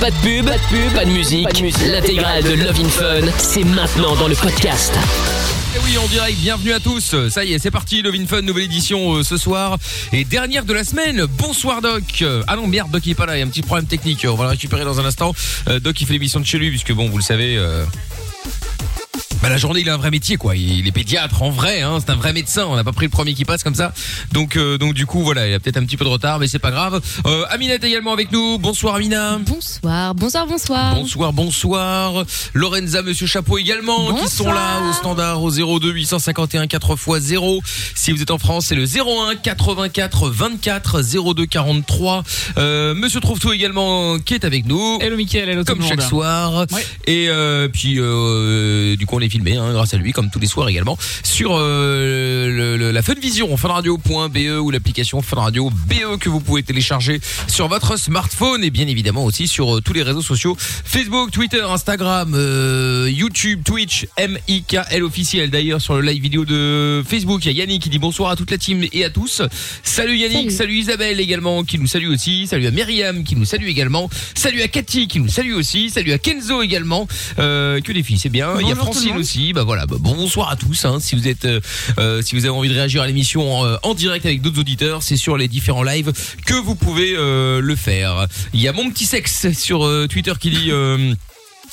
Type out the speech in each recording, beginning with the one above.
Pas de pub, pas de pub, pas de musique. L'intégrale de Love in Fun, c'est maintenant dans le podcast. Et oui, en direct, bienvenue à tous. Ça y est, c'est parti, Love in Fun, nouvelle édition euh, ce soir. Et dernière de la semaine, bonsoir Doc. Euh, Ah non, merde, Doc il est pas là, il y a un petit problème technique. On va le récupérer dans un instant. Euh, Doc il fait l'émission de chez lui, puisque bon, vous le savez... bah, la journée, il a un vrai métier, quoi. Il est pédiatre en vrai, hein. C'est un vrai médecin. On n'a pas pris le premier qui passe comme ça. Donc, euh, donc du coup, voilà, il a peut-être un petit peu de retard, mais c'est pas grave. Euh, Amina est également avec nous. Bonsoir, Amina. Bonsoir, bonsoir, bonsoir. Bonsoir, bonsoir. Lorenza, Monsieur Chapeau également, qui sont là au standard au 02 851 4 x 0. Si vous êtes en France, c'est le 01 84 24 02 43. Euh, Monsieur Trouve tout également qui est avec nous. Hello Mickaël, hello tout Comme chaque soir. Et euh, puis, euh, du coup, on est filmé, hein, grâce à lui, comme tous les soirs également, sur euh, le- le- la Funvision, funradio.be ou l'application Funradio BE que vous pouvez télécharger sur votre smartphone et bien évidemment aussi sur euh, tous les réseaux sociaux Facebook, Twitter, Instagram, euh, YouTube, Twitch, MIKL officiel. D'ailleurs, sur le live vidéo de Facebook, il y a Yannick qui dit bonsoir à toute la team et à tous. Salut Yannick, salut, Isabelle également qui nous salue aussi. Salut à Myriam qui nous salue également. Salut à Cathy qui nous salue aussi. Salut à Kenzo également. Euh, que des filles, c'est bien. Il y a Francine aussi. Bah voilà. Bah, bonsoir à tous. hein. Si vous êtes, euh, euh, si vous avez envie de réagir à l'émission euh, en direct avec d'autres auditeurs, c'est sur les différents lives que vous pouvez le faire. Il y a mon petit sexe sur Twitter qui dit.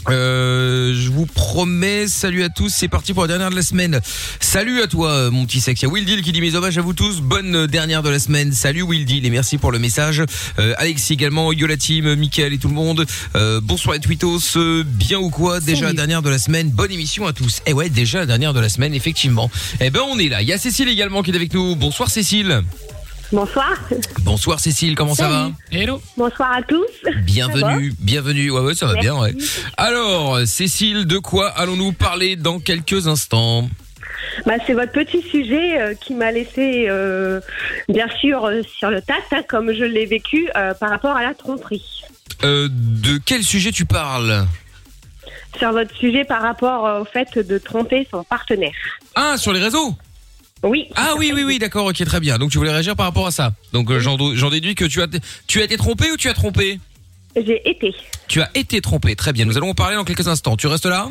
Euh, je vous promets, salut à tous, c'est parti pour la dernière de la semaine. Salut à toi, euh, mon petit sexe. Il y a Will Deal qui dit mes hommages à vous tous. Bonne euh, dernière de la semaine. Salut Will Deal et merci pour le message. Euh, Alexis également, Yola Team, Mickaël et tout le monde. Euh, bonsoir les twittos, euh, bien ou quoi Déjà la dernière de la semaine. Bonne émission à tous. Eh ouais, déjà la dernière de la semaine, effectivement. Eh ben on est là. Il y a Cécile également qui est avec nous. Bonsoir Cécile. Bonsoir. Bonsoir Cécile, comment ça va Hello. Bonsoir à tous. Bienvenue, bienvenue. Ouais, ouais, ça va Merci. bien, ouais. Alors, Cécile, de quoi allons-nous parler dans quelques instants Bah, c'est votre petit sujet euh, qui m'a laissé, euh, bien sûr, euh, sur le tas, hein, comme je l'ai vécu euh, par rapport à la tromperie. euh, De quel sujet tu parles Sur votre sujet par rapport au fait de tromper son partenaire. Ah, sur les réseaux? Oui. Ah oui, oui, oui, d'accord, ok, très bien. Donc tu voulais réagir par rapport à ça. Donc euh, j'en j'en déduis que tu as, tu as été trompé ou tu as trompé J'ai été. Tu as été trompé, très bien. Nous allons en parler dans quelques instants. Tu restes là?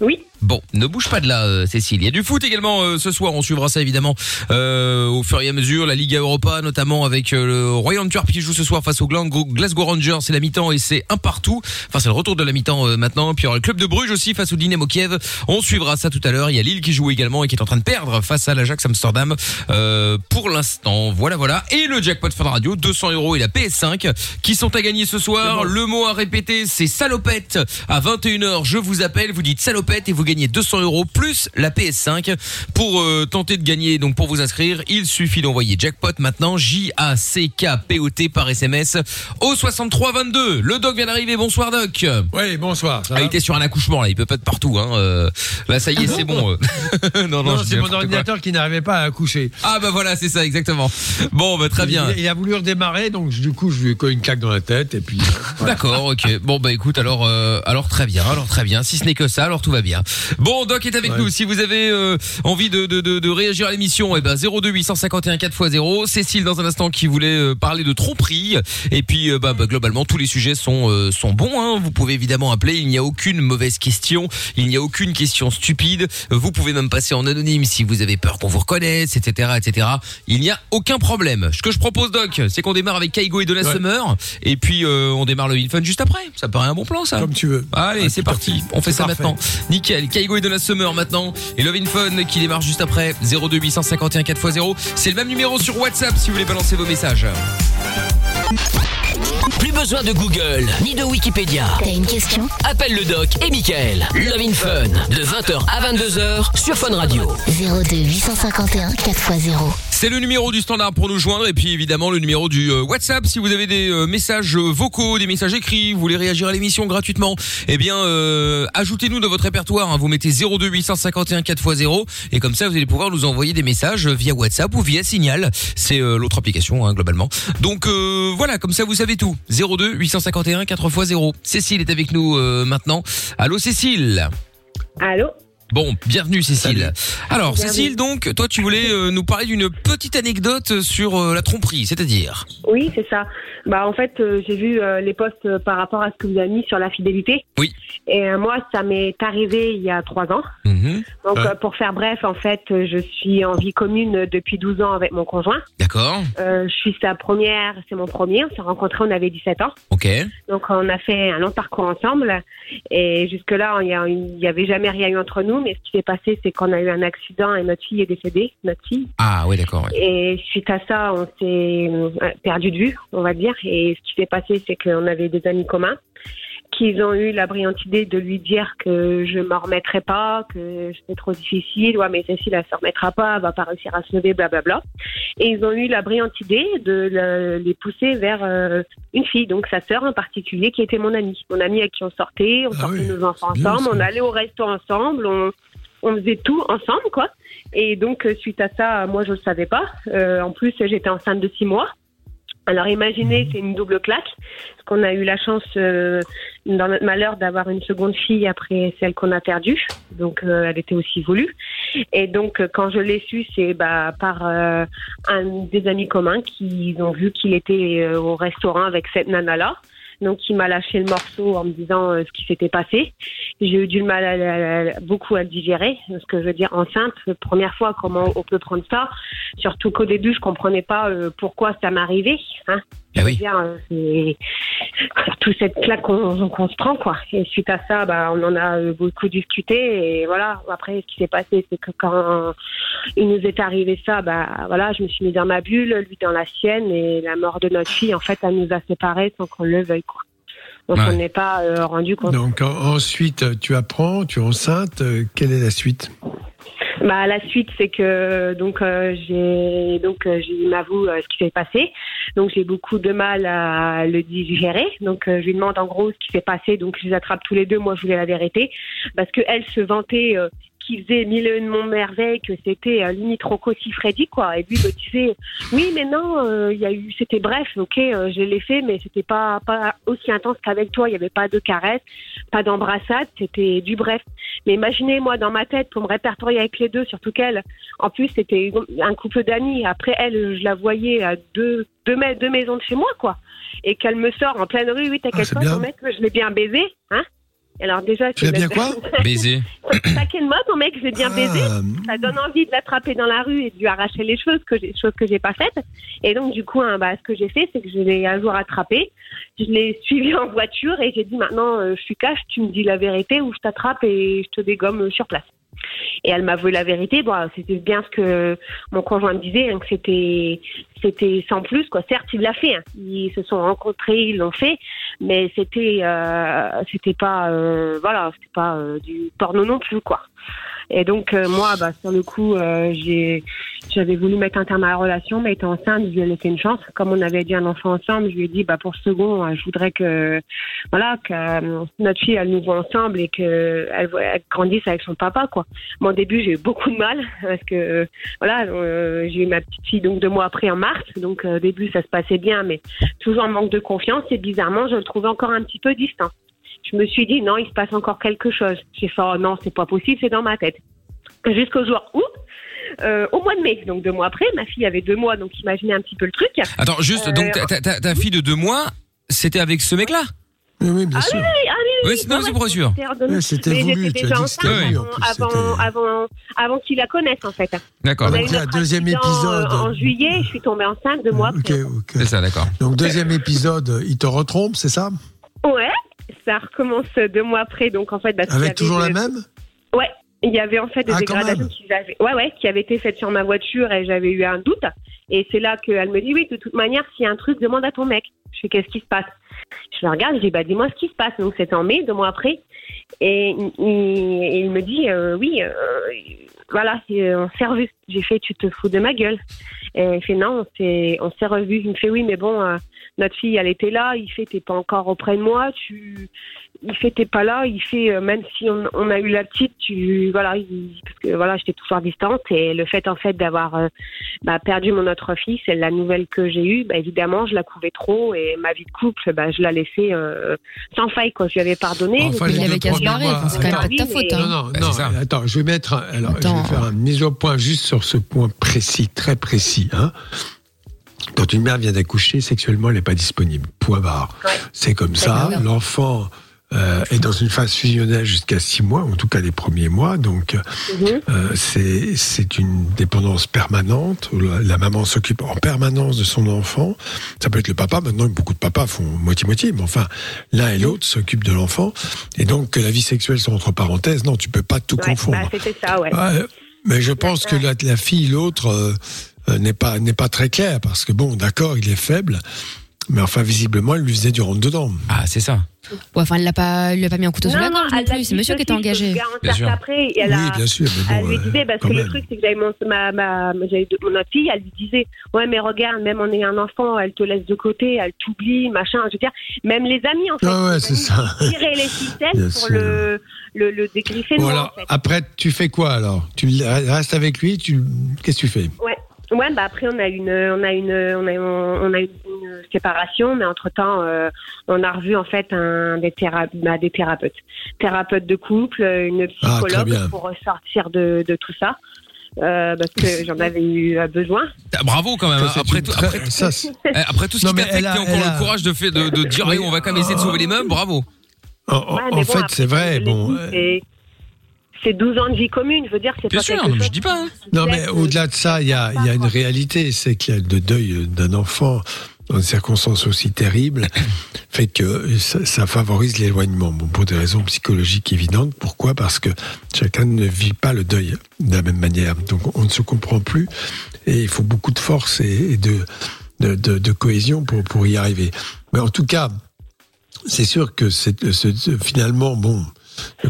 Oui. Bon, ne bouge pas de là, euh, Cécile. Il y a du foot également euh, ce soir. On suivra ça évidemment euh, au fur et à mesure. La Liga Europa, notamment avec euh, le Royal Antwerp qui joue ce soir face au Glasgow, Rangers. C'est la mi-temps et c'est un partout. Enfin, c'est le retour de la mi-temps euh, maintenant. Puis il y aura le club de Bruges aussi face au Dynamo Kiev. On suivra ça tout à l'heure. Il y a Lille qui joue également et qui est en train de perdre face à l'Ajax Amsterdam euh, pour l'instant. Voilà, voilà. Et le jackpot Fun Radio, 200 euros et la PS5 qui sont à gagner ce soir. Le mot à répéter, c'est salopette. À 21h, je vous appelle, vous dites salopette et vous gagnez 200 euros plus la PS5 pour euh, tenter de gagner. Donc pour vous inscrire, il suffit d'envoyer jackpot maintenant J A C K P O T par SMS au 63 22. Le doc vient d'arriver. Bonsoir doc. Oui, bonsoir. Ah, il était sur un accouchement là, il peut pas être partout hein. Euh, là ça y est, c'est bon. euh. non Non, dis c'est mon quoi. ordinateur qui n'arrivait pas à accoucher. Ah bah voilà, c'est ça exactement. Bon bah très bien. Il, il a voulu redémarrer, donc du coup, je lui ai collé une claque dans la tête et puis. voilà. D'accord, ok. Bon bah écoute, alors alors très bien, alors très bien. Si ce n'est que ça, alors tout va bien. Bon, Doc est avec Ouais. nous. Si vous avez euh, envie de, de, de, de réagir à l'émission, eh ben 02 851 4x0. Cécile dans un instant qui voulait euh, parler de tromperie. Et puis euh, bah, bah, globalement tous les sujets sont euh, sont bons. Hein. Vous pouvez évidemment appeler. Il n'y a aucune mauvaise question. Il n'y a aucune question stupide. Vous pouvez même passer en anonyme si vous avez peur qu'on vous reconnaisse, etc., etc. Il n'y a aucun problème. Ce que je propose, Doc, c'est qu'on démarre avec Kaigo et Donna Ouais. Summer. Et puis euh, on démarre le Infun juste après. Ça paraît un bon plan, ça. Comme tu veux. Allez, Ah, c'est parti. On fait ça parfait. maintenant. Nickel. Kaigo et Donna Summer maintenant. Et Love qui démarre juste après. 02 851 4x0. C'est le même numéro sur WhatsApp si vous voulez balancer vos messages. Plus besoin de Google, ni de Wikipédia. T'as une question? Appelle le doc et Michael. Love in Fun, de 20h à 22h sur Fun Radio. 02 851 4x0. C'est le numéro du standard pour nous joindre et puis évidemment le numéro du euh, WhatsApp si vous avez des euh, messages euh, vocaux, des messages écrits, vous voulez réagir à l'émission gratuitement, eh bien euh, ajoutez-nous dans votre répertoire, hein. vous mettez 02 851 4x0 et comme ça vous allez pouvoir nous envoyer des messages via WhatsApp ou via Signal, c'est euh, l'autre application hein, globalement. Donc euh, voilà, comme ça vous savez tout. 02 851 4x0. Cécile est avec nous euh, maintenant. Allô Cécile? Allô? Bon, bienvenue Cécile. Alors Bienvenue. Cécile, donc toi tu voulais euh, nous parler d'une petite anecdote sur euh, la tromperie, c'est-à-dire? Oui, c'est ça. Bah en fait, euh, j'ai vu euh, les posts euh, par rapport à ce que vous avez mis sur la fidélité. Oui. Et euh, moi, ça m'est arrivé il y a trois ans. Mhm. Donc Ouais. euh, pour faire bref, en fait, je suis en vie commune depuis 12 ans avec mon conjoint. D'accord. Euh, je suis sa première, c'est mon premier. On s'est rencontrés, on avait 17 ans. Ok. Donc on a fait un long parcours ensemble. Et jusque-là, il y a- il y avait jamais rien eu entre nous. Mais ce qui s'est passé, c'est qu'on a eu un accident et notre fille est décédée, notre fille. Ah oui, d'accord. ouais. Et suite à ça, on s'est euh, perdu de vue, on va dire. Et ce qui s'est passé, c'est qu'on avait des amis communs qui ont eu la brillante idée de lui dire que je m'en remettrais pas, que c'était trop difficile, ouais, mais Cécile, elle se remettra pas, elle va pas réussir à se lever, blablabla. Et ils ont eu la brillante idée de le- les pousser vers euh, une fille, donc sa sœur en particulier, qui était mon amie. Mon amie avec qui on sortait, on Ah sortait oui, nos enfants ensemble, on allait au resto ensemble, on, on faisait tout ensemble, quoi. Et donc, euh, suite à ça, moi, je le savais pas. Euh, en plus, j'étais enceinte de six mois. Alors, imaginez, c'est une double claque. Parce qu'on a eu la chance, euh, dans notre malheur, d'avoir une seconde fille après celle qu'on a perdue. Donc, euh, elle était aussi voulue. Et donc, euh, quand je l'ai su, c'est bah, par euh, un des amis communs qui ont vu qu'il était euh, au restaurant avec cette nana-là. Donc, il m'a lâché le morceau en me disant euh, ce qui s'était passé. J'ai eu du mal à, à- beaucoup à digérer. Ce que je veux dire, enceinte, première fois, comment on peut prendre ça Surtout qu'au début, je comprenais pas euh, pourquoi ça m'arrivait. Hein. Ah oui. cette claque qu'on qu'on se prend, quoi. Et suite à ça, bah, on en a euh, beaucoup discuté. Et voilà, après, ce qui s'est passé, c'est que quand il nous est arrivé ça, bah, voilà, je me suis mis dans ma bulle, lui dans la sienne. Et la mort de notre fille, en fait, elle nous a séparés sans qu'on le veuille, quoi. Donc, Ouais. on n'est pas euh, rendu compte. Donc en- ensuite, tu apprends, tu es enceinte. euh, quelle est la suite? Bah la suite c'est que donc euh, j'ai donc euh, j'ai m'avoue euh, ce qui s'est passé. Donc j'ai beaucoup de mal à le digérer. Donc je lui demande en gros ce qui s'est passé. Donc je les attrape tous les deux. Moi je voulais la vérité parce que elle se vantait qu'il faisait mille et une mon merveille que c'était euh, limite Rocco Freddy quoi. Et lui me disait oui mais non euh, il y a eu c'était bref ok euh, je l'ai fait mais c'était pas pas aussi intense qu'avec toi. Il y avait pas de caresses, pas d'embrassade. C'était du bref. Mais imaginez, moi, dans ma tête, pour me répertorier avec les deux, surtout qu'elle, en plus, c'était un couple d'amis. Après, elle, je la voyais à deux, deux, deux maisons de chez moi, quoi. Et qu'elle me sort en pleine rue, oui, Ah, t'inquiète c'est pas, ton mec, je l'ai bien baisé, hein. Alors déjà, Tu c'est- bien quoi? Baiser. T'inquiète moi, ton mec, je l'ai bien baisé Ah, ça donne envie de l'attraper dans la rue et de lui arracher les ce que j'ai, chose que j'ai pas faite. Et donc du coup, hein, bah, ce que j'ai fait, c'est que je l'ai un jour attrapé, je l'ai suivi en voiture et j'ai dit maintenant, euh, je suis cash, tu me dis la vérité ou je t'attrape et je te dégomme euh, sur place. Et elle m'a avoué la vérité. Bon, c'était bien ce que mon conjoint me disait, hein, que c'était sans plus quoi. Certes, il l'a fait. hein. Ils se sont rencontrés, ils l'ont fait, mais c'était euh, pas euh, euh, du porno non plus. Et donc euh, moi, bah, sur le coup, euh, j'ai j'avais voulu mettre un terme à la relation, mais étant enceinte, je lui ai laissé une chance. Comme on avait dit un enfant ensemble, je lui ai dit, bah pour second, euh, je voudrais que voilà que euh, notre fille elle nous voit ensemble et que elle, voit- elle grandisse avec son papa quoi. Moi au début j'ai eu beaucoup de mal parce que voilà j'ai eu ma petite fille donc deux mois après en mars, donc au début ça se passait bien, mais toujours en manque de confiance et bizarrement je le trouvais encore un petit peu distant. Je me suis dit non il se passe encore quelque chose. J'ai fait oh non c'est pas possible c'est dans ma tête. Jusqu'au jour où euh, au mois de mai, donc deux mois après, ma fille avait deux mois, donc imaginez un petit peu le truc. Attends, juste, Euh, donc ta, ta- ta- ta fille de deux mois, c'était avec ce mec-là oui, oui, bien Ah sûr. oui, oui, ah oui, oui, non, c'est pour être sûr. c'était voulu, tu as dit enceinte avant, avant, avant, avant qu'il la connaisse en fait. D'accord. On a eu deuxième épisode. euh, En juillet, je suis tombée enceinte deux mois Ok, après. ok. C'est ça, d'accord. Donc deuxième épisode, il te retrompe, c'est ça? Ouais, ça recommence deux mois après, donc en fait, bah, Avec toujours la même Ouais, il y avait en fait des Ah, dégradations qui avaient, ouais, ouais, qui avaient été faites sur ma voiture et j'avais eu un doute. Et c'est là qu'elle me dit oui, de toute manière, s'il y a un truc, demande à ton mec. Je fais qu'est-ce qui se passe? Je le regarde, je dis bah dis-moi ce qui se passe. Donc c'était en mai, deux mois après, et il, me dit euh, oui, euh, voilà, on s'est revu. J'ai fait, tu te fous de ma gueule. Et il fait, non, on s'est, on s'est revus. Il me fait, oui, mais bon, euh, notre fille, elle était là. Il fait, t'es pas encore auprès de moi. Tu, il fait, t'es pas là. Il fait, euh, même si on, on a eu la petite, tu, voilà, il- parce que voilà, j'étais toujours distante. Et le fait, en fait, d'avoir euh, bah, perdu mon autre fille, c'est la nouvelle que j'ai eue. Bah, évidemment, je la couvais trop. Et ma vie de couple, bah, je la laissais euh, sans faille, quoi. Je lui avais pardonné. Enfin, il avait qu'à se barrer, c'est quand même pas de ta faute. hein. Non, non, Bah, non. ça. Attends, je vais mettre. un- Alors, Attends. je vais faire une mise au point juste sur ce point précis, très précis. Hein. Quand une mère vient d'accoucher, sexuellement, elle n'est pas disponible. Point barre. Ouais. C'est comme ça. L'enfant euh, est dans une phase fusionnelle jusqu'à six mois, en tout cas les premiers mois. Donc, Mhm. euh, c'est c'est une dépendance permanente. où La, la maman s'occupe en permanence de son enfant. Ça peut être le papa. Maintenant, beaucoup de papas font moitié-moitié. Mais enfin, l'un et l'autre s'occupent de l'enfant. Et donc, que la vie sexuelle soit entre parenthèses, non, tu peux pas tout Ouais, confondre. bah, ça, ouais. Ouais, mais je pense que la, la fille, l'autre, euh, euh, n'est pas n'est pas très claire parce que bon, d'accord, il est faible, mais enfin visiblement, elle lui faisait du rentre dedans. Ah, c'est ça. Ouais, enfin, elle l'a pas, elle lui a pas mis un couteau sous la gorge non l'a plus. C'est monsieur qui était engagé. Bien sûr. qu'après, elle oui, a- bien sûr, mais Elle bon, lui euh, disait, parce que le même. truc, c'est que j'avais mon, ma, ma, j'avais de- mon autre fille, elle lui disait, ouais, mais regarde, même en ayant un enfant, elle te laisse de côté, elle t'oublie, machin, je veux dire, même les amis, en fait. Ah ouais, les c'est ça. Tiraient les ficelles Bien pour sûr. le, le, le dégriffer Bon, alors, en fait. après, tu fais quoi alors? Tu restes avec lui Tu qu'est-ce que tu fais? Ouais. Ouais, bah après on a une, on a une, on a, on a une, une séparation, mais entre temps, on a revu en fait un des, théra bah, des thérapeutes, thérapeute de couple, une Ah, psychologue pour ressortir de, de tout ça, euh, parce que j'en avais eu euh, besoin. Ah, Bravo quand même. Ça, hein. Après, tout, très- après, ça, c'est- eh, après tout ce Non, qui t'a fait, a- encore le courage de, fait, de, de dire, Oui. on va quand même essayer de sauver les meubles. Bravo. en, en- Ouais, en bon, fait, c'est vrai. Bon, euh, c'est- c'est 12 ans de vie commune, je veux dire, c'est Bien pas sûr, quelque non, mais je dis pas, hein. Non, mais au-delà de ça, il y a, il y a une réalité, c'est qu'il y a le deuil d'un enfant dans des circonstances aussi terribles, fait que ça, ça favorise l'éloignement. Bon, pour des raisons psychologiques évidentes. Pourquoi? Parce que chacun ne vit pas le deuil de la même manière. Donc, on ne se comprend plus, et il faut beaucoup de force et, et de, de, de, de cohésion pour, pour y arriver. Mais en tout cas, c'est sûr que c'est finalement, bon,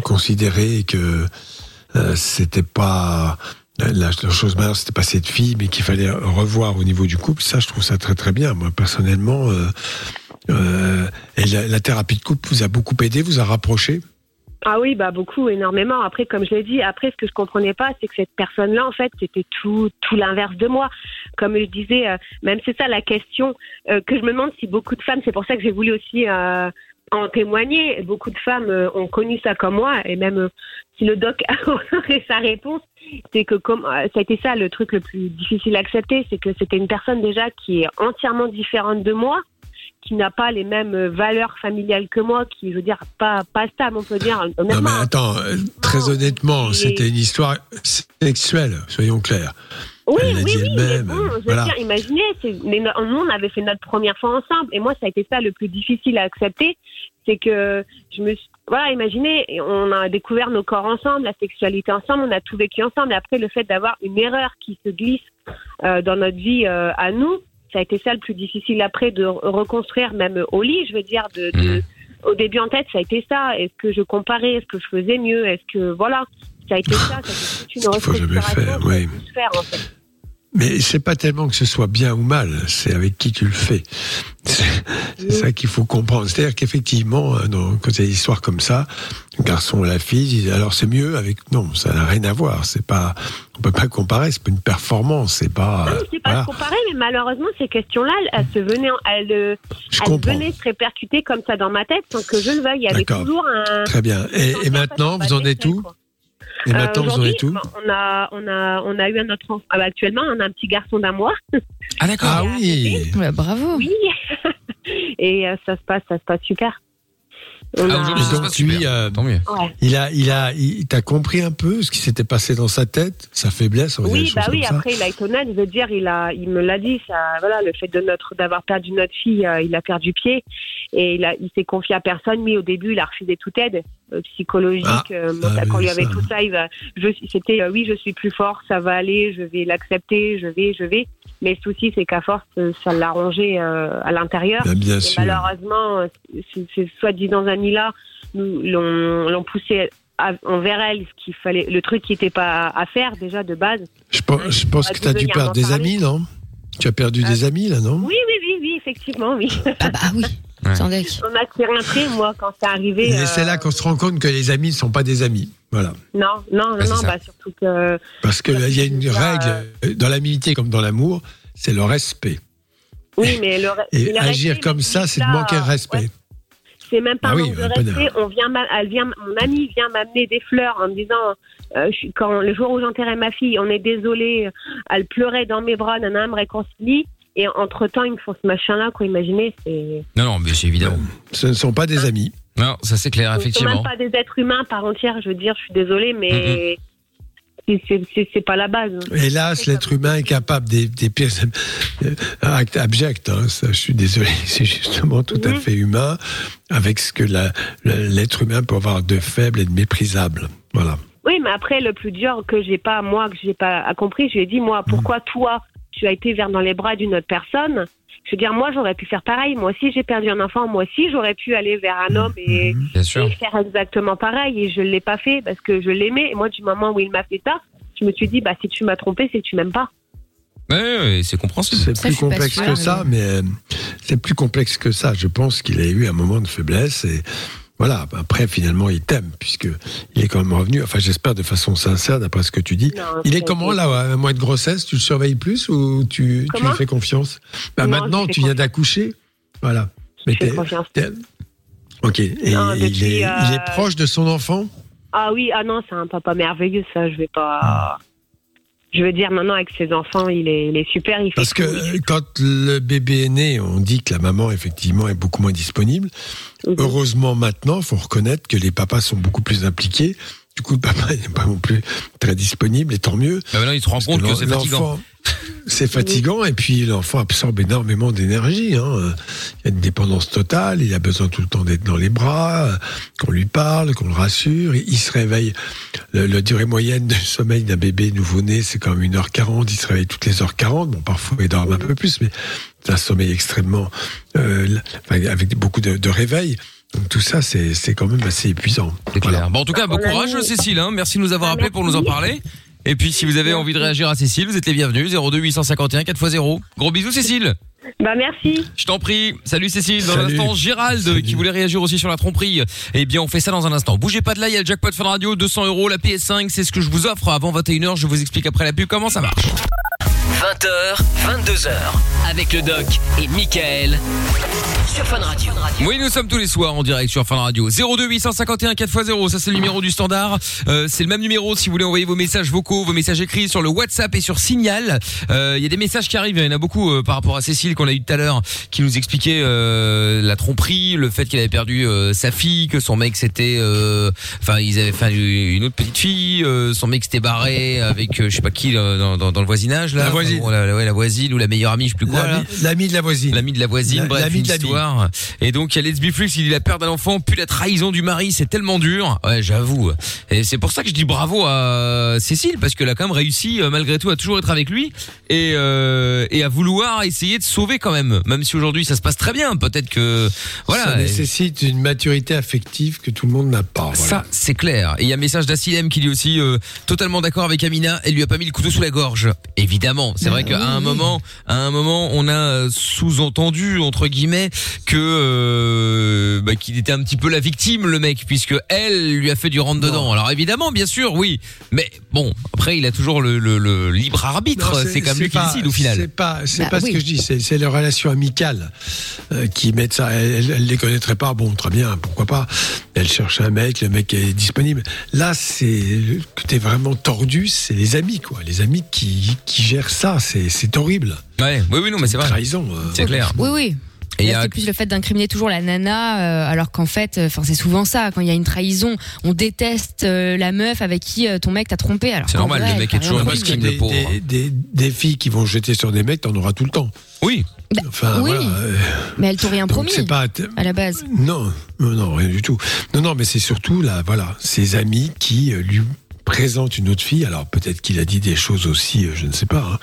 considérer que euh, c'était pas la, la chose majeure, c'était pas cette fille, mais qu'il fallait revoir au niveau du couple. Ça, je trouve ça très très bien. Moi, personnellement, euh, euh, la, thérapie de couple vous a beaucoup aidé, vous a rapproché? Ah oui, bah beaucoup, énormément. Après, comme je l'ai dit, après, ce que je comprenais pas, c'est que cette personne-là, en fait, c'était tout, tout l'inverse de moi. Comme je disais, euh, même c'est ça la question euh, que je me demande si beaucoup de femmes, c'est pour ça que j'ai voulu aussi euh, en témoigner. Beaucoup de femmes euh, ont connu ça comme moi, et même euh, si le doc aurait sa réponse, c'est que comme euh, ça a été ça le truc le plus difficile à accepter, c'est que c'était une personne déjà qui est entièrement différente de moi qui n'a pas les mêmes valeurs familiales que moi, qui, je veux dire, pas, pas stable, on peut dire. Non, mais attends, euh, très honnêtement, est- c'était une histoire sexuelle, soyons clairs. Oui, oui, oui, mais bon, je veux voilà. dire, imaginez, nous, on avait fait notre première fois ensemble, et moi, ça a été ça le plus difficile à accepter, c'est que je me suis, voilà, imaginez, et on a découvert nos corps ensemble, la sexualité ensemble, on a tout vécu ensemble, et après, le fait d'avoir une erreur qui se glisse euh, dans notre vie euh, à nous, ça a été ça le plus difficile après de re- reconstruire, même au lit, je veux dire, de, de- Mhm. au début en tête, ça a été ça. Est-ce que je comparais, est-ce que je faisais mieux, est-ce que, voilà, ça a été ça, ça a été toute une restructuration oui. faire, en fait. Mais c'est pas tellement que ce soit bien ou mal, c'est avec qui tu le fais. C'est ça qu'il faut comprendre. C'est-à-dire qu'effectivement, euh, quand il y a des histoires comme ça, le garçon et la fille disent alors c'est mieux avec. Non, ça n'a rien à voir. C'est pas. On peut pas comparer. C'est pas une performance. C'est pas. Non, c'est pas voilà. comparé, mais malheureusement, ces questions-là, elles, se venaient, en- elles, euh, elles venaient se répercuter comme ça dans ma tête sans que je le veuille. Il y avait toujours un. Très bien. Et, et maintenant, vous en êtes où? Et Euh, maintenant, vous en êtes où on a, on a, on a eu un autre enfant. Ah bah, actuellement, on a un petit garçon d'un mois. Ah d'accord. Ah oui. Bravo. Oui. Et euh, ça se passe, ça se passe super. On Ah, a- Donc, lui, euh, Tant mieux. Ouais. Il a, il a, il t'a compris un peu ce qui s'était passé dans sa tête, sa faiblesse, on va dire des Oui, bah oui. comme ça. Après, il a été honnête. Je veux dire, il a, il me l'a dit. Ça, voilà, le fait de notre, d'avoir perdu notre fille, euh, il a perdu pied et il a, il s'est confié à personne. Mais au début, il a refusé toute aide psychologique. Ah, euh, ah quand oui, lui avait ça. tout ça, il va, je, c'était, euh, oui, je suis plus fort, ça va aller, je vais l'accepter, je vais, je vais. Mais le souci, c'est qu'à force, euh, ça l'a rongé euh, à l'intérieur. Bien, bien Et sûr. malheureusement, euh, ces soi-disant amis-là nous l'ont l'ont poussé à- envers elle ce qu'il fallait, le truc qui n'était pas à faire déjà de base. Je pense, je pense que tu as dû perdre des parler. amis, non? Tu as perdu Ah. des amis, là, non? Oui, oui, oui, oui, effectivement, oui. Ah bah oui, Ouais. sans deck. On a tiré un trait, moi, quand c'est arrivé. Et euh, c'est là qu'on se rend compte que les amis ne sont pas des amis. Voilà. Non, non, non, Bah, c'est non, bah, surtout que. Parce qu'il y a une règle, euh, dans l'amitié comme dans l'amour, c'est le respect. Oui, mais le. Et le agir comme ça, c'est de manquer de respect. ouais, C'est même pas Ah un oui, manque de respect. On vient, m'a- elle vient, mon amie vient m'amener des fleurs en me disant, euh, je quand le jour où j'enterrais ma fille, on est désolé, elle pleurait dans mes bras, nana, elle me réconcilie. Et entre temps, ils me font ce machin-là, quoi. Imaginez, c'est. Non, non, mais c'est évident. Ce ne sont pas des amis. Non, ça c'est clair, Ils sont effectivement. même pas des êtres humains par entière. Je veux dire, je suis désolée, mais c'est- c'est- c'est c'est pas la base. Hélas, l'être humain est capable des, des pires euh, actes abjects. hein. Ça, je suis désolé, c'est justement tout à Mhm. fait humain avec ce que la- l'être humain peut avoir de faible et de méprisable. Voilà. Oui, mais après, le plus dur que j'ai pas, moi, que j'ai pas compris, je lui ai dit, moi, pourquoi toi, tu as été vers dans les bras d'une autre personne Je veux dire, moi, j'aurais pu faire pareil. Moi aussi, j'ai perdu un enfant. Moi aussi, j'aurais pu aller vers un homme et, Bien sûr. et faire exactement pareil. Et je l'ai pas fait parce que je l'aimais. Et moi, du moment où il m'a fait ça, je me suis dit, bah, si tu m'as trompé, c'est que tu m'aimes pas. Ouais, ouais, c'est compréhensible. C'est plus complexe que ça, mais euh, c'est plus complexe que ça. Je pense qu'il a eu un moment de faiblesse et voilà. Après, finalement, il t'aime puisque il est quand même revenu. Enfin, j'espère de façon sincère, d'après ce que tu dis. Non, Il est comment là, à un mois de grossesse? Tu le surveilles plus ou tu, lui fais confiance? Bah, Non, Maintenant, tu viens d'accoucher. Voilà. Je Mais fais confiance. Ok. Et Non, il, depuis, est, euh, il est proche de son enfant? Ah oui, ah non, c'est un papa merveilleux, ça, je vais pas. Je veux dire, maintenant, avec ses enfants, il est, il est super. Il fait Parce que tout, quand le bébé est né, on dit que la maman, effectivement, est beaucoup moins disponible. Mhm. Heureusement, maintenant, il faut reconnaître que les papas sont beaucoup plus impliqués. Du coup, le papa n'est pas non plus très disponible, et tant mieux. Bah maintenant, il se rend compte que c'est fatigant. C'est fatigant, et puis l'enfant absorbe énormément d'énergie. hein. Il y a une dépendance totale, il a besoin tout le temps d'être dans les bras, qu'on lui parle, qu'on le rassure. Il se réveille. Le- La durée moyenne de sommeil d'un bébé nouveau-né, c'est quand même 1h40. Il se réveille toutes les heures 40. Bon, parfois, il dort un peu plus, mais c'est un sommeil extrêmement. euh, enfin, avec beaucoup de, de réveil. Donc tout ça, c'est c'est quand même assez épuisant. C'est Voilà. clair. Bon, en tout cas, bon courage, Cécile. hein. Merci de nous avoir Ah, appelé pour nous en parler. Et puis, si vous avez envie de réagir à Cécile, vous êtes les bienvenus. 02 851 4x0. Gros bisous, Cécile. Bah, merci. Je t'en prie. Salut Cécile. Dans l'instant, Gérald Salut. qui voulait réagir aussi sur la tromperie. Eh bien, on fait ça dans un instant. Bougez pas de là. Il y a le jackpot Fun Radio, 200 euros, la PS5. C'est ce que je vous offre avant 21h. Je vous explique après la pub comment ça marche. 20h, 22h, avec le doc et Michael sur Fun Radio. Oui, nous sommes tous les soirs en direct sur Fun Radio. 02 851 4x0, ça c'est le numéro du standard. Euh, c'est le même numéro si vous voulez envoyer vos messages vocaux, vos messages écrits sur le WhatsApp et sur Signal. Euh, Il y a des messages qui arrivent, il y en a beaucoup euh, par rapport à Cécile qu'on a eu tout à l'heure, qui nous expliquait euh, la tromperie, le fait qu'elle avait perdu euh, sa fille, que son mec c'était, euh, enfin ils avaient fait une autre petite fille, euh, son mec s'était barré avec euh, je sais pas qui euh, dans, dans, dans le voisinage là. La voisine. Enfin, bon, la, ouais, la voisine ou la meilleure amie, je sais plus quoi. L'ami de la voisine. L'ami de la voisine, La- bref, une histoire. Et donc, il y a Let's Be Flux, il dit la perte d'un enfant, puis la trahison du mari, c'est tellement dur. Ouais, j'avoue. Et c'est pour ça que je dis bravo à Cécile, parce qu'elle a quand même réussi, euh, malgré tout, à toujours être avec lui et, euh, et à vouloir essayer de sauver quand même. Même si aujourd'hui, ça se passe très bien. Peut-être que, voilà. Ça nécessite une maturité affective que tout le monde n'a pas. voilà. Ça, c'est clair. Et il y a un message d'Assilem qui dit aussi euh, totalement d'accord avec Amina. Elle lui a pas mis le couteau sous la gorge. Évidemment, c'est vrai qu'à un moment, à un moment, on a euh, sous-entendu entre guillemets que euh, bah, qu'il était un petit peu la victime, le mec, puisque elle lui a fait du rentre dedans. Alors évidemment, bien sûr, oui. Mais bon, après, il a toujours le, le- le libre arbitre. C'est comme lui qui décide au final. C'est pas, c'est Bah pas ce que je dis. C'est, c'est les relations amicales euh, qui mettent ça. Elle, elle, elle les connaîtrait pas. Bon, très bien, pourquoi pas. Elle cherche un mec, le mec est disponible. Là, c'est que t'es vraiment tordu. C'est les amis, quoi. Les amis qui, qui gèrent ça. C'est, c'est horrible. Ouais, oui, oui, non, mais c'est vrai. Trahison. euh, C'est clair. Oui, oui. Et il y Là, a c'est plus le fait d'incriminer toujours la nana, euh, alors qu'en fait, euh, enfin, c'est souvent ça. Quand il y a une trahison, on déteste euh, la meuf avec qui euh, ton mec t'a trompé. Alors C'est normal, vrai, le mec est toujours victime, que le des, pauvre. des, des, des filles qui vont jeter sur des mecs, t'en auras tout le temps. Oui. Enfin, oui. voilà. euh, Mais elle t'ont rien donc promis c'est pas. à la base. Non, non, non, rien du tout. Non, non, mais c'est surtout là, voilà, ses amis qui euh, lui présente une autre fille. Alors peut-être qu'il a dit des choses aussi, euh, je ne sais pas. Hein.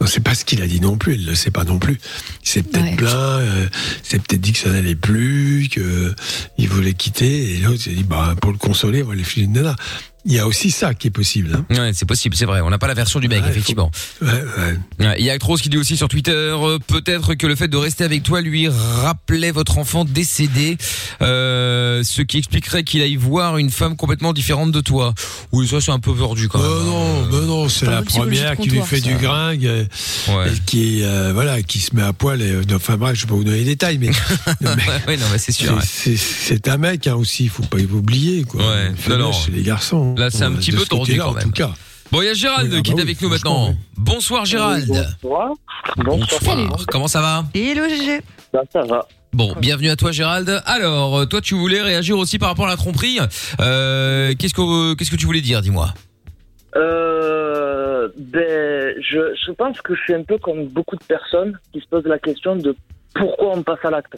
On ne sait pas ce qu'il a dit non plus. Il ne le sait pas non plus. Il s'est peut-être Ouais. plaint. Euh, il s'est peut-être dit que ça n'allait plus, que il voulait quitter. Et l'autre s'est dit, bah pour le consoler, on va lui filer une nana. Il y a aussi ça qui est possible. Hein. Ouais, c'est possible, c'est vrai. On n'a pas la version du mec, Ouais, effectivement. Ouais, ouais. Ouais, Il y a Actros qui dit aussi sur Twitter, euh, peut-être que le fait de rester avec toi lui rappelait votre enfant décédé, euh, ce qui expliquerait qu'il aille voir une femme complètement différente de toi. Oui, ça c'est un peu perdu quand même. non, mais non, c'est la première qui lui fait ça. du gringue, euh, Ouais. et qui euh, voilà, qui se met à poil. Et, euh, enfin bref, je vais pas vous donner les détails, mais non, c'est sûr. un mec hein, aussi, faut pas oublier quoi. Ouais, non, non. chez les garçons. Là, c'est un Euh, petit peu côté-là, quand en même. tout cas. Bon, il y a Gérald Oui, ah qui est bah oui, avec nous maintenant. Bonsoir Gérald. Bonsoir. Bonsoir. Bonsoir. Comment ça va Hello GG. Bah, ça va. Bon, bienvenue à toi Gérald. Alors, euh, toi tu voulais réagir aussi par rapport à la tromperie. Euh, qu'est-ce que qu'est-ce que tu voulais dire, dis-moi Euh, ben, je, je pense que je suis un peu comme beaucoup de personnes qui se posent la question de pourquoi on passe à l'acte.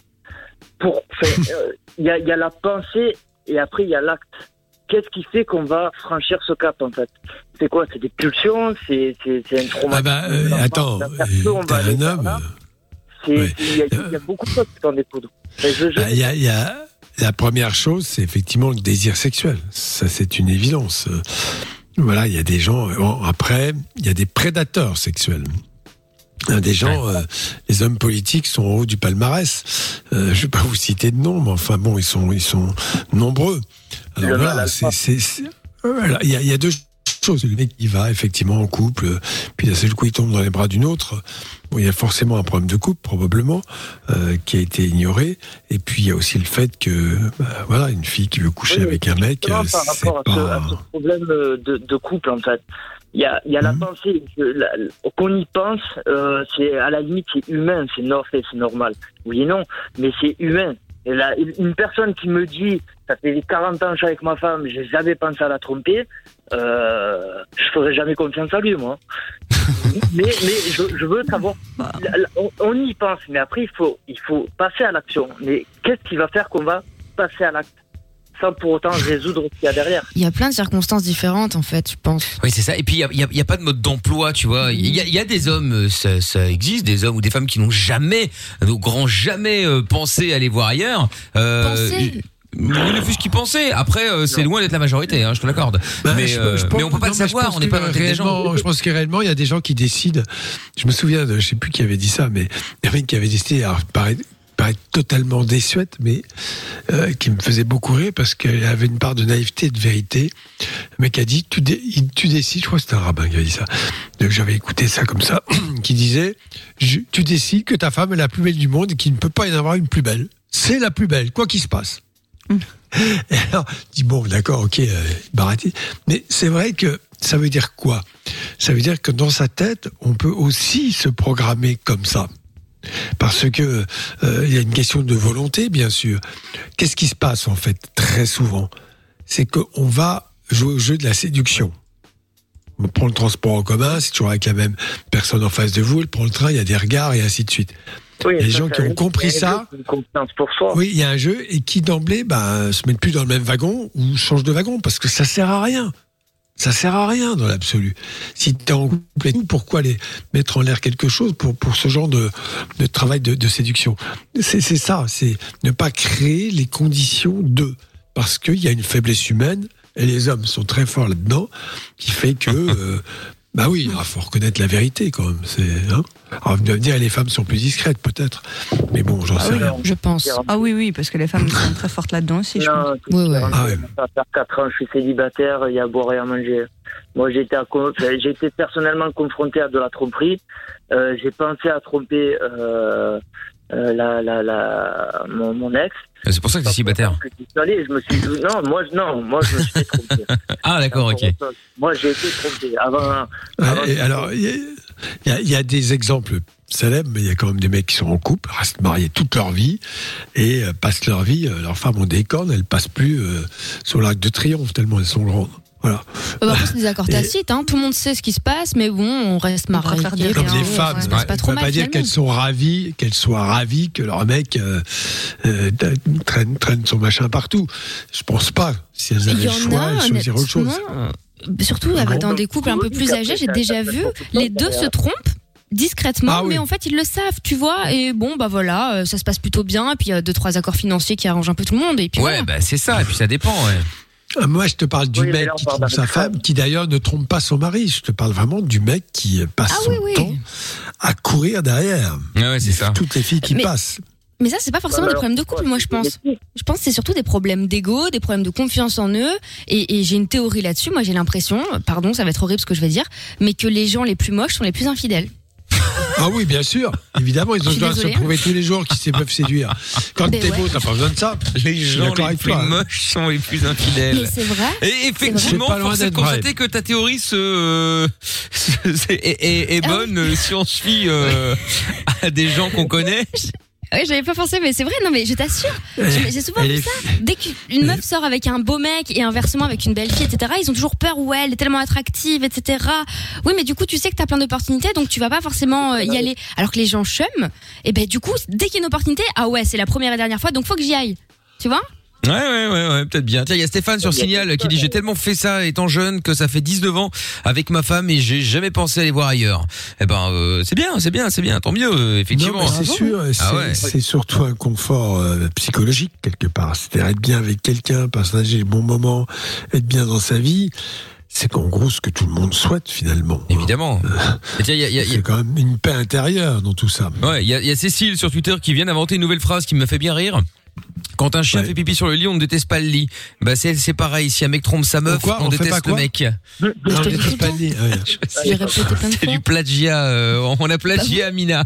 Pour, enfin, euh, il y, a, il y a la pensée et après il y a l'acte. Qu'est-ce qui fait qu'on va franchir ce cap en fait? C'est quoi? C'est des pulsions? C'est un traumatisme Ah bah euh, attends, euh, t'es un homme. ouais. Il y, a- il y a beaucoup de choses qui je- je- Bah, Il y a, il y a- la première chose, c'est effectivement le désir sexuel. Ça, c'est une évidence. Euh, Voilà, il y a des gens. bon, après, il y a des prédateurs sexuels. A Des gens, euh, les hommes politiques sont en haut du palmarès. Euh, je ne vais pas vous citer de nom, mais enfin bon, ils sont, ils sont nombreux. Alors voilà, mal c'est, alpha. c'est- c'est- voilà, il y a, il y a deux choses. Le mec, il va effectivement en couple, euh, puis d'un seul coup, il tombe dans les bras d'une autre. Bon, il y a forcément un problème de couple, probablement, euh, qui a été ignoré. Et puis, il y a aussi le fait que, bah, voilà, une fille qui veut coucher Oui, avec un mec, euh, par c'est rapport à ce, à pas... ce problème euh, de, de couple, en fait. Il y a, il y a la Mhm. pensée, qu'on y pense, euh, c'est à la limite, c'est humain, c'est no- c'est normal. Oui et non, mais c'est humain. Et là, une personne qui me dit, ça fait 40 ans que je suis avec ma femme, j'ai jamais pensé à la tromper, euh, je ferai jamais confiance à lui, moi. mais mais je, je veux savoir, on, on y pense, mais après, il faut, il faut passer à l'action. Mais qu'est-ce qui va faire qu'on va passer à l'acte? Sans pour autant résoudre ce qu'il y a derrière Il y a plein de circonstances différentes, en fait, je pense. Oui, c'est ça. Et puis, il y a, il y a- il pas de mode d'emploi, tu vois. Il y a, il y a des hommes, euh, ça, ça existe, des hommes ou des femmes qui n'ont jamais, au grand jamais, euh, pensé aller voir ailleurs. Euh, Penser Oui, le fut ce qu'ils pensaient. Après, euh, c'est loin d'être la majorité, hein, je te l'accorde. Bah, mais, euh, mais on peut pas non, le savoir, on n'est pas dans la tête des gens. réellement- Je pense que réellement, il y a des gens qui décident. Je me souviens de, je sais plus qui avait dit ça, mais il y a un mec qui avait décidé, alors, paraît, paraît totalement désuète, mais euh, qui me faisait beaucoup rire parce qu'elle avait une part de naïveté et de vérité. Le mec a dit, tu, dé- il- tu décides, je crois que c'était un rabbin qui avait dit ça. Donc j'avais écouté ça comme ça, qui disait, tu décides que ta femme est la plus belle du monde et qu'il ne peut pas y en avoir une plus belle. C'est la plus belle, quoi qu'il se passe. Et alors, je dis bon, d'accord, ok, euh, Barati. Mais c'est vrai que ça veut dire quoi? Ça veut dire que dans sa tête, on peut aussi se programmer comme ça. Parce que euh, il y a une question de volonté, bien sûr. Qu'est-ce qui se passe en fait très souvent? C'est qu'on va jouer au jeu de la séduction. On prend le transport en commun, c'est toujours avec la même personne en face de vous. Elle prend le train, il y a des regards et ainsi de suite. Oui, Il y a des gens qui ont compris ça. Oui, il y a un jeu et qui d'emblée bah, se mettent plus dans le même wagon ou change de wagon parce que ça sert à rien. Ça sert à rien dans l'absolu. Si tu en couple pourquoi aller mettre en l'air quelque chose pour, pour ce genre de, de travail de, séduction? C'est ça, c'est ne pas créer les conditions de. Parce qu'il y a une faiblesse humaine, et les hommes sont très forts là-dedans, qui fait que. euh, bah oui, il faut reconnaître la vérité quand même. C'est, hein Alors, vous me dire les femmes sont plus discrètes peut-être, mais bon, j'en Ah sais oui, rien. Je pense. Ah oui, oui, parce que les femmes sont très fortes là-dedans aussi, je pense. Non, c'est Ouais. Ah ouais. Ça faire 4 ans, je suis célibataire, il y a à boire et à manger. Moi, j'ai été personnellement confronté à de la tromperie. Euh, j'ai pensé à tromper euh, euh, la, la, la, mon, mon ex. C'est pour ça que célibataire. J'y suis allé, je me suis dit, non, moi, je- non, moi, je me suis fait tromper. Ah, d'accord, ok. Moi, j'ai été trompé. Avant, avant Ouais, et alors, y, y il y a des exemples célèbres, mais il y a quand même des mecs qui sont en couple, restent mariés toute leur vie et euh, passent leur vie. euh, leurs femmes ont des cornes, elles passent plus euh, sur l'arc de triomphe tellement elles sont grandes. Voilà. Euh, Par contre, c'est des accords tacites, hein. tout le monde sait ce qui se passe, mais bon, on reste mariés. Comme les ouais, femmes, ouais, pas on trop peut mal. pas dire qu'elles sont ravies, qu'elles soient ravies que leur mec euh, euh, traîne, traîne son machin partout. Je pense pas. Si elles Il avaient y le en choix, a, elles choisiraient autre chose. honnêtement, surtout dans des couples un peu plus âgés, j'ai déjà vu, les deux se trompent discrètement, Ah oui. mais en fait ils le savent, tu vois. Et bon, bah voilà, euh, ça se passe plutôt bien. Et puis il y a deux trois accords financiers qui arrangent un peu tout le monde. Et puis Ouais, voilà. bah c'est ça. Et puis ça dépend. Ouais. Ah, Moi, je te parle du Oui, mec là, qui trompe sa femme, qui d'ailleurs ne trompe pas son mari. Je te parle vraiment du mec qui passe Ah son oui, oui. temps à courir derrière. Ouais, ouais, c'est ça. Toutes les filles qui Mais- passent. Mais ça, c'est pas forcément des Alors, problèmes de couple, moi je pense. Je pense que c'est surtout des problèmes d'ego, des problèmes de confiance en eux. Et, et j'ai une théorie là-dessus. Moi, j'ai l'impression, pardon, ça va être horrible ce que je vais dire, mais que les gens les plus moches sont les plus infidèles. Ah oui, bien sûr. Évidemment, ils ont besoin de se prouver tous les jours qu'ils se peuvent séduire. Quand Mais t'es ouais. beau, t'as pas besoin de ça. Les gens les plus toi. hein. moches sont les plus infidèles. Mais c'est vrai. Et effectivement, force est de constater que ta théorie se, euh, est, Ah bonne si on se fie euh, à des gens qu'on connaît. Oui, j'avais pas pensé, mais c'est vrai. Non, mais je t'assure. J'ai souvent vu ça. Dès qu'une meuf sort avec un beau mec et inversement avec une belle fille, etc., ils ont toujours peur. Ouais, elle est tellement attractive, etc. Oui, mais du coup, tu sais que t'as plein d'opportunités, donc tu vas pas forcément euh, y aller. Alors que les gens chum, et ben du coup, dès qu'il y a une opportunité, ah ouais, c'est la première et dernière fois, donc faut que j'y aille. Tu vois? Ouais, ouais, ouais, ouais peut-être bien. Tiens, il y a Stéphane sur Signal qui dit j'ai tellement fait ça étant jeune que ça fait 19 ans avec ma femme et j'ai jamais pensé aller voir ailleurs. Eh ben, euh, c'est bien, c'est bien, c'est bien, tant mieux, euh, Non, effectivement. mais c'est sûr, c'est Ah ouais. c'est surtout un confort euh, psychologique quelque part. C'est-à-dire être bien avec quelqu'un, partager les bons moments, être bien dans sa vie. C'est qu'en gros ce que tout le monde souhaite finalement. Évidemment. Tiens, il y a- il y a- il y a- C'est quand même une paix intérieure dans tout ça. Ouais, il y y a Cécile sur Twitter qui vient d'inventer une nouvelle phrase qui me fait bien rire. Quand un chien Ouais. fait pipi sur le lit, on ne déteste pas le lit. Bah c'est c'est pareil. Si un mec trompe sa meuf, on, On déteste le mec. je Non, te mais dis c'est tout pas le. Ouais. De C'est du plagiat. euh, on a plagié Amina.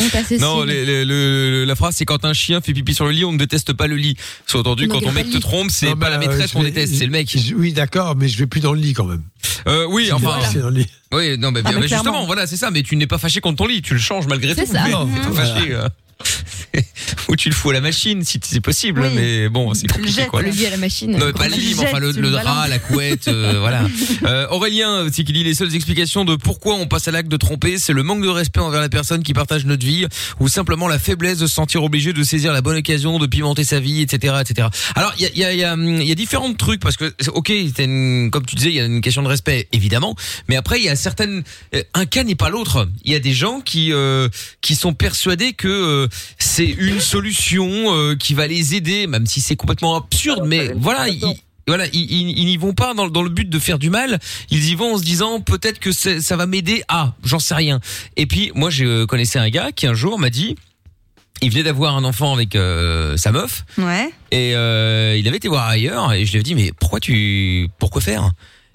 Honte à Cécile. Non, les- les- le- la phrase c'est quand un chien fait pipi sur le lit, on ne déteste pas le lit. Sous-entendu, On quand ton mec te lit. trompe, c'est pas bah, la maîtresse je qu'on déteste, c'est le mec. je- Oui, d'accord, mais je vais plus dans le lit quand même. Euh, oui, enfin. C'est dans le lit. Oui, non, mais, Ah, bien- mais justement, voilà, c'est ça. Mais tu n'es pas fâché contre ton lit, tu le changes malgré C'est tout. ça. Mais pas voilà. fâché. euh. Ou tu le fous à la machine si c'est possible, Oui. mais bon, c'est compliqué quoi. Le lit à la machine. Non, mais pas le lit, mais enfin le, drap, la couette, euh, voilà. Euh, Aurélien, c'est qu'il dit les seules explications de pourquoi on passe à l'acte de tromper, c'est le manque de respect envers la personne qui partage notre vie, ou simplement la faiblesse de se sentir obligé de saisir la bonne occasion de pimenter sa vie, etc., etc. Alors il y a, il y a, y a, hum, y a différents trucs parce que ok, c'est une- comme tu disais, il y a une question de respect évidemment, mais après il y a certaines, euh, un cas n'est pas l'autre. Il y a des gens qui euh, qui sont persuadés que euh, c'est une solution euh, qui va les aider, même si c'est complètement absurde, mais voilà. ils- voilà, ils, ils, ils n'y vont pas dans, dans le but de faire du mal. Ils y vont en se disant peut-être que ça va m'aider. Ah, j'en sais rien. Et puis moi, je connaissais un gars qui un jour m'a dit, il venait d'avoir un enfant avec euh, sa meuf Ouais. et euh, il avait été voir ailleurs et je lui ai dit mais pourquoi tu pourquoi faire?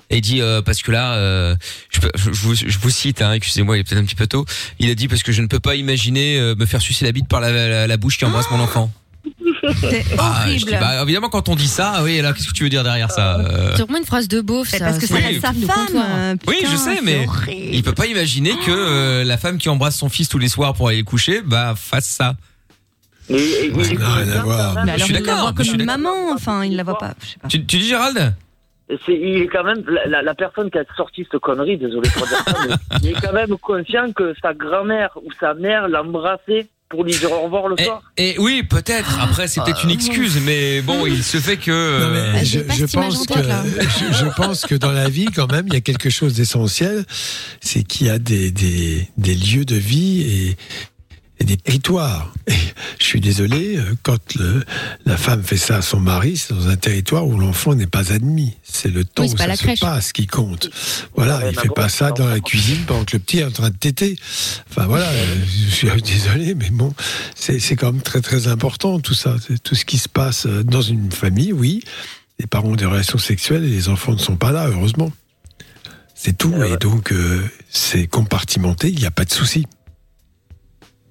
Et il dit euh, parce que là euh, je, vous, je vous cite hein, excusez-moi il est peut-être un petit peu tôt il a dit parce que je ne peux pas imaginer euh, me faire sucer la bite par la, la, la bouche qui embrasse mon enfant C'est ah, je horrible. dis, bah, évidemment quand on dit ça oui là qu'est-ce que tu veux dire derrière ça euh, C'est vraiment une phrase de beauf, ça. parce que c'est ça Oui. reste sa femme. euh, Oui, je sais, mais horrible. il peut pas imaginer que euh, la femme qui embrasse son fils tous les soirs pour aller le coucher, bah fasse ça. Ouais, n'a rien à voir. Mais je alors, suis il la d'accord, voit je comme une d'accord. maman. Enfin, il la voit pas. Je sais pas. Tu, tu dis Gérald c'est- il est quand même la, la- la personne qui a sorti cette connerie, désolé pour dire ça, mais il est quand même conscient que sa grand-mère ou sa mère l'embrassait pour lui dire au revoir le et, soir. et oui, peut-être. Après, c'est peut-être une excuse, mais bon, il se fait que. Non, mais euh, Ah, je, pense en que je, je pense que dans la vie quand même il y a quelque chose d'essentiel, c'est qu'il y a des, des, des lieux de vie et des territoires. Et je suis désolé euh, quand le, la femme fait ça à son mari, c'est dans un territoire où l'enfant n'est pas admis. C'est le temps Oui, c'est où pas ça la se crèche. passe qui compte. Voilà, Ouais, il fait pas ça dans la cuisine pendant que le petit est en train de téter. Enfin voilà, euh, je suis désolé, mais bon, c'est c'est quand même très très important tout ça. C'est Tout ce qui se passe euh, dans une famille, oui. Les parents ont des relations sexuelles et les enfants ne sont pas là, heureusement. C'est tout, et donc euh, c'est compartimenté, il n'y a pas de souci.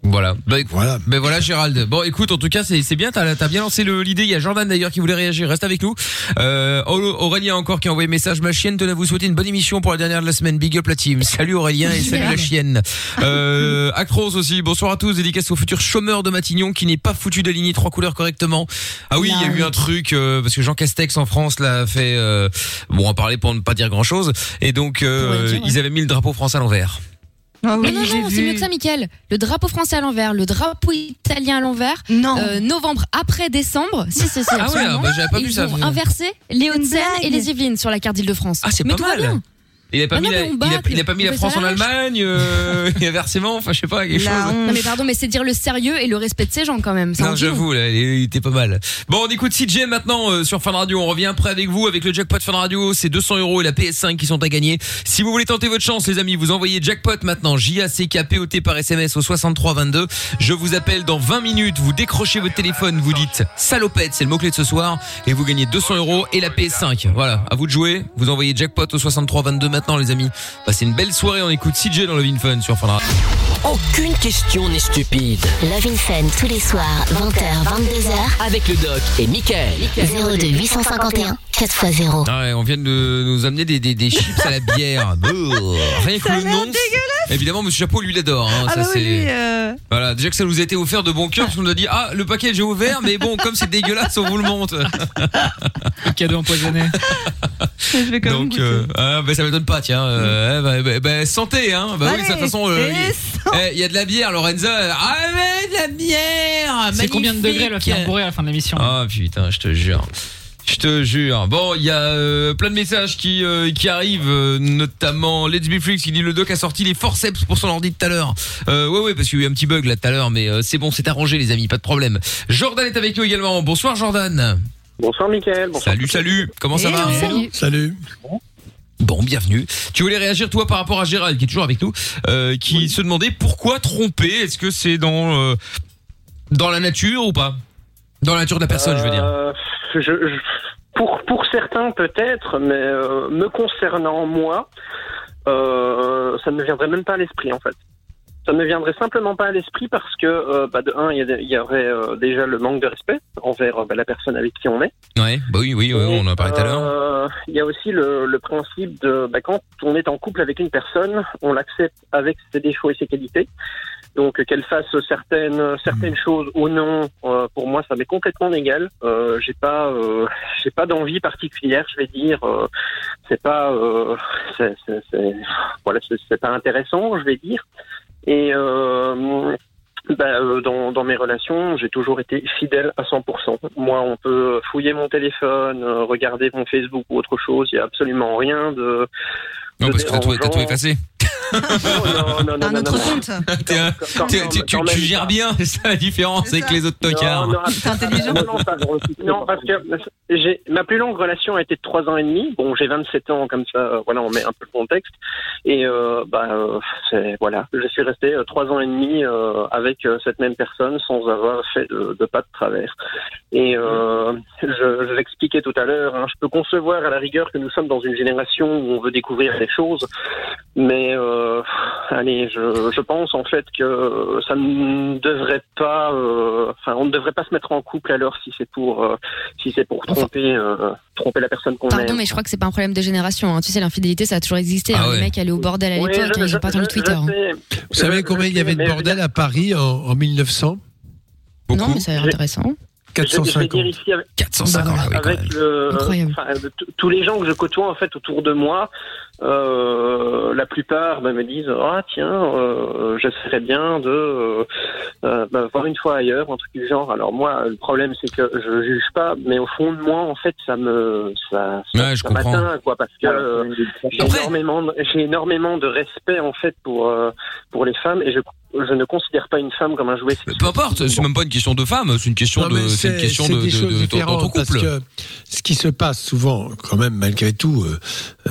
Voilà. Bah, Voilà. Ben voilà Gérald. Bon écoute en tout cas c'est c'est bien t'as as bien lancé le- l'idée. Il y a Jordan d'ailleurs qui voulait réagir. Reste avec nous. Euh, Auré- Aurélien encore qui a envoyé message. Ma chienne tenait à vous souhaiter une bonne émission pour la dernière de la semaine. Big up la team. Salut Aurélien et salut la chienne. Euh, Actros aussi. Bonsoir à tous. Dédicace au futur chômeur de Matignon qui n'est pas foutu d'aligner trois couleurs correctement. Ah oui il y a eu un truc euh, parce que Jean Castex en France l'a fait. Euh, bon on va parler pour ne pas dire grand chose. Et donc euh, dire, ouais. ils avaient mis le drapeau français à l'envers. Ah oui, non, non, non, c'est mieux que ça, Mickaël. Le drapeau français à l'envers, le drapeau italien à l'envers. Non. Euh, novembre après décembre. Si, si, si. Ah ouais, bah, j'avais pas vu ils ça. ont inversé les Hauts-de-Seine blague. et les Yvelines sur la carte d'Île-de-France. Ah, c'est pas va mal. bien. Il a pas Ah mis non, la, il a, il a pas mis la France en. Allemagne, euh, et inversement, enfin je sais pas, quelque chose. Non mais pardon, mais c'est dire le sérieux et le respect de ces gens quand même. Non, j'avoue, là, il était pas mal. Bon, on écoute CJ maintenant euh, sur Fun Radio. On revient après avec vous avec le jackpot Fun Radio. C'est 200 euros et la PS5 qui sont à gagner. Si vous voulez tenter votre chance, les amis, vous envoyez jackpot maintenant. J A C K P O T par SMS au 63 22. Je vous appelle dans 20 minutes. Vous décrochez votre téléphone, vous dites salopette, c'est le mot clé de ce soir, et vous gagnez 200 euros et la PS5. Voilà, à vous de jouer. Vous envoyez jackpot au 63 22 maintenant, les amis. Passez une belle soirée. On écoute CJ dans Vin Fun sur Fun Radio. Aucune question n'est stupide. Love in Fun tous les soirs, 20h, 22h, Avec le doc et Michael. 02 851 4x0. Ah ouais, on vient de nous amener des, des, des chips à la bière. Brrr. Rien que Ça le nom. Évidemment, Monsieur Chapeau, lui, l'adore. Hein. Ah ça, bah oui, lui, euh, Voilà, déjà que ça nous a été offert de bon cœur, parce qu'on nous a dit, ah, le paquet j'ai ouvert, mais bon, comme c'est dégueulasse, on vous le montre. Le cadeau empoisonné. je vais quand même Donc, euh, ah, bah, ça m'étonne pas, tiens. Euh, bah, bah, bah, santé, hein. Bah oui, de toute façon, euh, il eh, il y a de la bière, Lorenza. Ah, mais de la bière C'est combien de degrés finir magnifique. bourré à la fin de l'émission. Ah putain, je te jure. Je te jure. Bon, il y a euh, plein de messages qui euh, qui arrivent, euh, notamment Let's Be Freaks qui dit le doc a sorti les forceps pour son ordi tout à l'heure. Euh, ouais ouais parce qu'il y a eu un petit bug là tout à l'heure, mais euh, c'est bon, c'est arrangé les amis, pas de problème. Jordan est avec nous également. Bonsoir Jordan. Bonsoir Mickaël. Bonsoir. Salut salut. Comment ça va salut. Salut. Bon, bienvenue. Tu voulais réagir toi par rapport à Gérald qui est toujours avec nous, euh, qui se demandait pourquoi tromper. Est-ce que c'est dans euh, dans la nature ou pas? Dans la nature de la personne, je veux dire. Je- je- pour, pour certains peut-être, mais euh, me concernant moi, euh, ça ne me viendrait même pas à l'esprit en fait. Ça ne me viendrait simplement pas à l'esprit parce que, euh, bah, de un, il y, aurait déjà le manque de respect envers bah, la personne avec qui on est. Ouais, bah oui, oui, ouais, on en a parlé tout à l'heure. Il y a aussi le, le principe de bah, quand on est en couple avec une personne, on l'accepte avec ses défauts et ses qualités. Donc qu'elle fasse certaines certaines choses ou non, euh, pour moi ça m'est complètement égal. Euh, j'ai pas euh, j'ai pas d'envie particulière, je vais dire. Euh, c'est pas euh, c'est, c'est, c'est- voilà c'est, pas intéressant, je vais dire. Et euh, bah, euh, dans, dans mes relations, j'ai toujours été fidèle à 100%. Moi, on peut fouiller mon téléphone, regarder mon Facebook ou autre chose, il y a absolument rien de... Non, de parce que t'as tout, t'as tout effacé. Non, non, non, autre compte. Tu, gères bien, c'est ça la différence avec les autres tocards. Non, parce que ma plus longue relation a été de trois ans et demi. Bon, j'ai 27 ans, comme ça, euh, voilà, on met un peu le contexte. Et euh, bah, euh, voilà, je suis resté euh, trois ans et demi euh, avec euh, cette même personne sans avoir fait de, pas de travers. Et euh, je, l'expliquais tout à l'heure. hein, je peux concevoir à la rigueur que nous sommes dans une génération où on veut découvrir des choses, mais euh, allez, je, je pense en fait que ça ne devrait pas, euh, enfin, on ne devrait pas se mettre en couple alors si c'est pour, euh, si c'est pour Enfin- tromper, euh, tromper la personne qu'on Pardon, aime. mais je crois que c'est pas un problème de génération. hein. Tu sais, l'infidélité, ça a toujours existé. Ah hein. ouais. Les mecs allaient au bordel à Oui, l'époque, je- hein, ils je- ont pas attendu je- Twitter. hein. je sais. Vous savez combien il y avait de bordel à Paris en, en 1900 Non, mais ça a l'air J'ai- intéressant. Je, je vais dire 450. ici avec, 450, ah oui, quand avec le, tous les gens que je côtoie en fait autour de moi, euh, la plupart bah, me disent ah tiens, euh, j'essaierais bien de euh, euh, bah, voir une fois ailleurs, un truc du genre. Alors moi, le problème c'est que je juge pas, mais au fond de moi, en fait, ça me ça, ça, Ouais, je ça comprends. m'atteint quoi, parce que euh, j'ai énormément, de- j'ai énormément de respect en fait pour euh, pour les femmes et je je ne considère pas une femme comme un jouet sexuel. Peu importe, c'est même pas une question de femme, c'est une question Non, de, c'est une question c'est de, des de, choses de- dans ton parce couple. que ce qui se passe souvent, quand même, malgré tout, euh,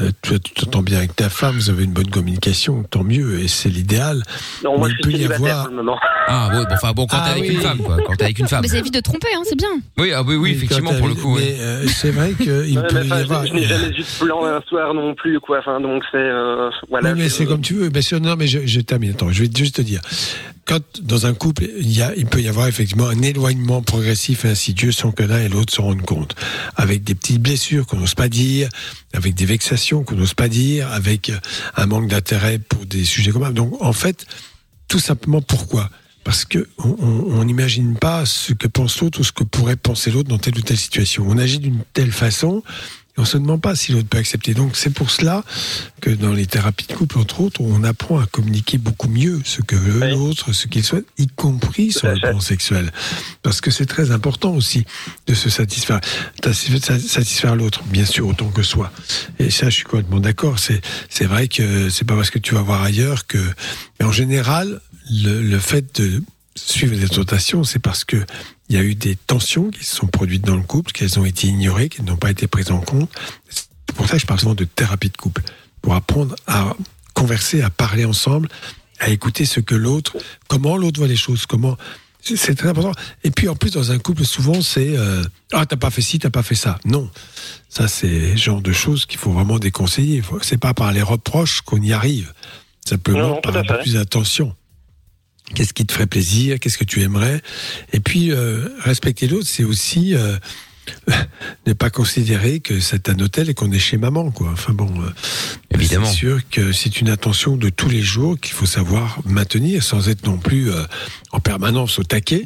euh, tu t'entends bien avec ta femme, vous avez une bonne communication, tant mieux, et c'est l'idéal. Non, moi je il peut suis célibataire avoir- pour le moment. Ah ouais, bon, enfin bon, quand Ah t'es avec oui. une femme, quoi, quand t'es avec une femme. Mais ça évite de tromper, hein, c'est bien. Oui, ah oui, oui, effectivement, quand pour le coup. oui. Mais euh, c'est vrai qu'il Ouais, peut y avoir. je, n'ai jamais vu de plan un soir non plus, quoi. Enfin, donc c'est voilà. oui, mais c'est comme tu veux. Non, mais je, je termine. Attends, je vais juste te dire. Quand dans un couple, il, peut y avoir effectivement un éloignement progressif et insidieux sans que l'un et l'autre se rendent compte. Avec des petites blessures qu'on n'ose pas dire, avec des vexations qu'on n'ose pas dire, avec un manque d'intérêt pour des sujets communs. Donc, en fait, tout simplement pourquoi? Parce que on n'imagine pas ce que pense l'autre ou ce que pourrait penser l'autre dans telle ou telle situation. On agit d'une telle façon Et on se demande pas si l'autre peut accepter. Donc c'est pour cela que dans les thérapies de couple, entre autres, on apprend à communiquer beaucoup mieux ce que veut Oui. l'autre, ce qu'il souhaite, y compris sur le plan sexuel. Parce que c'est très important aussi de se satisfaire, satisfaire satisfaire l'autre, bien sûr, autant que soi. Et ça, je suis complètement d'accord. C'est, c'est vrai que c'est pas parce que tu vas voir ailleurs que, mais en général, le, le fait de suivre des tentations, c'est parce que il y a eu des tensions qui se sont produites dans le couple, qu'elles ont été ignorées, qu'elles n'ont pas été prises en compte. C'est pour ça que je parle souvent de thérapie de couple, pour apprendre à converser, à parler ensemble, à écouter ce que l'autre, comment l'autre voit les choses, comment. C'est très important. Et puis en plus dans un couple, souvent c'est euh, ah t'as pas fait ci, t'as pas fait ça. Non, ça c'est le genre de choses qu'il faut vraiment déconseiller. C'est pas par les reproches qu'on y arrive, simplement Non, non, par un peu plus d'attention. Qu'est-ce qui te ferait plaisir? Qu'est-ce que tu aimerais? Et puis, euh, respecter l'autre, c'est aussi euh, ne pas considérer que c'est un hôtel et qu'on est chez maman, quoi. Enfin bon, euh, Évidemment. C'est sûr que c'est une attention de tous les jours qu'il faut savoir maintenir sans être non plus euh, en permanence au taquet.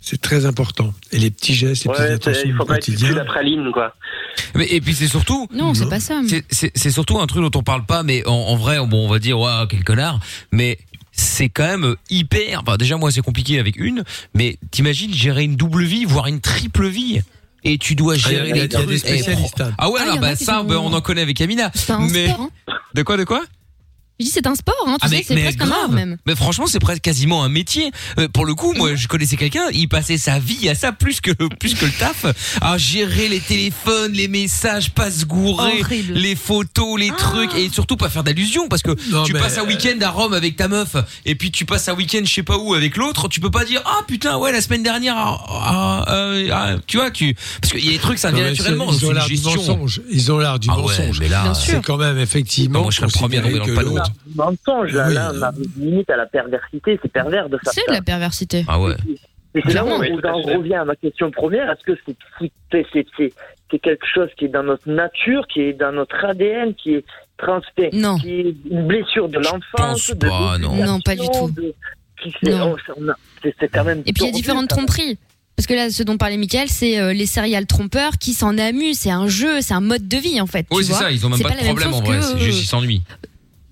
C'est très important. Et les petits gestes, les petites Ouais, c'est- attentions il faut pas être plus quotidien. la praline, quoi. Mais, et puis c'est surtout. Non, c'est pas ça. C'est- C'est c'est surtout un truc dont on parle pas, mais en, en vrai, bon, on va dire, ouais, quel connard, mais c'est quand même hyper. Enfin, déjà, moi, c'est compliqué avec une, mais t'imagines gérer une double vie, voire une triple vie? Et tu dois Ah, il y a- gérer il y a les des trucs. Spécialistes, hein. Ah ouais, Ah, alors, il y en a bah ça, sont- bah, on en connaît avec Amina. C'est un Mais sport. hein. de quoi, de quoi? Je dis c'est un sport, hein, tu sais, c'est presque un art même. Mais franchement, c'est presque quasiment un métier. Euh, pour le coup, moi, je connaissais quelqu'un, il passait sa vie à ça plus que plus que le taf, à gérer les téléphones, les messages, pas se gourer, Horrible. les photos, les trucs, et surtout pas faire d'allusion parce que Non, tu mais- passes un week-end à Rome avec ta meuf, et puis tu passes un week-end je sais pas où avec l'autre, tu peux pas dire ah putain ouais la semaine dernière, ah, ah, euh, ah, tu vois, tu parce qu'il y a des trucs ça vient Non, mais naturellement, Ils c'est ont une l'art du gestion. mensonge. Ils ont l'art du Ah ouais, mensonge. mais là, Bien sûr. C'est quand même effectivement. Moi, je serais le premier à tomber considérer dans le que panneau. l'autre- Mensonge, là, Oui. là, on arrive limite à la perversité, c'est pervers de faire C'est ça. de la perversité. Ah ouais. Et c'est là où j'en reviens à ma question première. Est-ce que c'est c'est- c'est- c'est- c'est quelque chose qui est dans notre nature, qui est dans notre ADN, qui est transfert, Non. qui est une blessure de l'enfance, pense de pas, non. Non, pas du tout. de- qui fait- Non. on- on a- c'est c'est quand même. Et puis il y a différentes tromperies. Parce que là, ce dont parlait Michael, c'est euh, les serial trompeurs qui s'en amusent. C'est un jeu, c'est un mode de vie en fait. Oui, c'est ça, ils ont même C'est pas, pas de problème en vrai, que, c'est juste ils s'ennuient.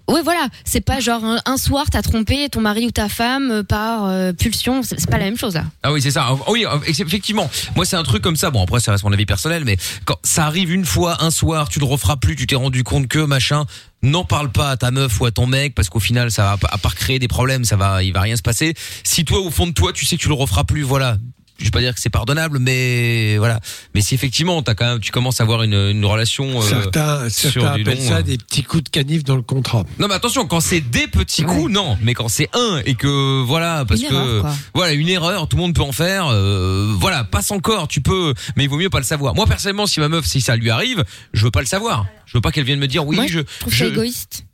Ouais, voilà. C'est pas genre un, un soir t'as trompé ton mari ou ta femme euh, par euh, pulsion. C'est pas la même chose là. Ah oui, c'est ça. Ah Oui, effectivement. Moi, c'est un truc comme ça. Bon, après, ça reste mon avis personnel, mais quand ça arrive une fois, un soir, tu le referas plus, tu t'es rendu compte que machin, n'en parle pas à ta meuf ou à ton mec, parce qu'au final, ça va, à part créer des problèmes, ça va, il va rien se passer. Si toi, au fond de toi, tu sais que tu le referas plus, voilà. Je vais pas dire que c'est pardonnable, mais voilà. Mais si effectivement, t'as quand même, tu commences à avoir une, une relation. euh, Certains, sur certains du appellent long, ça euh. des petits coups de canif dans le contrat. Non, mais attention, quand c'est des petits coups, non. Mais quand c'est un et que voilà, parce Une que erreur, quoi. voilà une erreur, tout le monde peut en faire. euh, voilà, passe encore, tu peux, mais il vaut mieux pas le savoir. Moi personnellement, si ma meuf, si ça lui arrive, je veux pas le savoir. Je veux pas qu'elle vienne me dire oui, Moi, je, Je trouve je- ça égoïste.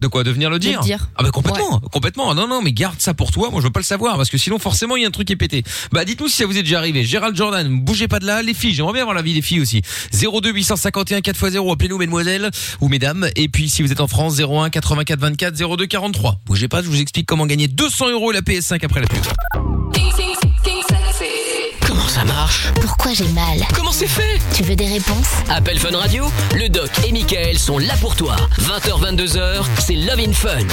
De quoi de venir le dire. dire. Ah bah complètement, complètement. Non non, mais garde ça pour toi. Moi je veux pas le savoir parce que sinon forcément il y a un truc qui est pété. Bah dites-nous si ça vous est déjà arrivé. Gérald Jordan, bougez pas de là. Les filles, j'aimerais bien voir la vie des filles aussi. 02 851 4x0, appelez-nous mesdemoiselles ou mesdames. Et puis si vous êtes en France, 01 84 24 02 43. Bougez pas, je vous explique comment gagner 200 euros et la PS5 après la pub. Comment ça marche Pourquoi j'ai mal Comment c'est fait Tu veux des réponses Appel Fun Radio, le doc et Michael sont là pour toi. 20h, 22h, c'est Love in Fun.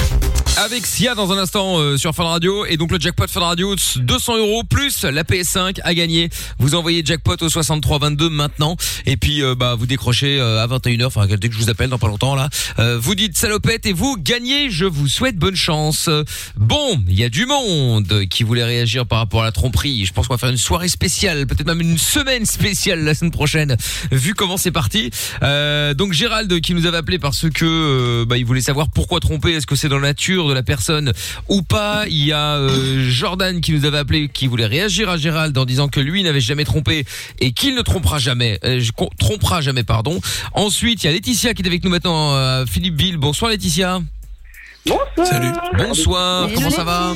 Avec Sia dans un instant euh, sur Fun Radio et donc le jackpot Fun Radio 200 euros plus la PS5 à gagner. Vous envoyez jackpot au 63 22 maintenant et puis euh, bah vous décrochez euh, à 21h enfin dès que je vous appelle dans pas longtemps là. Vous dites salopette et vous gagnez. Je vous souhaite bonne chance. Bon, il y a du monde qui voulait réagir par rapport à la tromperie. Je pense qu'on va faire une soirée spéciale, peut-être même une semaine spéciale la semaine prochaine vu comment c'est parti. Donc Gérald qui nous avait appelé parce que bah, il voulait savoir pourquoi tromper. Est-ce que c'est dans la nature de la personne ou pas Il y a euh, Jordan qui nous avait appelé qui voulait réagir à Gérald en disant que lui n'avait jamais trompé et qu'il ne trompera jamais. Euh, je- trompera jamais, pardon. Ensuite, il y a Laetitia qui est avec nous maintenant. euh, Philippe Bill. Bonsoir Laetitia. Bonsoir. Salut. Bonsoir. Comment ça va.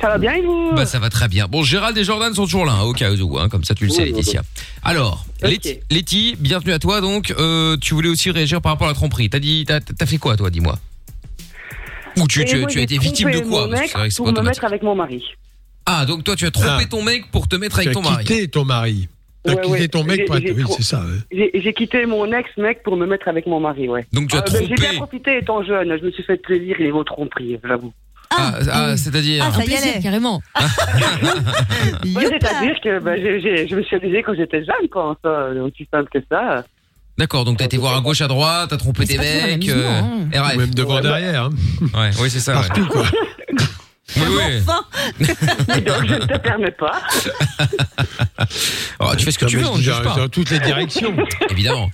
Ça va bien et vous? Bah ça va très bien. Bon, Gérald et Jordan sont toujours là, hein, au cas où, hein, comme ça tu le sais, Oui, oui, Laetitia. Alors, Ok. Letty, bienvenue à toi. Donc, euh, tu voulais aussi réagir par rapport à la tromperie. T'as dit, t'as t'as fait quoi, toi, dis-moi? Ou tu, Et tu, moi, tu as été victime de trompé quoi mon Parce que mec c'est vrai que c'est pour pas me automatique. mettre avec mon mari. Ah, donc toi, tu as trompé Ah. ton mec pour te mettre Tu avec ton mari. quitté ton mari. T'as Ouais, quitté ouais. ton mec J'ai- pour être... j'ai Oui, trop- c'est ça. ouais. J'ai j'ai quitté mon ex-mec pour me mettre avec mon mari, ouais. Donc tu as Euh, ben, J'ai bien trompé. profité étant jeune. Je me suis fait plaisir et vos tromperies, j'avoue. Ah, ah, c'est-à-dire. Un plaisir, carrément. Ouais, C'est-à-dire que ben, j'ai- j'ai- je me suis amusée quand j'étais jeune, quoi. Ça, aussi simple que ça. D'accord, donc t'as été voir à gauche, à droite, t'as trompé tes mecs. euh, hein. RF. Même devant, derrière. hein. Ouais, oui, c'est ça. ouais. Partout, quoi. Oui, oui. Donc je ne te permets pas. Oh, tu fais ce que tu Non, veux, on ne juge pas. Dans toutes les directions. Évidemment.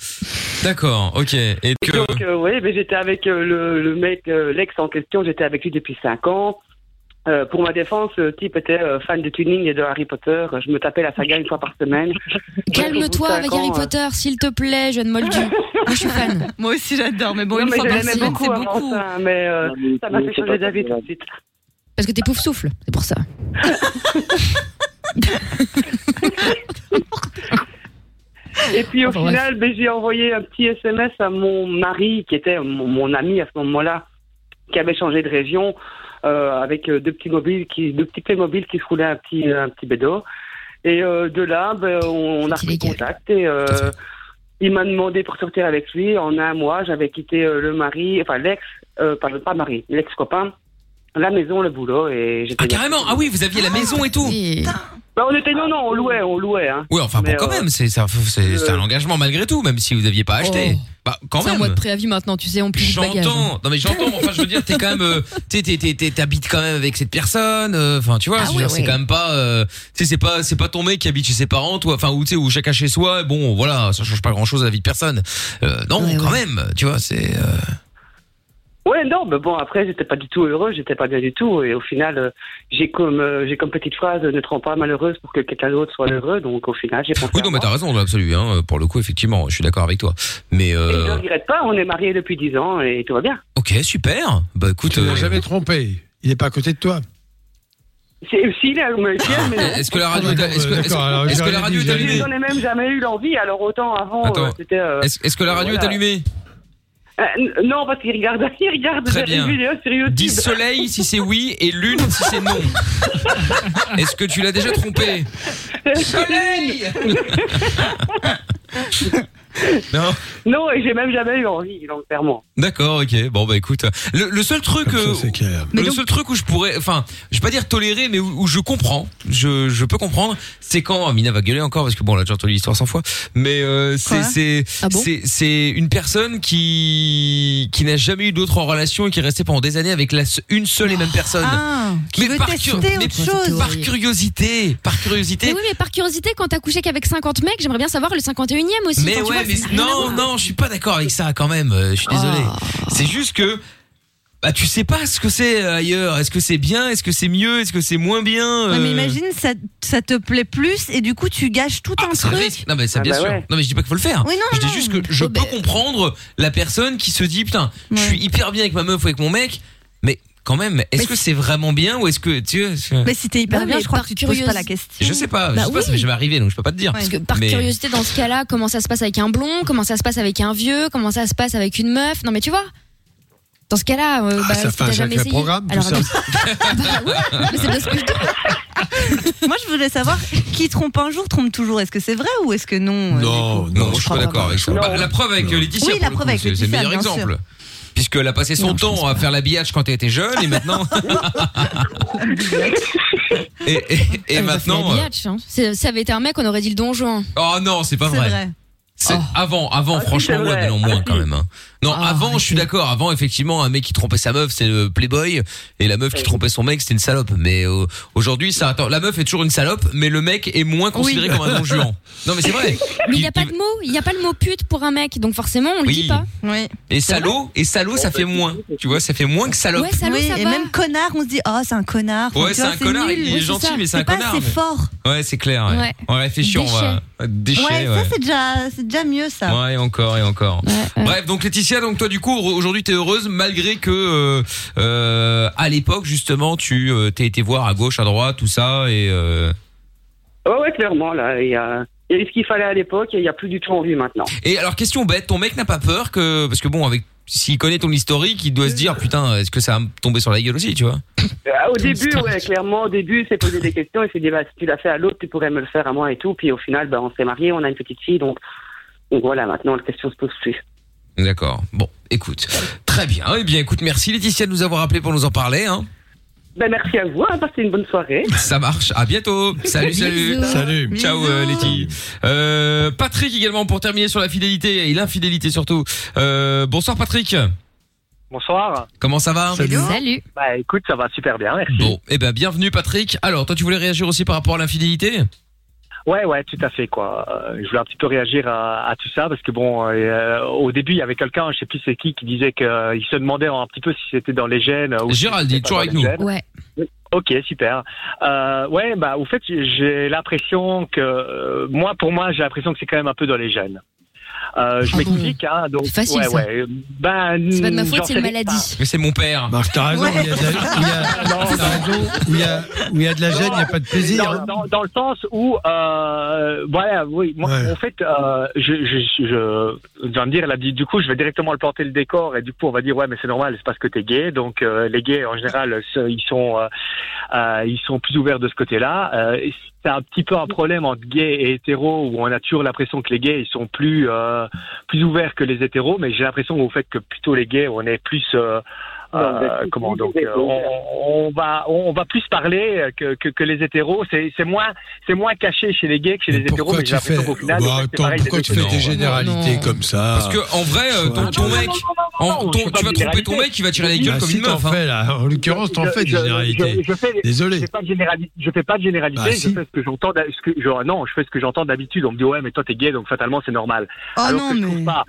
D'accord, ok. Et que. Donc, euh, oui, mais j'étais avec euh, le, le mec, euh, l'ex en question, j'étais avec lui depuis 5 ans. Euh, pour ma défense, le type était euh, fan de tuning et de Harry Potter. Je me tapais la saga une fois par semaine. Calme-toi avec Harry euh, Potter, s'il te plaît, jeune moldu. Moi, je suis fan. Moi aussi, j'adore. Mais bon, non, une mais fois par semaine, beaucoup c'est beaucoup. ça, mais euh, Non, mais ça m'a fait changer d'avis tout de suite. Parce que t'es pouf souffle, c'est pour ça. Et puis au Enfin, final, ben, j'ai envoyé un petit SMS à mon mari, qui était mon, mon ami à ce moment-là, qui avait changé de région, euh, avec euh, deux petits mobiles, qui, deux petits Playmobil qui se roulaient un petit, un petit bédo. Et euh, de là, ben, on, on a pris contact et euh, il m'a demandé pour sortir avec lui. En un mois, j'avais quitté euh, le mari, enfin l'ex, euh, pas, pas mari, l'ex-copain, la maison, le boulot et j'étais. Ah, carrément Ah oui, vous aviez la maison et tout Ben, on était non non, on louait, on louait. Hein. Oui, enfin bon, quand euh, même, c'est ça- c'est c'est un euh, engagement malgré tout, même si vous n'aviez pas acheté. Oh. Bah, quand C'est un même. mois de préavis maintenant, tu sais, on plie. J'entends. Non mais j'entends. mais Enfin, je veux dire, t'es quand même, euh, t'es, t'es, t'es, t'es- t'habites quand même avec cette personne. euh, Enfin, tu vois, Ah je veux ouais, dire, c'est ouais. quand même pas, euh, tu sais, c'est pas, c'est pas ton mec qui habite chez ses parents, toi. Enfin, ou tu sais, ou chacun chez soi. Bon, voilà, ça change pas grand chose à la vie de personne. Euh, non, quand même. Tu vois, c'est. euh, Ouais, non, mais bon, après, j'étais pas du tout heureux, j'étais pas bien du tout. Et au final, euh, j'ai comme, euh, j'ai comme petite phrase, ne te rends pas malheureuse pour que quelqu'un d'autre soit heureux. Donc, au final, j'ai pensé. Oui, non, mais t'as raison, dans l'absolu. Hein, pour le coup, effectivement, je suis d'accord avec toi. Mais Et je ne euh, regrette pas, on est mariés depuis 10 ans et tout va bien. ok, super. Bah écoute, Tu l'as euh, jamais trompé. Il n'est pas à côté de toi. C'est aussi là, mais est-ce que la radio, est- est-ce que, est-ce que- que la radio dit, est allumée J'en ai même jamais eu l'envie, alors autant avant, Attends. euh, c'était. euh, Est-ce est-ce que la radio est allumée? Euh, non, parce qu'il regarde, il regarde Très des bien. vidéos sur YouTube. Dis soleil si c'est oui et lune si c'est non. Est-ce que tu l'as déjà trompé? Soleil Non. Non, et j'ai même jamais eu envie, donc clairement. D'accord, ok. Bon bah écoute, le, le seul truc, euh, le seul truc où je pourrais, enfin, je vais pas dire tolérer, mais où, où je comprends, je, je peux comprendre, c'est quand Amina va gueuler encore parce que bon, on a déjà entendu l'histoire 100 fois, mais euh, c'est Quoi c'est Ah bon c'est une personne qui qui n'a jamais eu d'autre en relation et qui est restée pendant des années avec la une seule et même personne. Ah, qui veut par tester cur- mais chose. par curiosité, par curiosité. Mais oui, mais par curiosité, quand t'as couché qu'avec 50 mecs, j'aimerais bien savoir le 51 aussi. Mais ouais, vois, mais ça non, non, je suis pas d'accord avec ça quand même. euh, Je suis désolé. Oh. C'est juste que bah tu sais pas ce que c'est euh, ailleurs. Est-ce que c'est bien? Est-ce que c'est mieux? Est-ce que c'est moins bien? Ouais, mais euh, imagine, ça, ça te plaît plus et du coup, tu gâches tout ah, un truc. risque. Non mais c'est Ah bien bah sûr. ouais. Non mais je dis pas qu'il faut le faire. Oui, non, je dis non. juste que je Oh, peux ben. comprendre la personne qui se dit putain, je suis hyper bien avec ma meuf ou avec mon mec, quand même, est-ce que c'est vraiment bien ou est-ce que tu vois, Mais si t'es hyper bien, je crois que tu te poses pas la question. je sais pas, je Bah sais pas, ça m'est jamais arrivé donc je peux pas te dire. Parce que par Mais- curiosité, dans ce cas-là, comment ça se passe avec un blond? Comment ça se passe avec un vieux? Comment ça se passe avec une meuf? Non, mais tu vois dans ce cas-là, euh, Ah, bah, ça si fait un jamais sacré essayé. programme, tout Alors, ça. bah oui, mais c'est bien ce que je dis. Moi, je voulais savoir qui trompe un jour trompe toujours. Est-ce que c'est vrai ou est-ce que non euh, Non, Non, non, je suis pas d'accord avec ça. Non. Bah, la preuve avec Laetitia, Oui, la preuve coup, avec c'est c'est le Laetitia, meilleur bien exemple. Puisqu'elle a passé son Non, temps à pas. faire l'habillage quand elle était jeune et maintenant. et et, maintenant. euh, hein. Ça avait été un mec, on aurait dit le donjon. Oh non, c'est pas C'est vrai. C'est- Oh. Avant, avant, Ah, franchement, c'est ouais, mais non, moins Ah, quand même. hein. Non, Ah, avant, je suis d'accord. Avant, effectivement, un mec qui trompait sa meuf, c'est le playboy, et la meuf qui trompait son mec, c'était une salope. Mais euh, aujourd'hui, ça, attends, la meuf est toujours une salope, mais le mec est moins considéré comme un non-juan. Non, mais c'est vrai. Mais il n'y a pas de mot, il n'y a pas le mot pute pour un mec, donc forcément on le Oui. dit pas. Oui. Et salaud, et salaud, ça fait moins. Tu vois, ça fait moins que salope. Ouais, salaud, Oui, ça et va. même connard, on se dit, oh, c'est un connard. Ouais, c'est un connard, il est c'est gentil, ça. mais c'est un C'est connard. assez mais- fort. Ouais, c'est clair. Ouais. Réfléchit, on va. Déchet, ouais, ouais. ça, c'est déjà, c'est déjà mieux, ça. Ouais, et encore, et encore. Ouais, ouais. Bref, donc Laetitia, donc toi du coup aujourd'hui t'es heureuse malgré que euh, euh, à l'époque justement tu euh, t'es été voir à gauche, à droite, tout ça et euh, Ouais, ouais, clairement, là, il y a, il y a eu ce qu'il fallait à l'époque et il n'y a plus du tout envie maintenant. et alors question bête, ton mec n'a pas peur que parce que bon avec s'il connaît ton historique, il doit se dire putain, est-ce que ça va me tomber sur la gueule aussi, tu vois Euh, au début, ouais, clairement, au début, c'est poser des questions. Il s'est dit, bah, si tu l'as fait à l'autre, tu pourrais me le faire à moi et tout. Puis au final, bah, on s'est mariés, on a une petite fille, donc, donc voilà, maintenant, la question se pose plus. D'accord. Bon, écoute, très bien. Eh bien, écoute, merci Laetitia de nous avoir appelé pour nous en parler. Hein. Ben, merci à vous, hein, passez une bonne soirée. Ça marche. À bientôt. Salut, salut. Bisous. Salut. Ciao, euh, Letty. Euh, Patrick également pour terminer sur la fidélité et l'infidélité surtout. Euh, bonsoir Patrick. Bonsoir. Comment ça va? Salut. Bah écoute, ça va super bien, merci. Bon, eh ben bienvenue Patrick. Alors, toi tu voulais réagir aussi par rapport à l'infidélité? Ouais, ouais, tout à fait, quoi. Euh, je voulais un petit peu réagir à, à tout ça parce que bon, euh, au début, il y avait quelqu'un, je sais plus c'est qui, qui disait qu'il se demandait un petit peu si c'était dans les gènes. ou si Gérald, est c'était toujours avec nous. gènes. Ouais. Ok, super. Euh, ouais, bah, au fait, j'ai l'impression que euh, moi, pour moi, j'ai l'impression que c'est quand même un peu dans les gènes. Euh, je Ah bon m'explique, hein. Donc, C'est facile, ouais, ça. ouais. Ben, C'est pas de ma faute, c'est une pas. maladie. Mais c'est mon père. Marc, t'as raison. Il y a de la, il y a- t'as raison. Où il y a, où il y a de la gêne, il n'y a pas de plaisir. Dans, hein. dans, dans le sens où, euh, voilà, oui, moi, Ouais. en fait, euh, je, je, je, je vais me dire, là, du du coup, je vais directement le planter le décor, et du coup, on va dire, ouais, mais c'est normal, c'est parce que t'es gay, donc euh, les gays, en général, ils sont, euh, euh, ils sont plus ouverts de ce côté-là. C'est un petit peu un problème entre gays et hétéros, où on a toujours l'impression que les gays, ils sont plus, euh, plus ouverts que les hétéros, mais j'ai l'impression au fait que plutôt les gays, on est plus, euh, euh, comment donc euh, on, on va on va plus parler que, que, que les hétéros c'est c'est moins c'est moins caché chez les gays que chez les hétéros Pourquoi mais j'ai tu fais, l'impression qu'au final Bah, au attends, pareil pourquoi tu fais des généralités comme ça Parce que en vrai, euh, ton, ton mec, en- ton- tu vas tromper ton mec, il va tirer la gueule Bah, comme si une meuf. hein. fais, là? En l'occurrence, t'en fais des généralités. je- je fais- Désolé. Je fais pas de généralité. Je fais pas de généralité. Bah, je si. fais ce que j'entends. je- non, je fais ce que j'entends d'habitude. On me dit ouais, mais toi t'es gay, donc fatalement c'est normal. Oh Alors non, que je trouve pas.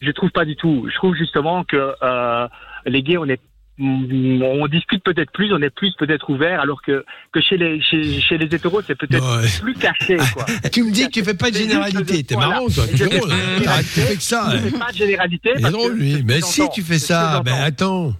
Je trouve pas du tout. Je trouve justement que euh, les gays, on est on discute peut-être plus, on est plus peut-être ouvert, alors que que chez les chez, chez les hétéros c'est peut-être Ouais. plus caché quoi. Tu me dis que tu fais pas de généralité. T'es marrant, toi. Tu fais T'arrêtes, tu fais que ça. Je fais pas de généralité. Drôle, que lui. Mais si tu fais ça, ben j'entends. attends.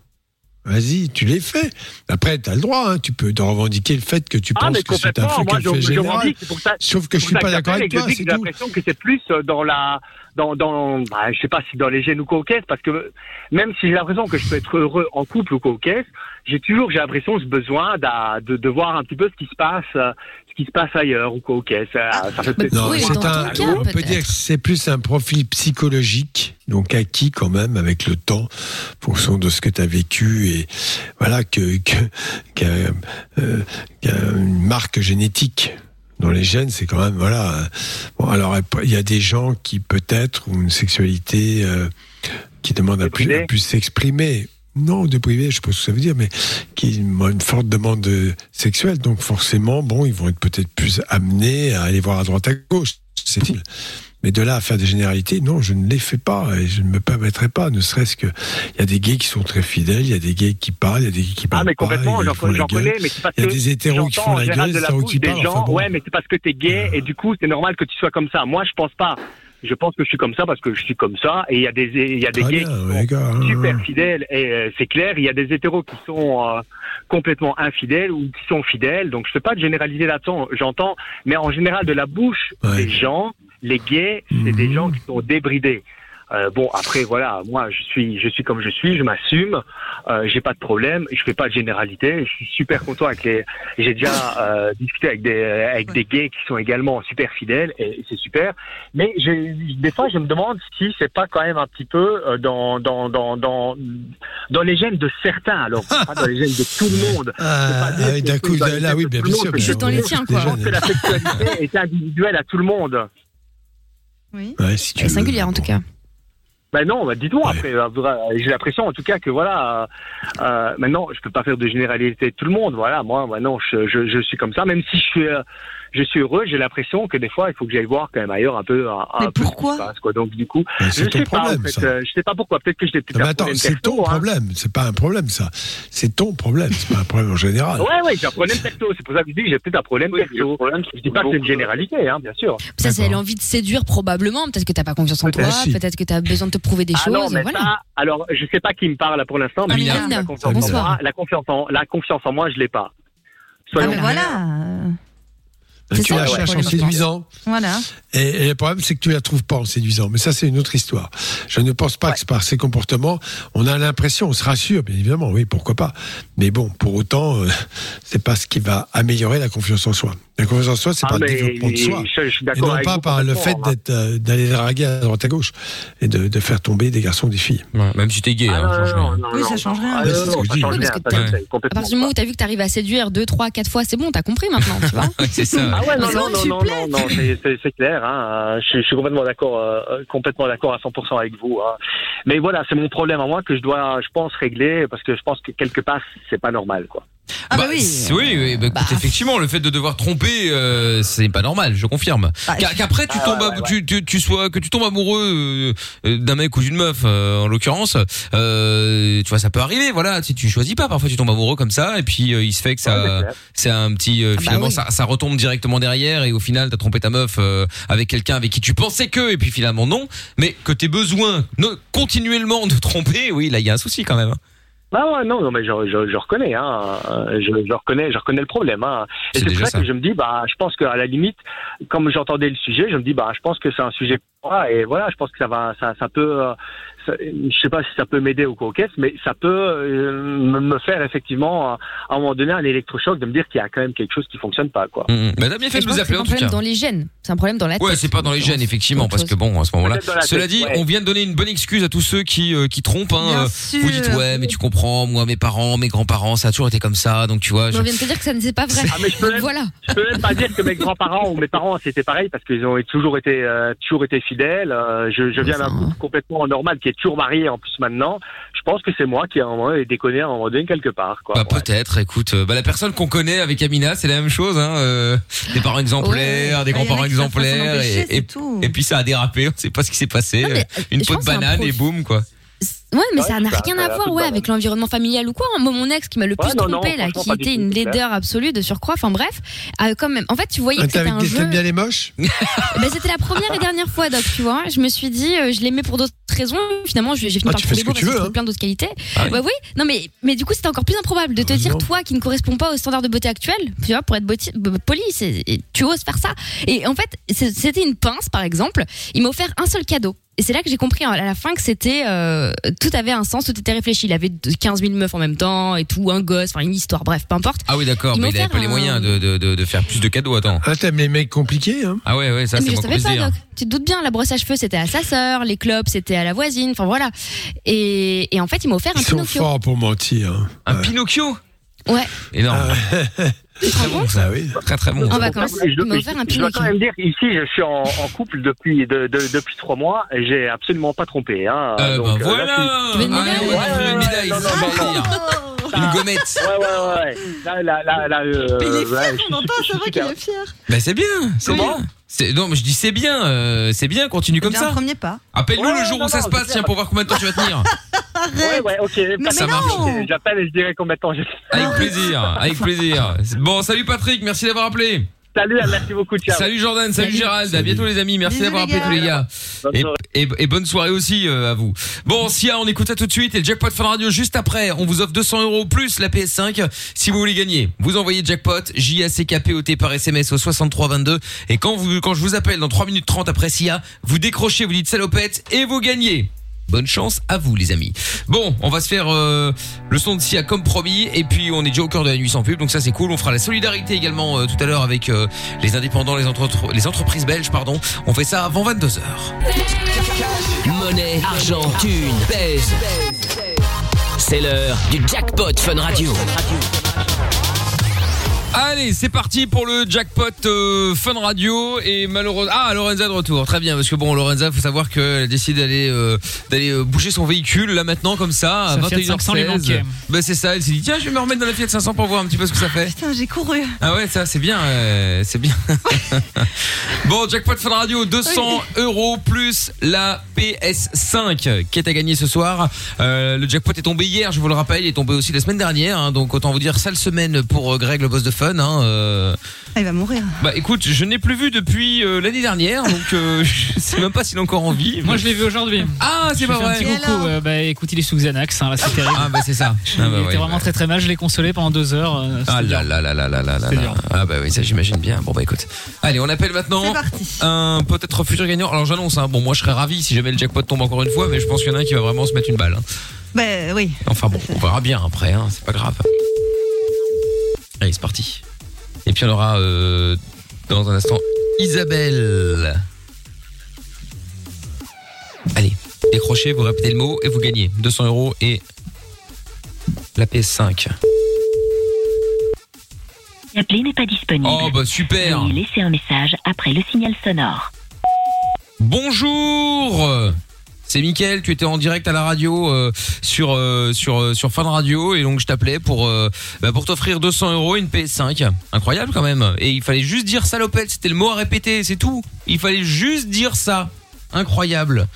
Vas-y, tu les fais. Après, t'as le droit, hein. tu peux te revendiquer le fait que tu Ah, penses que c'est un fait Moi, je, fait je général. pour ça. Sauf que je suis pas d'accord que avec toi, que que J'ai l'impression que c'est plus euh, dans la, dans, dans, bah, je sais pas si dans les gènes ou coquettes, parce que même si j'ai l'impression que je peux être heureux en couple ou coquette, j'ai toujours, j'ai l'impression, ce besoin de, de voir un petit peu ce qui se passe, euh, qui se passe ailleurs ou coquette. Ça, ça fait peut-être. Non, Oui, un, cas, on peut dire que c'est plus un profil psychologique, donc acquis quand même avec le temps, en fonction de ce que tu as vécu et voilà que que- qu'un euh, marque génétique. Dans les gènes, c'est quand même voilà. Bon, alors il y a des gens qui peut-être ont une sexualité euh, qui demande à plus, Déprimée. à plus s'exprimer. Non, déprimé, je sais pas ce que ça veut dire, mais qui ont une forte demande sexuelle. Donc forcément, bon, ils vont être peut-être plus amenés à aller voir à droite à gauche. C'est tout. Mais de là à faire des généralités, non, je ne les fais pas et je ne me permettrai pas. Ne serait-ce que il y a des gays qui sont très fidèles, il y a des gays qui parlent, il y a des gays qui parlent Ah mais complètement, j'en connais, mais c'est parce Il y a des hétéros qui font la gueule, de la c'est où des parlent. gens, Enfin bon. ouais, mais c'est parce que t'es gay et du coup c'est normal que tu sois comme ça. Moi je pense pas. Je pense que je suis comme ça parce que je suis comme ça et il y a des il y a des gays bien, qui sont hein. super fidèles et euh, c'est clair. Il y a des hétéros qui sont euh, complètement infidèles ou qui sont fidèles. Donc je fais pas de généraliser là-dedans. J'entends, mais en général de la bouche Ouais. des gens, les gays, c'est des gens qui sont débridés. Euh, bon après voilà, moi je suis je suis comme je suis, je m'assume, euh, j'ai pas de problème, je fais pas de généralité, je suis super content avec les. J'ai déjà euh, discuté avec des avec des gays qui sont également super fidèles et c'est super. Mais j'ai- des fois je me demande si c'est pas quand même un petit peu euh, dans dans dans dans dans les gènes de certains alors pas dans les gènes de tout le monde. Ah, ah d'un coup, là, oui, bien sûr, sûr. dans les tiens, quoi. je pense que la sexualité est individuelle à tout le monde. Oui. Ouais, si tu singulière en tout cas. Ben non, bah dites-moi après. euh, J'ai l'impression en tout cas que voilà, euh, euh, maintenant je peux pas faire de généralité de tout le monde. Voilà, moi maintenant je, je, je suis comme ça, même si je suis euh, je suis heureux, j'ai l'impression que des fois il faut que j'aille voir quand même ailleurs un peu. Un, Mais un peu pourquoi ce qui se passe, quoi. Donc du coup, Ben, je ton sais pas. En problème, fait, euh, je sais pas pourquoi. Peut-être que j'ai peut-être attends, problème c'est ton hein. problème, c'est pas un problème ça. C'est ton problème, c'est pas un problème en général. Ouais, ouais, j'ai un problème perso. C'est pour ça que je dis que j'ai peut-être un problème perso. Je dis pas que c'est une généralité, hein, bien sûr. Ça, c'est l'envie de séduire probablement. Peut-être que t'as pas confiance en toi. Peut-être. Que t'as besoin de te prouver des Ah choses. non, mais voilà. ça, alors je sais pas qui me parle là pour l'instant, mais la confiance, en Bonsoir. moi, la confiance en la confiance en moi, je l'ai pas. Ah, Soyons mais voilà. Tu la cherches en séduisant. Voilà. Et, et le problème, c'est que tu la trouves pas en séduisant. Mais ça, c'est une autre histoire. Je ne pense pas que par ces comportements, on a l'impression, on se rassure, bien évidemment, oui, pourquoi pas. Mais bon, pour autant, euh, c'est pas ce qui va améliorer la confiance en soi. La confiance en soi, c'est Ah, par le développement de soi. je- je suis Et d'accord non avec pas par le fait hein. euh, d'aller draguer à droite à gauche et de, de faire tomber des garçons ou des filles. même si t'es gay, Ah, hein, non, change non, Oui, ça change rien. Ah, c'est ce que je dis. parce que À partir du moment où t'as vu que t'arrives à séduire deux, trois, quatre fois, c'est bon, t'as compris maintenant, tu vois. C'est ça. Ah ouais, non, non, non, non, c'est- clair. Hein. Je, suis- je suis complètement d'accord, euh, complètement d'accord à 100% avec vous. Hein. Mais voilà, c'est mon problème à moi que je dois, je pense, régler parce que je pense que quelque part, c'est pas normal, quoi. Ah bah Bah, oui. oui, oui, bah, écoute, effectivement, le fait de devoir tromper, euh, c'est pas normal, je confirme. Bah, Qu'a- Qu'après tu Ah, tombes, ouais, à- ouais, ouais. tu, tu, tu sois, que tu tombes amoureux euh, d'un mec ou d'une meuf, euh, en l'occurrence, euh, tu vois, ça peut arriver. Voilà, si tu choisis pas, parfois tu tombes amoureux comme ça, et puis euh, il se fait que ça, c'est un petit, euh, Ah bah finalement, oui. ça, ça retombe directement derrière, et au final, t'as trompé ta meuf euh, avec quelqu'un avec qui tu pensais que, et puis finalement non. Mais que t'aies besoin no- continuellement de tromper, oui, là il y a un souci quand même. hein. Ah ouais, non, non, mais je, je, je reconnais, hein, euh, je, je reconnais, je reconnais le problème. Hein. Et C'est pour ça, que je me dis, bah, je pense qu'à la limite, comme j'entendais le sujet, je me dis, bah, je pense que c'est un sujet pour moi, et voilà, je pense que ça va, ça, ça peut, euh, ça- je sais pas si ça peut m'aider au coquette, mais ça peut euh, me faire effectivement, à un moment donné, un électrochoc de me dire qu'il y a quand même quelque chose qui fonctionne pas, quoi. Mm, mm. Bah, t'as bien fait Et de je nous pense que appeler c'est en un tout problème cas. dans les gènes. C'est un problème dans la tête. Ouais, c'est pas dans les gènes effectivement parce que bon à ce moment-là. Cela tête, dit, ouais. on vient de donner une bonne excuse à tous ceux qui euh, qui trompent. Hein. Bien Euh, sûr. Vous dites ouais, mais tu comprends, moi mes parents, mes grands-parents, ça a toujours été comme ça, donc tu vois. Je- on vient de te dire que ça ne c'est pas vrai. Ah, mais je peux Donc même- voilà. Je peux même pas dire que mes grands-parents ou mes parents c'était pareil parce qu'ils ont toujours été euh, toujours été fidèles. Euh, je, je viens d'un couple complètement normal qui est toujours marié en plus maintenant. Je pense que c'est moi qui à un moment ai déconné à un moment donné quelque part. Quoi. Bah, Ouais. peut-être, écoute, euh, bah, la personne qu'on connaît avec Amina, c'est la même chose, hein, euh, des parents exemplaires, des Bah, y en a grands-parents exemplaires, empêcher, et, et, tout. et puis ça a dérapé, on sait pas ce qui s'est passé, Non, mais, euh, une peau de banane et boum quoi. Ouais, mais Ouais, ça n'a rien ça à voir ouais, avec l'environnement familial ou quoi. Moi, mon ex qui m'a le plus Ouais, non, non, trompé, là, qui était une laideur absolue de surcroît. Enfin bref, euh, quand même. En fait, tu voyais Ah, que c'était un jeu. Bien les moches ben, c'était la première et dernière fois, Doc, tu vois. Je me suis dit, euh, je l'aimais pour d'autres raisons. Finalement, j'ai fini Ah, par trouver ce que beau tu parce veux, hein. plein d'autres qualités. Ah oui. Bah oui. Non, mais, mais du coup, c'était encore plus improbable de te dire, Heureusement. toi, qui ne correspond pas aux standards de beauté actuels, tu vois, pour être poli, tu oses faire ça. Et en fait, c'était une pince, par exemple. Il m'a offert un seul cadeau. Et c'est là que j'ai compris à la fin que c'était euh, tout avait un sens, tout était réfléchi. Il avait de- 15 000 meufs en même temps et tout, un gosse, enfin une histoire, bref, peu importe. Ah oui d'accord, mais il avait pas les moyens de, de, de, de faire plus de cadeaux, attends. Ah, t'aimes les mecs compliqués, hein Ah ouais ouais, ça mais c'est je moi savais pas, dire. Doc. Tu te doutes bien, la brosse à cheveux c'était à sa sœur, les clubs c'était à la voisine, enfin voilà. Et, et en fait, il m'a offert un Ils sont Pinocchio. forts pour mentir. hein. Un Pinocchio? Ouais. Énorme. Te rends compte Ah oui. Très très bon. En vacances, Je, un dois quand même dire ici, je suis en, en couple depuis de, de- depuis trois mois et j'ai absolument pas trompé. Hein, Euh, Donc, bah euh, là, voilà Tu une médaille faire une médaille, non, non, non, gommette. c'est- Ouais, ouais, ouais. Là, là, là, euh, il est ouais, fier, on entend, ça va qu'il est fier. Bah c'est bien, c'est bien. C'est- Non, mais je dis c'est bien, euh, c'est bien, continue comme Bien un ça. premier pas. Appelle-nous Ouais, le jour non, où ça non, se passe, tiens, pour voir combien de temps tu vas tenir. Ouais, ouais, ok. Mais, Ça mais marche. non J'appelle et je dirai combien de temps j'ai. Avec plaisir, avec plaisir. Bon, salut Patrick, merci d'avoir appelé. Salut, merci beaucoup, ciao. Salut Jordan, salut, Salut. Gérald, à bientôt les amis, merci Bisous, d'avoir les appelé tous les gars. Bonne Et, soirée. Et- et bonne soirée aussi euh, à vous. Bon, Sia, on écoute ça tout de suite et le jackpot Fun Radio juste après. On vous offre 200 euros plus la PS5 si vous voulez gagner. Vous envoyez jackpot J A C K P O T par SMS au 6322 et quand vous quand je vous appelle dans 3 minutes 30 après Sia, vous décrochez, vous dites salopette et vous gagnez. Bonne chance à vous les amis. Bon, on va se faire euh, le son de Sia comme promis et puis on est déjà au cœur de la nuit sans pub donc ça c'est cool. On fera la solidarité également euh, tout à l'heure avec euh, les indépendants, les, entre- les entreprises belges pardon. On fait ça avant 22h. Monnaie, argent, thune, pèse. C'est l'heure du jackpot Fun Radio. Allez, c'est parti pour le jackpot euh, Fun Radio et malheureusement ah Lorenza de retour. Très bien parce que bon Lorenza, faut savoir qu'elle a décidé d'aller euh, d'aller euh, bouger son véhicule là maintenant comme ça à Sa Fiat 500 lui 21h16. manquait. Bah c'est ça, elle s'est dit tiens, je vais me remettre dans la Fiat 500 pour voir un petit peu ce que ça fait. Putain, j'ai couru. Ah ouais, ça c'est bien, euh, c'est bien. bon, jackpot Fun Radio, 200 euros plus la PS5 qui est à gagner ce soir. Euh, le jackpot est tombé hier, je vous le rappelle, il est tombé aussi la semaine dernière, hein, donc autant vous dire sale semaine pour euh, Greg, le boss de Fun. Hein, euh. Ah, il va mourir. Bah écoute, je n'ai plus vu depuis euh, l'année dernière, donc euh, je sais même pas s'il est encore en vie. Moi, je l'ai vu aujourd'hui. Ah, c'est pas fais un vrai. petit Et coucou. euh, bah écoute, il est sous Xanax, hein, là, c'est terrible. Ah bah c'est ça. il Ah, bah, était ouais, vraiment bah. très très mal. Je l'ai consolé pendant deux heures. euh, Ah c'était là dur. là là là là là là C'est là. dur. Ah bah oui, ça j'imagine bien. Bon bah écoute. Allez, on appelle maintenant C'est parti. un peut-être futur gagnant. Alors j'annonce, hein, bon moi je serais ravi si jamais le jackpot tombe encore une fois, mais je pense qu'il y en a un qui va vraiment se mettre une balle. hein. Ben oui. Enfin bon, on verra bien après, hein, c'est pas grave. Allez, c'est parti. Et puis on aura euh, dans un instant Isabelle. Allez, décrochez, vous répétez le mot et vous gagnez 200 euros et la PS5. L'appelé n'est pas disponible. Oh bah super Veuillez laisser un message après le signal sonore. Bonjour c'est Mickaël, tu étais en direct à la radio euh, sur euh, sur euh, sur Fun Radio et donc je t'appelais pour euh, bah, pour t'offrir 200 euros et une PS5. Incroyable quand même. Et il fallait juste dire salopette, c'était le mot à répéter, c'est tout. Il fallait juste dire ça. Incroyable.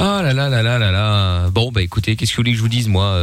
Ah là là là là là là. Bon bah écoutez, qu'est-ce que vous voulez que je vous dise moi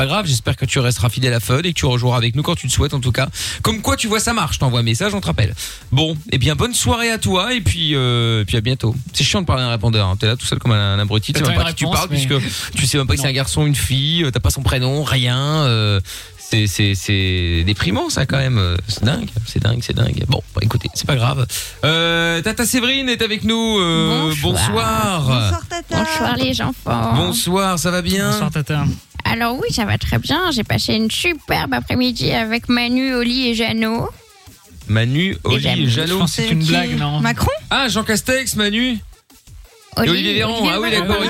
pas grave, j'espère que tu resteras fidèle à Fun et que tu rejoueras avec nous quand tu le souhaites en tout cas. Comme quoi tu vois ça marche, je t'envoie un message, on te rappelle. Bon, et bien bonne soirée à toi et puis euh, puis à bientôt. C'est chiant de parler à un répondeur, hein. t'es là tout seul comme un, un abruti, tu sais même pas qui tu parles mais- puisque tu sais même pas si c'est un garçon, une fille, euh, t'as pas son prénom, rien. euh, c'est c'est c'est déprimant ça quand même. euh, C'est dingue, c'est dingue, c'est dingue. Bon, bah, écoutez, c'est pas grave. Euh, Tata Séverine est avec nous. euh, Bonsoir. Bonsoir, Tata. Bonsoir les enfants. Bonsoir, ça va bien? Bonsoir, Tata. Alors oui, ça va très bien. J'ai passé une superbe après-midi avec Manu, Oli et Jeannot. Manu, Oli et Je Jeannot. pense que c'est une blague, non Macron Ah, Jean Castex, Manu Olivier Véran. Ah oui, d'accord, ok.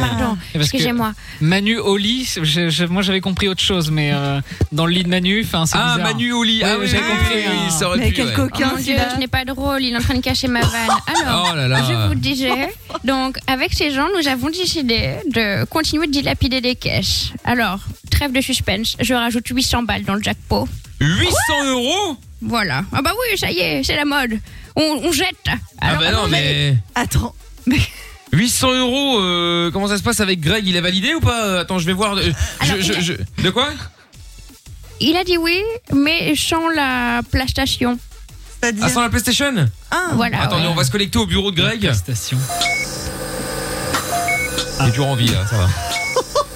Pardon, que excusez-moi. Manu au lit, je- je- moi j'avais compris autre chose, mais euh, dans le lit de Manu, enfin c'est Ah, bizarre. Manu Oli. Ouais, Ah oui, j'avais compris, oui, ça aurait Mais pu. quel ouais. Oh coquin mon Dieu, ce n'est pas drôle, il est en train de cacher ma vanne. Alors, Oh là là. je vous disais, donc avec ces gens, nous avons décidé de continuer de dilapider des caisses. Alors, trêve de suspense, je rajoute 800 balles dans le jackpot. 800 euros? Voilà. Ah bah oui, ça y est, c'est la mode. On, on jette. Ah Alors, bah non, mais... Attends. 800 euros, euh, comment ça se passe avec Greg? Il a validé ou pas? Attends, je vais voir. euh, je- Alors, je- il a- je- De quoi? Il a dit oui, mais sans la PlayStation. C'est-à-dire. Ah, sans la PlayStation? Ah, Voilà. Attendez, ouais. on va se connecter au bureau de Greg. Station. Il est toujours en vie là, ça va.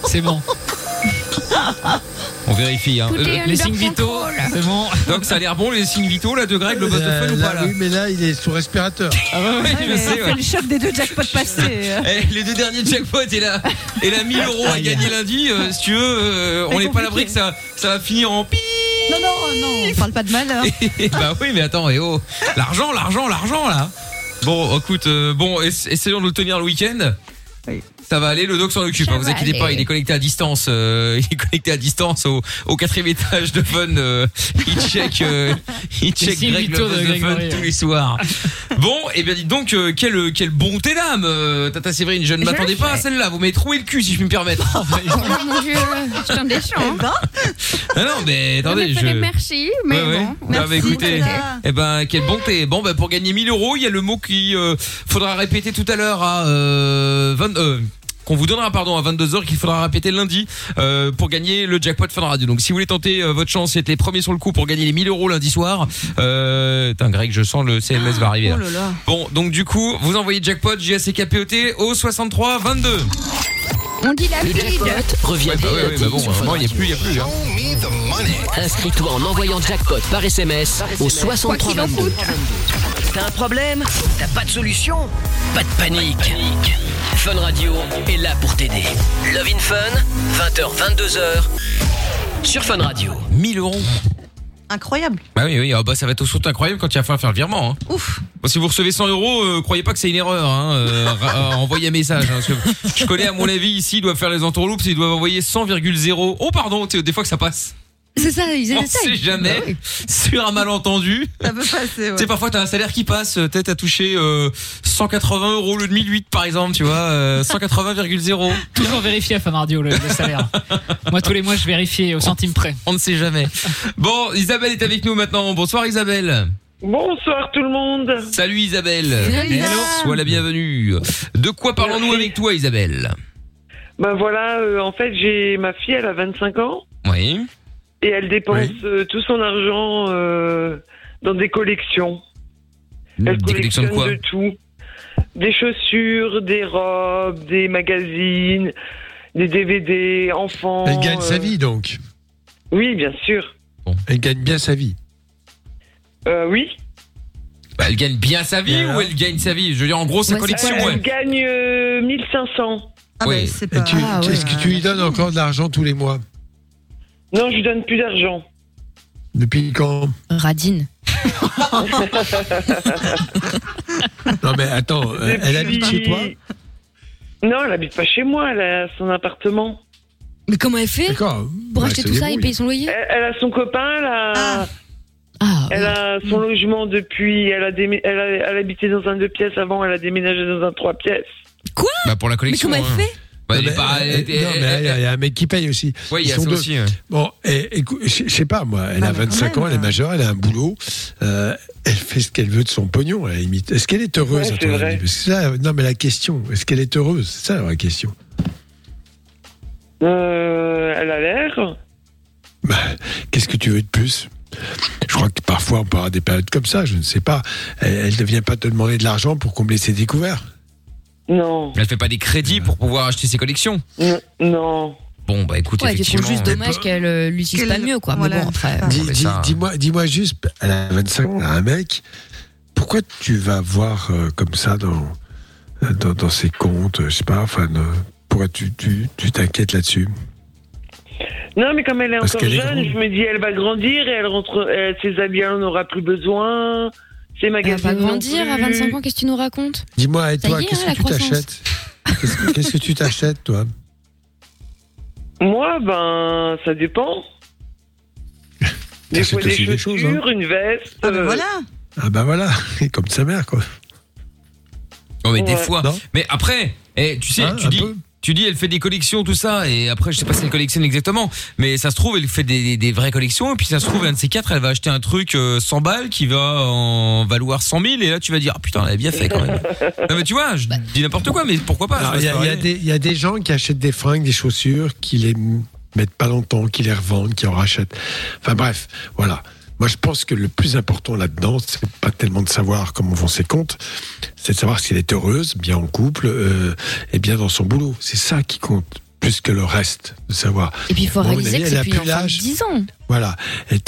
C'est bon. On vérifie. Hein. Euh, Les signes vitaux, c'est bon. donc ça a l'air bon les signes vitaux là de Greg, le boss de Euh, fun ou pas là Oui, mais là, il est sous respirateur. Ah ouais, ouais, je mais sais. c'est ouais. le choc des deux jackpots passés. Eh, les deux derniers jackpots et la, et la 1000 euros à gagner lundi, euh, si tu veux, euh, on n'est pas à l'abri que ça, ça va finir en pi. Non, non, non, on parle pas de malheur. bah oui, mais attends, et oh, l'argent, l'argent, l'argent là. Bon, écoute, euh, bon, ess- essayons de le tenir le week-end. Oui. Ça va aller, le doc s'en occupe, hein, vous inquiétez pas, aller. il est connecté à distance, euh, il est connecté à distance au, au quatrième étage de Fun, euh, il check, euh, il check Greg le de de Fun tous ouais. les soirs. bon, et bien dites donc, euh, quelle, quelle bonté d'âme, euh, Tata Séverine, je ne Je m'attendais pas à celle-là, vous m'avez troué le cul si je puis me permettre. Oh mon dieu, c'est indécent. Eh ben, non, non, mais attendez, je... merci, mais Ouais, ouais. bon. Ah, Merci. bah, écoutez, eh ben quelle bonté. Bon bah pour gagner 1000 euros, il y a le mot qui euh, faudra répéter tout à l'heure à euh, 20, euh, qu'on vous donnera pardon à 22h qu'il faudra répéter lundi euh, pour gagner le jackpot Fun Radio. Donc si vous voulez tenter euh, votre chance, c'est les premiers sur le coup pour gagner les 1000 euros lundi soir. Euh, putain, Greg, je sens le CMS va arriver. là. Oh là là. Bon, donc du coup, vous envoyez jackpot JACKPOT au 63 22. On dit la Le jackpot revient Ouais, bah ouais, ouais, bah bon, il y a plus, il y a plus. Hein. Inscris-toi en envoyant jackpot par SMS au Quoi 63 qu'il en 22. coûte. T'as un problème? T'as pas de solution? Pas de panique. Fun Radio est là pour t'aider. Love in Fun, 20h, 22h sur Fun Radio. 1000 euros. Incroyable. Bah oui, oui, ah bah ça va être surtout incroyable quand il va falloir faire le virement. Hein. Ouf. Bon, si vous recevez 100 euros, euh, croyez pas que c'est une erreur. Hein, euh, ra- euh, envoyez un message. Hein, parce que je connais à mon avis ici, ils doivent faire les entourloupes, ils doivent envoyer 100,0 Oh pardon, tu sais, des fois que ça passe. C'est ça, ils On sait jamais. Sur un malentendu. Ça peut passer, Tu ouais. sais, parfois t'as un salaire qui passe, peut-être à toucher euh, 180 euros le de 1008 par exemple, tu vois, euh, 180,0 Toujours vérifier à Fun Radio le, le salaire. Moi tous les mois je vérifie au centime près. On ne sait jamais. Bon, Isabelle est avec nous maintenant. Bonsoir Isabelle. Bonsoir tout le monde. Salut Isabelle. Salut, Isa. Sois la bienvenue. De quoi parlons-nous avec toi Isabelle? Ben voilà, euh, en fait j'ai ma fille, elle a 25 ans Oui. Et elle dépense euh, tout son argent euh, dans des collections. Elle Des collections de quoi collectionne tout. Des chaussures, des robes, des magazines, des DVD, enfants. Elle gagne sa euh, vie donc. Oui, bien sûr. Elle gagne bien sa vie. Euh, oui. Bah, elle gagne bien sa vie ou elle gagne sa vie? Je veux dire, en gros, sa collection, Elle ouais. gagne euh, 1500. Oui. Et tu- Ah, Est-ce que tu lui donnes encore de l'argent tous les mois? Non, je lui donne plus d'argent. Depuis quand Radine. Non mais attends, euh, elle habite chez toi Non, elle habite pas chez moi, elle a son appartement. Mais comment elle fait D'accord. Pour Bah, acheter tout ça et débrouille. payer son loyer Elle, elle a son copain, elle a, Ah, elle a son logement depuis. Elle a, démé- elle a, elle habitait dans un deux pièces avant, elle a déménagé dans un trois pièces. Quoi Bah, pour la collection. Mais comment elle hein. fait Bah, elle Non, est pas. mais, elle- euh, elle- non, mais il y a- il y a un mec qui paye aussi. Ouais, il y Ils a sont ça deux. aussi, ouais. Bon, et, écoute, je sais pas, moi, elle a Ah, mais 25 quand ans, elle est majeure, elle a un boulot, euh, elle fait ce qu'elle veut de son pognon, à la limite. Est-ce qu'elle est heureuse, Ouais, à c'est ton vrai. avis Parce que ça, Non, mais la question, est-ce qu'elle est heureuse C'est ça la vraie question. Euh, elle a l'air. Bah, Qu'est-ce que tu veux de plus? Je crois que parfois on peut avoir des périodes comme ça, je ne sais pas. Elle ne vient pas te demander de l'argent pour combler ses découvertes. Non. Elle fait pas des crédits pour pouvoir acheter ses collections. N- Non. Bon, bah écoute, Ouais, je trouve effectivement. juste dommage qu'elle euh, l'utilise pas mieux, quoi. Mais Voilà, bon, après. c'est ça. Dis, mais dis- ça- dis-moi, dis-moi juste, elle a 25 ans, elle a un mec. Pourquoi tu vas voir euh, comme ça dans, dans, dans ses comptes, euh, je sais pas, enfin, euh, pourquoi tu tu- tu t'inquiètes là-dessus? Non, mais comme elle est Parce encore est jeune, je me dis, elle va grandir et elle rentre. euh, ses habits, elle en aura plus besoin. Ses Elle va pas grandir à plus. 25 ans, qu'est-ce que tu nous racontes? Dis-moi, et Ça toi, y est, qu'est-ce hein, que tu la croissance. t'achètes? Qu'est-ce que- Qu'est-ce que tu t'achètes, toi? Moi, ben, ça dépend. Des T'achètes fois des aussi des chaussures, choses, hein. une veste. Ah ben euh, voilà. Ah bah voilà, comme sa mère, quoi. Non, mais des Ouais. fois. Non Mais après, eh, tu sais, Hein, tu un dis. peu Tu dis, elle fait des collections, tout ça, et après, je sais pas si elle collectionne exactement, mais ça se trouve, elle fait des, des- des vraies collections, et puis ça se trouve, un de ces quatre, elle va acheter un truc euh, 100 balles qui va en valoir 100 000, et là, tu vas dire, ah, putain, elle a bien fait quand même. non, mais tu vois, je dis n'importe quoi, mais pourquoi pas Il y, a- y des- il y a des gens qui achètent des fringues, des chaussures, qui les mettent pas longtemps, qui les revendent, qui en rachètent. Enfin bref, voilà. Moi, je pense que le plus important là-dedans, c'est pas tellement de savoir comment vont ses comptes, c'est de savoir si elle est heureuse, bien en couple, euh, et bien dans son boulot. C'est ça qui compte plus que le reste de savoir. Et puis il faut Bon, réaliser avis, que elle c'est plus l'âge. 10 ans. Voilà.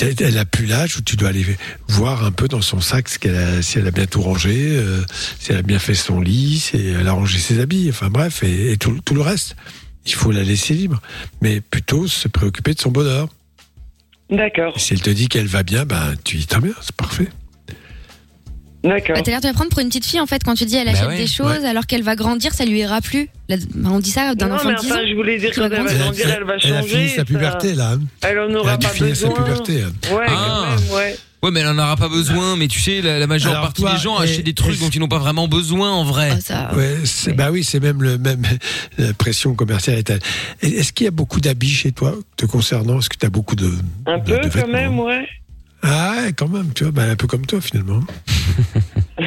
Elle a plus l'âge où tu dois aller voir un peu dans son sac ce qu'elle a, si elle a bien tout rangé, euh, si elle a bien fait son lit, si elle a rangé ses habits, enfin bref, et, et tout, tout le reste. Il faut la laisser libre, mais plutôt se préoccuper de son bonheur. D'accord, Et si elle te dit qu'elle va bien, ben tu dis tant bien, c'est parfait. d'accord. Bah, T'as l'air de la prendre pour une petite fille en fait quand tu dis elle Bah achète ouais, des choses ouais. alors qu'elle va grandir, ça lui ira plus. Là, bah, on dit ça d'un Non, enfant mais de 10 ans. enfin, je voulais dire Qui quand va elle va grandir. grandir, elle va elle a changer. fini sa ça- puberté là. hein. Elle en Elle aura a dû pas finir sa besoin. puberté. hein. Ouais, Ah. quand même, ouais. Ouais, mais elle en aura pas besoin, mais tu sais, la, la majeure Alors, partie toi, des gens et- achètent des trucs dont ils n'ont pas vraiment besoin en vrai. Ah, ça, Ouais, c'est- bah oui, c'est même le même la pression commerciale. est telle. Et Est-ce qu'il y a beaucoup d'habits chez toi te concernant? Est-ce que tu as beaucoup de Un de- peu de quand même, ouais. Ah, quand même, tu vois, bah, un peu comme toi finalement.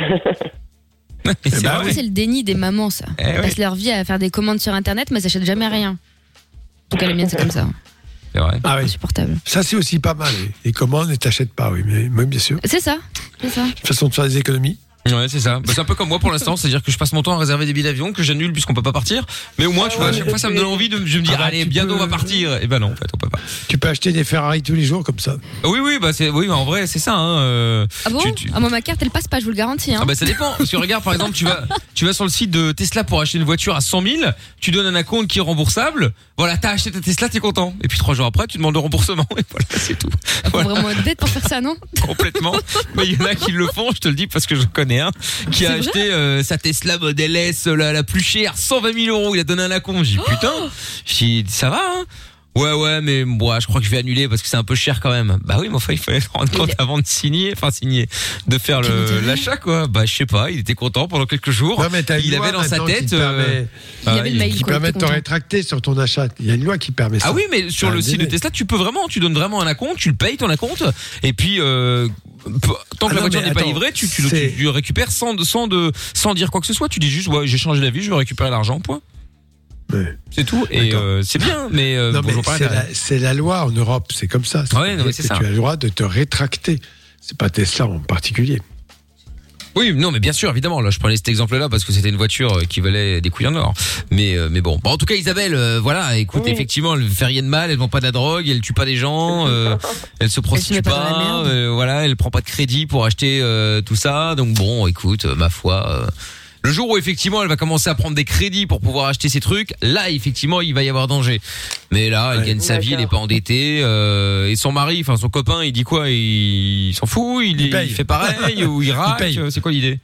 C'est bah c'est le déni des mamans, ça. Eh Elles oui. passent leur vie à faire des commandes sur internet, mais elles achètent jamais rien. En tout cas, les miennes, c'est comme ça. C'est vrai. Ah oui, Insupportable. ça c'est aussi pas mal. Les commandes, ne t'achètent pas, oui, mais oui, bien sûr. C'est ça. C'est ça. Façon de faire des économies. Ouais, c'est ça. Bah, c'est un peu comme moi pour l'instant, c'est-à-dire que je passe mon temps à réserver des billets d'avion que j'annule puisqu'on peut pas partir. Mais au moins, tu vois, à chaque fois, ça me donne envie de, je me dis, Ah bah, allez, bientôt on va partir. Et ben non, en fait, on peut pas. Tu peux acheter des Ferrari tous les jours comme ça. Oui, oui, bah c'est, oui, en vrai, c'est ça. Hein, euh, Ah bon tu- tu- Ah, moi, ma carte, elle passe pas, je vous le garantis. Hein. Ah bah ça dépend. Parce que regarde par exemple tu vas tu vas sur le site de Tesla pour acheter une voiture à 100 000, tu donnes un acompte qui est remboursable. Voilà, t'as acheté ta Tesla, t'es content. Et puis trois jours après, tu demandes le remboursement et voilà, c'est tout. Faut Voilà, vraiment être bête pour faire ça, non? Complètement. Mais il y en a qui le font, je te le dis parce que je connais qui a acheté euh, sa Tesla Model S la, la plus chère, 120 000 euros. Il a donné un acompte. J'ai dit putain, j'ai dit, ça va. Hein Ouais ouais mais moi je crois que je vais annuler parce que c'est un peu cher quand même. Bah oui mais enfin il fallait se rendre compte avant de signer, enfin signer, de faire le l'achat quoi. Bah je sais pas, il était content pendant quelques jours. Non, mais t'as une il loi avait dans sa maintenant qui tête. te permet- euh, Il y ah, avait le mail, Qui quoi, permet de t'es te content. rétracter sur ton achat. Il y a une loi qui permet ça. Ah oui, mais sur Ah, le site de délai. Tesla, tu peux vraiment, tu donnes vraiment un acompte, tu le payes ton acompte, et puis euh, peu- tant que Ah la non, voiture mais n'est pas attends, livrée, tu, tu, c'est- tu- tu le récupères sans, sans, de, sans dire quoi que ce soit. Tu dis juste, ouais, j'ai changé d'avis, je veux récupérer l'argent, point. C'est tout. Et euh, c'est bien, mais euh, Non, mais c'est la, c'est la loi en Europe, c'est comme ça. Ouais, non, mais C'est-à-dire c'est que ça. Tu as le droit de te rétracter. C'est pas Tesla en particulier. Oui, non, mais bien sûr, évidemment. Là, je prenais cet exemple-là parce que c'était une voiture euh, qui valait des couilles en or. Mais, euh, mais bon. Bon, en tout cas, Isabelle, euh, voilà. Écoute, Oui. effectivement, elle fait rien de mal. Elle vend pas de la drogue. Elle tue pas des gens. euh, elle se prostitue met pas pas. merde. euh, voilà, elle prend pas de crédit pour acheter euh, tout ça. Donc bon, écoute, euh, ma foi. Le jour où effectivement elle va commencer à prendre des crédits pour pouvoir acheter ses trucs, là effectivement il va y avoir danger. Mais là elle gagne sa vie, elle est pas endettée euh, et son mari, enfin son copain, il dit quoi? Il, il s'en fout, il, il paye. fait pareil ou il raque paye. C'est quoi l'idée?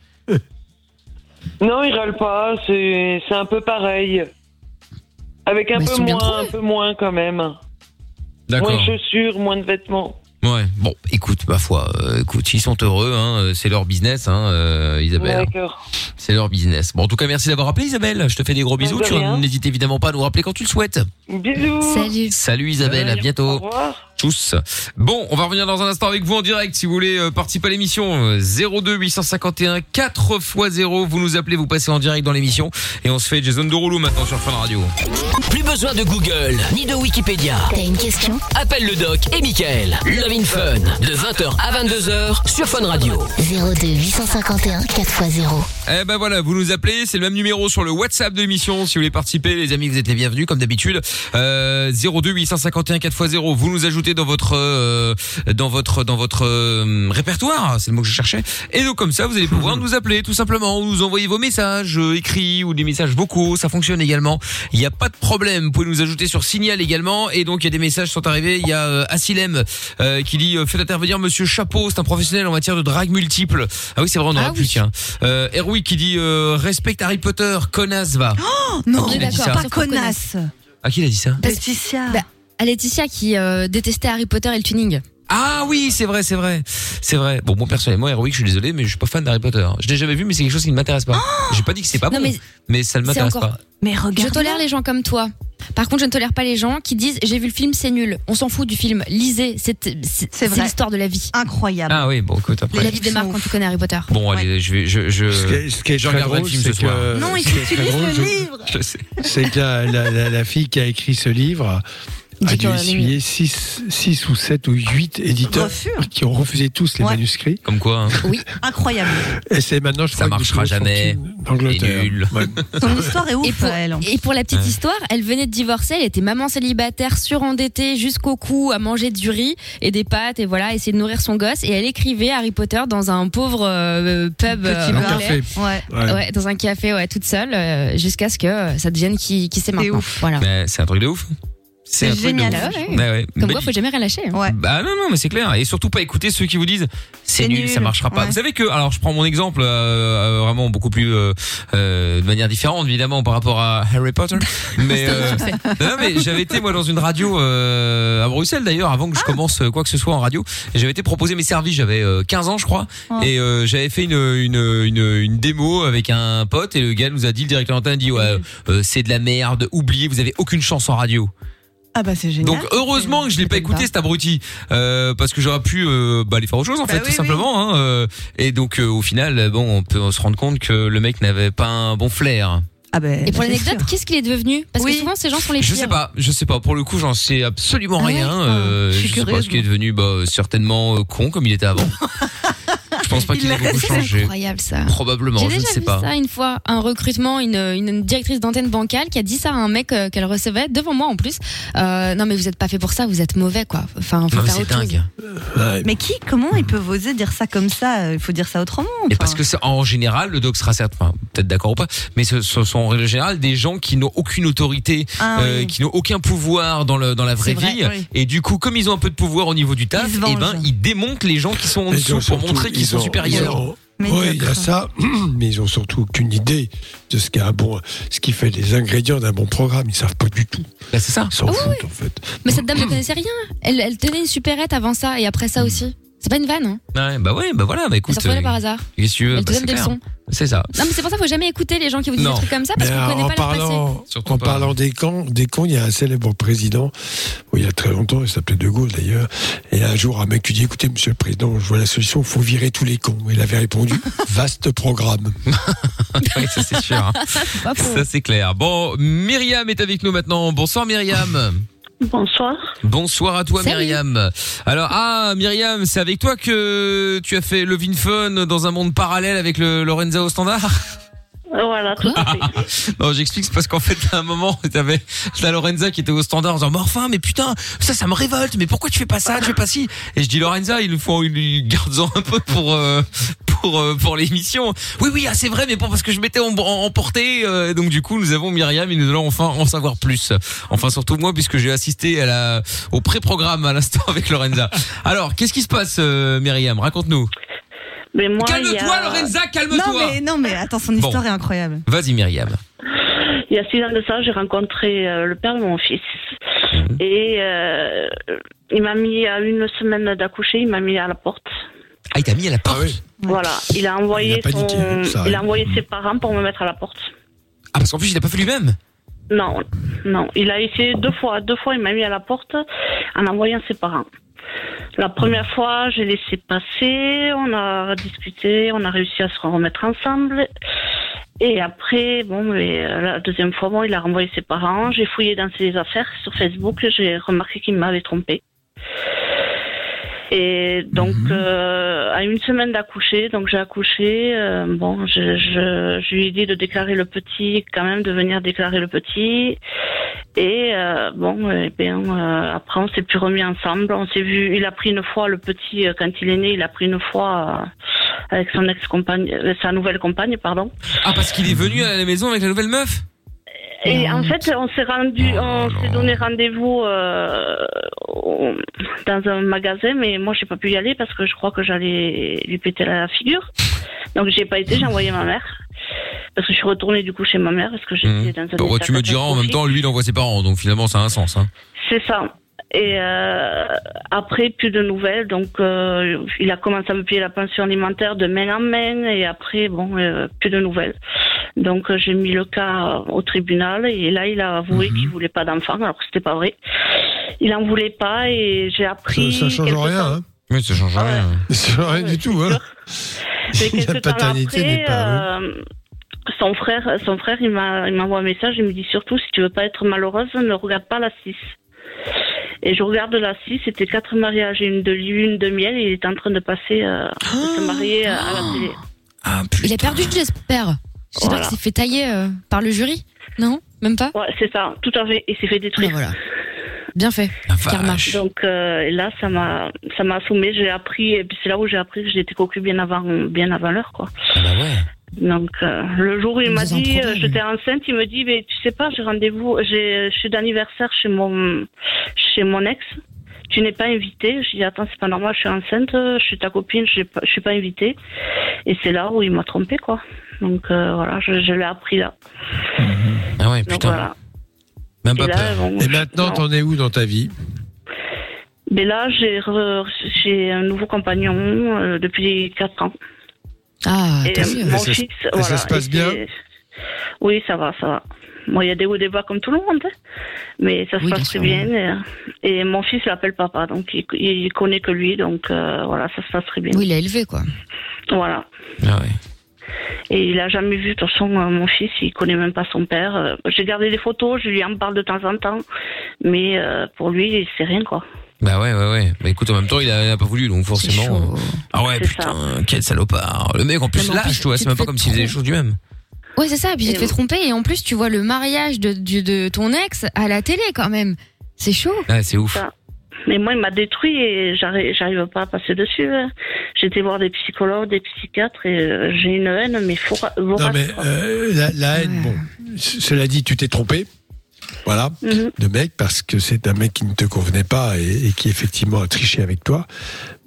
Non, il râle pas, c'est c'est un peu pareil. Avec un Mais peu ils sont bien moins, un peu moins quand même. Moins D'accord. de chaussures, moins de vêtements. Ouais. Bon, écoute, ma foi, euh, écoute, ils sont heureux, hein, euh, c'est leur business, hein, euh, Isabelle. D'accord. C'est leur business. Bon, en tout cas, merci d'avoir appelé, Isabelle. Je te fais des gros bisous. de Tu rien. n'hésites évidemment pas à nous rappeler quand tu le souhaites. Bisous. Salut. Salut Isabelle, à bientôt. Au revoir. Bon, on va revenir dans un instant avec vous en direct si vous voulez euh, participer à l'émission euh, 02 851 4 x 0. Vous nous appelez, vous passez en direct dans l'émission et on se fait Jason Derulo maintenant sur Fun Radio. Plus besoin de Google ni de Wikipédia. T'as une question? Appelle le doc et Michael. Love in Fun de 20h à 22h sur Fun Radio. 02 851 4x0. Eh ben voilà, vous nous appelez, c'est le même numéro sur le WhatsApp de l'émission. Si vous voulez participer, les amis, vous êtes les bienvenus comme d'habitude. Euh, 02 851 4x0. Vous nous ajoutez dans votre euh, dans votre dans votre euh, répertoire, c'est le mot que je cherchais. Et donc comme ça, vous allez pouvoir nous appeler tout simplement, ou nous envoyer vos messages euh, écrits ou des messages vocaux, ça fonctionne également. Il n'y a pas de problème. Vous pouvez nous ajouter sur Signal également. Et donc il y a des messages qui sont arrivés. Il y a euh, Asilem euh, qui dit euh, faites intervenir Monsieur Chapeau, c'est un professionnel en matière de drague multiple. Ah oui, c'est vrai, on aurait Ah pu oui. tiens. Euh, Erwi qui dit euh, respecte Harry Potter, connasse va. Oh, non, qui a dit ça pas connasse. À qui il a dit ça Laetitia. Bah, à Laetitia qui euh, détestait Harry Potter et le tuning. Ah oui, c'est vrai, c'est vrai, c'est vrai. Bon, moi personnellement, Erwick, je suis désolé, mais je suis pas fan d'Harry Potter. Je l'ai jamais vu, mais c'est quelque chose qui ne m'intéresse pas. J'ai pas dit que c'est pas Non, bon, mais, mais ça ne m'intéresse encore- pas. Mais regarde. Je tolère les gens comme toi. Par contre, je ne tolère pas les gens qui disent j'ai vu le film, c'est nul. On s'en fout du film. Lisez, c'est c'est- c'est vrai. l'histoire de la vie. Incroyable. Ah oui, bon, écoute après. La vie démarre quand tu connais Harry Potter. Bon, allez, je vais, je, je, Ce qui est, ce qui est je très regarderai drôle, le film ce c'est soir. que- Non, il ce qui faut est que tu très lises drôle, le je- livre. Je sais. c'est que la, la- la- la fille qui a écrit ce livre a dû essuyer 6 ou 7 ou 8 éditeurs Refus. qui ont refusé tous les Ouais. manuscrits. Comme quoi, hein. Incroyable. Et c'est maintenant, je Ça crois, marchera jamais. nul. Ouais. Son histoire est ouf, Et pour, elle. et pour la petite histoire, elle venait de divorcer, elle était maman célibataire, surendettée jusqu'au cou, à manger du riz et des pâtes et voilà, essayer de nourrir son gosse. Et elle écrivait Harry Potter dans un pauvre euh, pub euh, Petit Un café. Ouais. Ouais. Ouais, dans un café, ouais, toute seule, euh, jusqu'à ce que euh, ça devienne qui, qui c'est maintenant. ouf. Voilà. Mais c'est un truc de ouf. C'est génial. Ah ouais. Ouais. Comme quoi, faut jamais rien lâcher. hein. Ouais. Bah non non mais c'est clair et surtout pas écouter ceux qui vous disent c'est nul, nul, ça marchera pas. ouais. Vous savez que alors je prends mon exemple euh, euh, vraiment beaucoup plus euh, euh, de manière différente évidemment par rapport à Harry Potter mais euh, non, mais j'avais été moi dans une radio euh, à Bruxelles d'ailleurs avant que je commence euh, quoi que ce soit en radio j'avais été proposé mes services j'avais euh, 15 ans je crois Oh. et euh, j'avais fait une, une une une démo avec un pote et le gars nous a dit le directeur d'antenne a dit ouais euh, c'est de la merde oubliez vous avez aucune chance en radio Ah bah c'est génial. donc heureusement que je l'ai pas écouté pas. cet abruti euh, parce que j'aurais pu euh, bah, aller faire autre chose en Bah fait oui, tout oui. simplement hein, euh, et donc euh, au final euh, bon on peut se rendre compte que le mec n'avait pas un bon flair. Ah bah, Et pour c'est l'anecdote, qu'est-ce qu'il est devenu? Parce Oui. que souvent, ces gens sont les Je pires. sais pas, je sais pas pour le coup j'en sais absolument Ah rien Ah, euh, je suis je sais pas curieuse, ce qu'il est devenu bah certainement euh, con comme il était avant. je pense pas Il qu'il ait beaucoup C'est changé. incroyable ça. Probablement, je ne déjà sais vu pas. ça une fois, un recrutement, une, une directrice d'antenne bancale qui a dit ça à un mec euh, qu'elle recevait devant moi en plus. Euh, non mais vous êtes pas fait pour ça, vous êtes mauvais quoi. Enfin, faut Non, mais faire c'est autre dingue. Ouais. Mais qui, comment ils peuvent oser dire ça comme ça? Il faut dire ça autrement. Enfin. parce que c'est- en général, le doc sera certes, enfin, peut-être d'accord ou pas, mais ce, ce sont en règle générale des gens qui n'ont aucune autorité, Ah euh, oui. qui n'ont aucun pouvoir dans le dans la vraie vrai, vie. oui. Et du coup, comme ils ont un peu de pouvoir au niveau du taf, Ils et vengent. ben ils démontent les gens qui sont en dessous pour montrer qu'ils ils sont ont- supérieurs. ils ont- Mais Oui, il y a ça, mais ils ont surtout aucune idée de ce qu'est un bon, ce qui fait les ingrédients d'un bon programme. Ils savent pas du tout. Bah, c'est ça. Ils s'en Ah oui, foutent en fait. Mais cette dame ne connaissait rien. Elle, elle tenait une supérette avant ça et après ça aussi. C'est pas une vanne, hein. Ouais, bah ouais, bah voilà, bah écoute. Ça euh, par hasard. Qu'est-ce que tu veux Bah, c'est des clair. leçons. C'est ça. Non, mais c'est pour ça qu'il faut jamais écouter les gens qui vous disent Non. des trucs comme ça parce qu'on connaît en pas leur parlant, passé. en parlant des camps, des camps, il y a un célèbre président, bon, il y a très longtemps, il s'appelait De Gaulle d'ailleurs, et un jour un mec lui dit, écoutez monsieur le président, je vois la solution, il faut virer tous les cons. Il avait répondu, vaste programme. oui, ça c'est sûr. hein. Ça c'est clair. Bon, Myriam est avec nous maintenant. Bonsoir Myriam. Bonsoir. Bonsoir à toi Salut. Myriam. Alors ah Myriam, c'est avec toi que tu as fait le Fun dans un monde parallèle avec le Lorenza au standard? Voilà, tout à. Non, j'explique, c'est parce qu'en fait, à un moment, t'avais la Lorenza qui était au standard en disant, mais enfin, mais putain, ça, ça me révolte, mais pourquoi tu fais pas ça, tu fais pas ci? Et je dis, Lorenza, il nous faut, il garde-en un peu pour, euh, pour, euh, pour l'émission. Oui, oui, ah, c'est vrai, mais bon, parce que je m'étais em- em- emporté, euh, donc du coup, nous avons Myriam et nous allons enfin en savoir plus. Enfin, surtout moi, puisque j'ai assisté à la, au pré-programme à l'instant avec Lorenza. Alors, qu'est-ce qui se passe, euh, Myriam? Raconte-nous. Mais moi, Calme-toi, a- Lorenza, calme-toi. Non mais, non mais attends, son Bon. histoire est incroyable. Vas-y, Myriam. Il y a six ans de ça, j'ai rencontré euh, le père de mon fils. Mhm. Et euh, il m'a mis à une semaine d'accoucher, il m'a mis à la porte. Ah, il t'a mis à la porte? Voilà, il a envoyé Il a paniqué, son, ça il a envoyé ses parents pour me mettre à la porte. Ah, parce qu'en plus, il a pas fait lui-même? Non, non, il a essayé deux fois. Deux fois, il m'a mis à la porte en envoyant ses parents. La première fois, j'ai laissé passer, on a discuté, on a réussi à se remettre ensemble. Et après, bon, mais euh, la deuxième fois, bon, il a renvoyé ses parents. J'ai fouillé dans ses affaires sur Facebook, j'ai remarqué qu'il m'avait trompé. Et donc, euh, à une semaine d'accoucher, donc j'ai accouché. euh, bon, je, je, je lui ai dit de déclarer le petit, quand même, de venir déclarer le petit. Et euh, bon, eh bien, euh, après, on s'est plus remis ensemble. On s'est vu. Il a pris une fois le petit euh, quand il est né. Il a pris une fois euh, avec son ex-compagne, euh, sa nouvelle compagne, pardon. Ah, parce qu'il est venu à la maison avec la nouvelle meuf? Et en fait, on s'est rendu, on s'est donné rendez-vous euh, dans un magasin, mais moi j'ai pas pu y aller parce que je crois que j'allais lui péter la figure. Donc j'ai pas été, j'ai envoyé ma mère parce que je suis retournée du coup chez ma mère parce que j'étais dans un Bon, état tu me diras en même temps, lui, il envoie ses parents, donc finalement, ça a un sens. Hein. c'est ça. Et euh, après, plus de nouvelles. Donc, euh, il a commencé à me payer la pension alimentaire de main en main. Et après, bon, euh, plus de nouvelles. Donc, euh, j'ai mis le cas au tribunal. Et là, il a avoué Mhm. qu'il voulait pas d'enfant, alors que c'était pas vrai. Il en voulait pas. Et j'ai Ça, appris. ça change quelque rien, hein. Oui, ça change rien. Ça change rien du tout, hein. Mais La quelques temps paternité n'est pas. euh, son frère, son frère, il m'a, il m'envoie un message. Il me dit surtout, si tu veux pas être malheureuse, ne regarde pas la 6. Et je regarde la 6, c'était quatre mariages et une de lune de miel. Et il est en train de passer, euh, de se marier euh, à la télé. Il a perdu, j'espère. J'espère Voilà. qu'il s'est fait tailler euh, par le jury. Non? Même pas? Ouais, c'est ça, tout à fait. Il s'est fait détruire. voilà. Bien fait. Karma. Donc euh, là, ça m'a, ça m'a assommé. J'ai appris, et puis c'est là où j'ai appris que j'étais cocu bien avant, bien avant l'heure, quoi. Ah bah ouais. Donc euh, le jour où il m'a dit euh, j'étais enceinte, il me dit mais tu sais pas, j'ai rendez-vous, j'ai je suis d'anniversaire chez mon chez mon ex. Tu n'es pas invitée. Je dis attends, c'est pas normal, je suis enceinte, je suis ta copine, je suis pas, je suis pas invitée. Et c'est là où il m'a trompé quoi. Donc euh, voilà, je, je l'ai appris là. Ah ouais, Donc putain. voilà. Même pas Et là, peur. bon, Et maintenant, non. t'en es où dans ta vie? Mais là, j'ai re- j'ai un nouveau compagnon euh, depuis 4 ans. Ah, Et mieux. mon Et ça se- fils, et ça voilà, se passe bien? c'est- Oui, ça va, ça va. Bon, il y a des hauts et des bas comme tout le monde, hein. mais ça se Oui, passe bien très sûr, bien. Et, et mon fils l'appelle papa, donc il, il connaît que lui, donc euh, voilà, ça se passe très bien. Oui, il l'a élevé, quoi. Voilà. Ah ouais. Et il a jamais vu, de toute façon, euh, mon fils, il connaît même pas son père. Euh, J'ai gardé des photos, je lui en parle de temps en temps, mais euh, pour lui, c'est rien, quoi. Bah ouais, ouais, ouais. Bah écoute, en même temps, il a, il a pas voulu, donc forcément. Ah ouais, putain, quel salopard. Le mec, en plus, Non, en lâche, plus, tu vois, c'est même pas comme s'il faisait les choses du même. Ouais, c'est ça. Et puis tu te fais tromper et en plus tu vois le mariage de, de, de ton ex à la télé quand même. C'est chaud. Ouais, c'est ouf. Ça. Mais moi, il m'a détruit et j'arrive j'arrive pas à passer dessus. hein. J'ai été voir des psychologues, des psychiatres et euh, j'ai une haine, mais fora- Non, mais euh, la, la haine, bon, cela dit, tu t'es trompé. Voilà, de mec, parce que c'est un mec qui ne te convenait pas et, et qui effectivement a triché avec toi.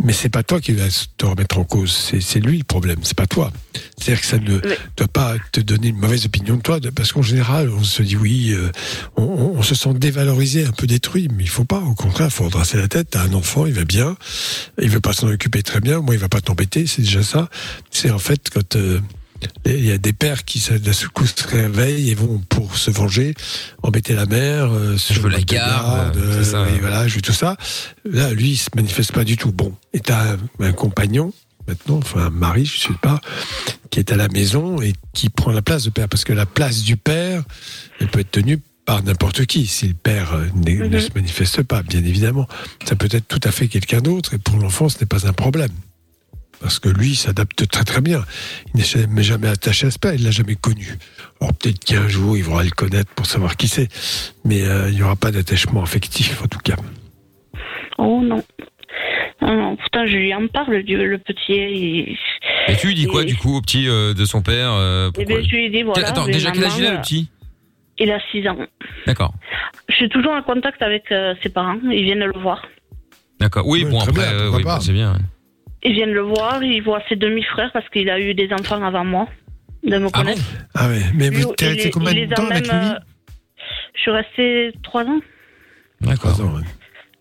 Mais c'est pas toi qui va te remettre en cause, c'est lui le problème, c'est pas toi. C'est-à-dire que ça ne doit pas te donner une mauvaise opinion de toi, parce qu'en général, on se dit oui, euh, on, on- on se sent dévalorisé, un peu détruit, mais il faut pas. Au contraire, il faut redresser la tête. T'as un enfant, il va bien, il veut pas s'en occuper très bien. Moi, il va pas t'embêter, c'est déjà ça. C'est en fait quand euh, il y a des pères qui se- d'un seul coup se réveillent et vont pour se venger, embêter la mère, euh, Je veux la de garde, garde, ça. euh, et voilà, je veux tout ça. Là, lui, il se manifeste pas du tout. Bon, et t'as un, un compagnon maintenant, enfin un mari, je sais pas, qui est à la maison et qui prend la place du père, parce que la place du père, elle peut être tenue par n'importe qui, si le père euh, ne Mhm. se manifeste pas, bien évidemment. Ça peut être tout à fait quelqu'un d'autre, et pour l'enfant, ce n'est pas un problème. Parce que lui, il s'adapte très très bien. Il n'est jamais, jamais attaché à ce père, il l'a jamais connu. Alors peut-être qu'un jour, il va le connaître pour savoir qui c'est, mais euh, il n'y aura pas d'attachement affectif, en tout cas. Oh non. Non, non, pourtant, je lui en parle, du- le petit. Il... Et tu lui dis quoi du coup au petit euh, de son père euh, Eh ben, je lui ai dit, voilà. Attends, déjà quel âge il a le petit Il a 6 ans. D'accord. Je suis toujours en contact avec euh, ses parents. Ils viennent le voir. D'accord. Oui, bon après, bien, euh, oui, bon, c'est bien. ouais. Ils viennent le voir. Ils voient ses demi-frères parce qu'il a eu des enfants avant moi. De me Ah bon connaître. Ah ouais, mais vous t'es il resté est- combien il de les a temps avec lui même, euh, Je suis restée 3 ans. D'accord. Trois ans, ouais.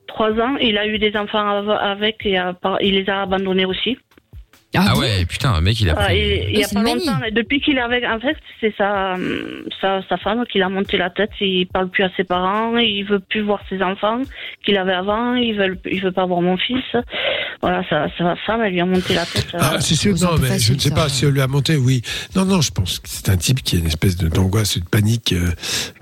Trois ans, il a eu des enfants av- avec et il les a abandonnés aussi. Ah, bon ouais, putain, le mec il a Ah, pris. et- il y a c'est pas longtemps, depuis qu'il est avec, en fait, c'est sa, sa, sa femme qui l'a monté la tête. Il parle plus à ses parents, il veut plus voir ses enfants qu'il avait avant, il veut, il veut pas voir mon fils. Voilà, sa, sa femme, elle lui a monté la tête. euh, Ah, c'est sûr, un non, mais je ne sais ça. pas si on lui a monté, oui. Non, non, je pense que c'est un type qui a une espèce de- d'angoisse et de panique euh,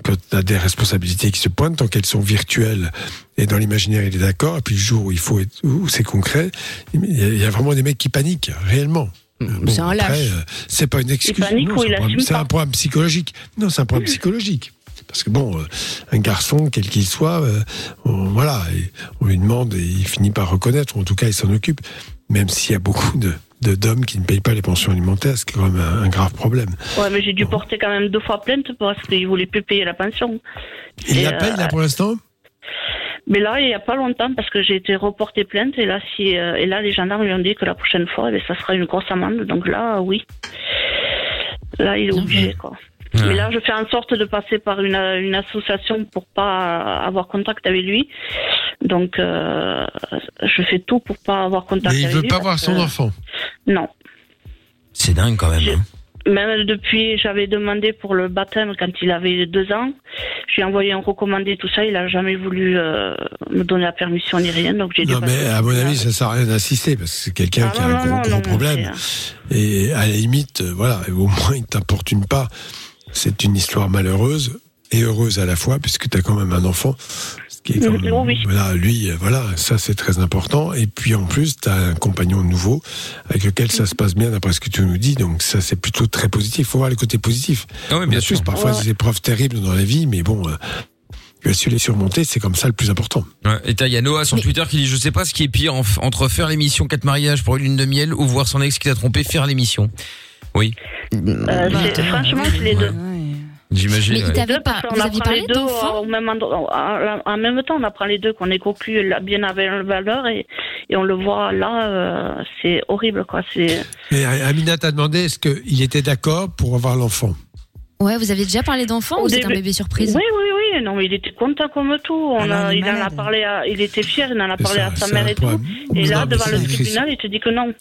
quand tu as des responsabilités qui se pointent, tant qu'elles sont virtuelles et dans l'imaginaire, il est d'accord. Et puis le jour où il faut être, où c'est concret, il y, a, vraiment des mecs qui paniquent, réellement. Bon, c'est un après, lâche. euh, c'est pas une excuse. panique non, ou c'est il un problème- assume c'est un pas. problème psychologique. Non, c'est un problème psychologique. Parce que bon, euh, un garçon, quel qu'il soit, euh, on, voilà, on lui demande et il finit par reconnaître, ou en tout cas il s'en occupe, même s'il y a beaucoup de de- d'hommes qui ne payent pas les pensions alimentaires, ce qui est quand même un, un grave problème. Ouais, mais j'ai dû porter quand même deux fois plainte parce qu'il voulait plus payer la pension. Il Et, la paye euh, là pour l'instant? Mais là, il y a pas longtemps, parce que j'ai été reporté plainte, et là, si, euh, et là, les gendarmes lui ont dit que la prochaine fois, eh ben, ça sera une grosse amende. Donc là, oui. Là, il est obligé, quoi. Ouais. Mais là, je fais en sorte de passer par une, une association pour pas avoir contact avec lui. Donc, euh, je fais tout pour pas avoir contact Mais il avec veut lui. pas voir son enfant. Non. C'est dingue quand même. Je- hein. Même depuis, j'avais demandé pour le baptême quand il avait deux ans. Je lui ai envoyé un recommandé, tout ça. Il a jamais voulu euh, me donner la permission ni rien. Donc j'ai dit. Non, mais à mon avis, ça sert à rien d'insister parce que c'est quelqu'un Ah qui a un non, gros, gros problème. Et à la limite, euh, voilà, au moins il t'importune pas. C'est une histoire malheureuse et heureuse à la fois puisque tu as quand même un enfant. Ce qui est quand même- oui. Voilà, lui, euh, voilà, ça c'est très important. Et puis en plus, tu as un compagnon nouveau avec lequel ça se passe bien d'après ce que tu nous dis. Donc ça c'est plutôt très positif. Il faut voir le côté positif. Ah oui, bien sûr. tous parfois Ouais. des épreuves terribles dans la vie, mais bon, euh, tu as su les surmonter, c'est comme ça le plus important. Ouais. Et t'as, il y a Noah sur Mais- Twitter qui dit Je sais pas ce qui est pire en- entre faire l'émission 4 mariages pour une lune de miel ou voir son ex qui t'a trompé faire l'émission. Oui, Euh, c'est- franchement, c'est les deux. J'imagine. Mais il ouais. t'avait Deux, pas, vous aviez apprend parlé les deux d'enfants au même endroit- en, en même temps, on apprend les deux, qu'on est cocu bien avec la valeur et, et on le voit là, euh, c'est horrible quoi. C'est Et Amina t'a demandé est-ce qu'il était d'accord pour avoir l'enfant? Ouais, vous avez déjà parlé d'enfants Au ou c'est un bébé surprise? Oui, oui, oui. Non, mais il était content comme tout. On Alors, a, il en a parlé, à- il était fier, il en a parlé ça, à sa mère et tout. Et Non, là, devant le tribunal, il te dit que non.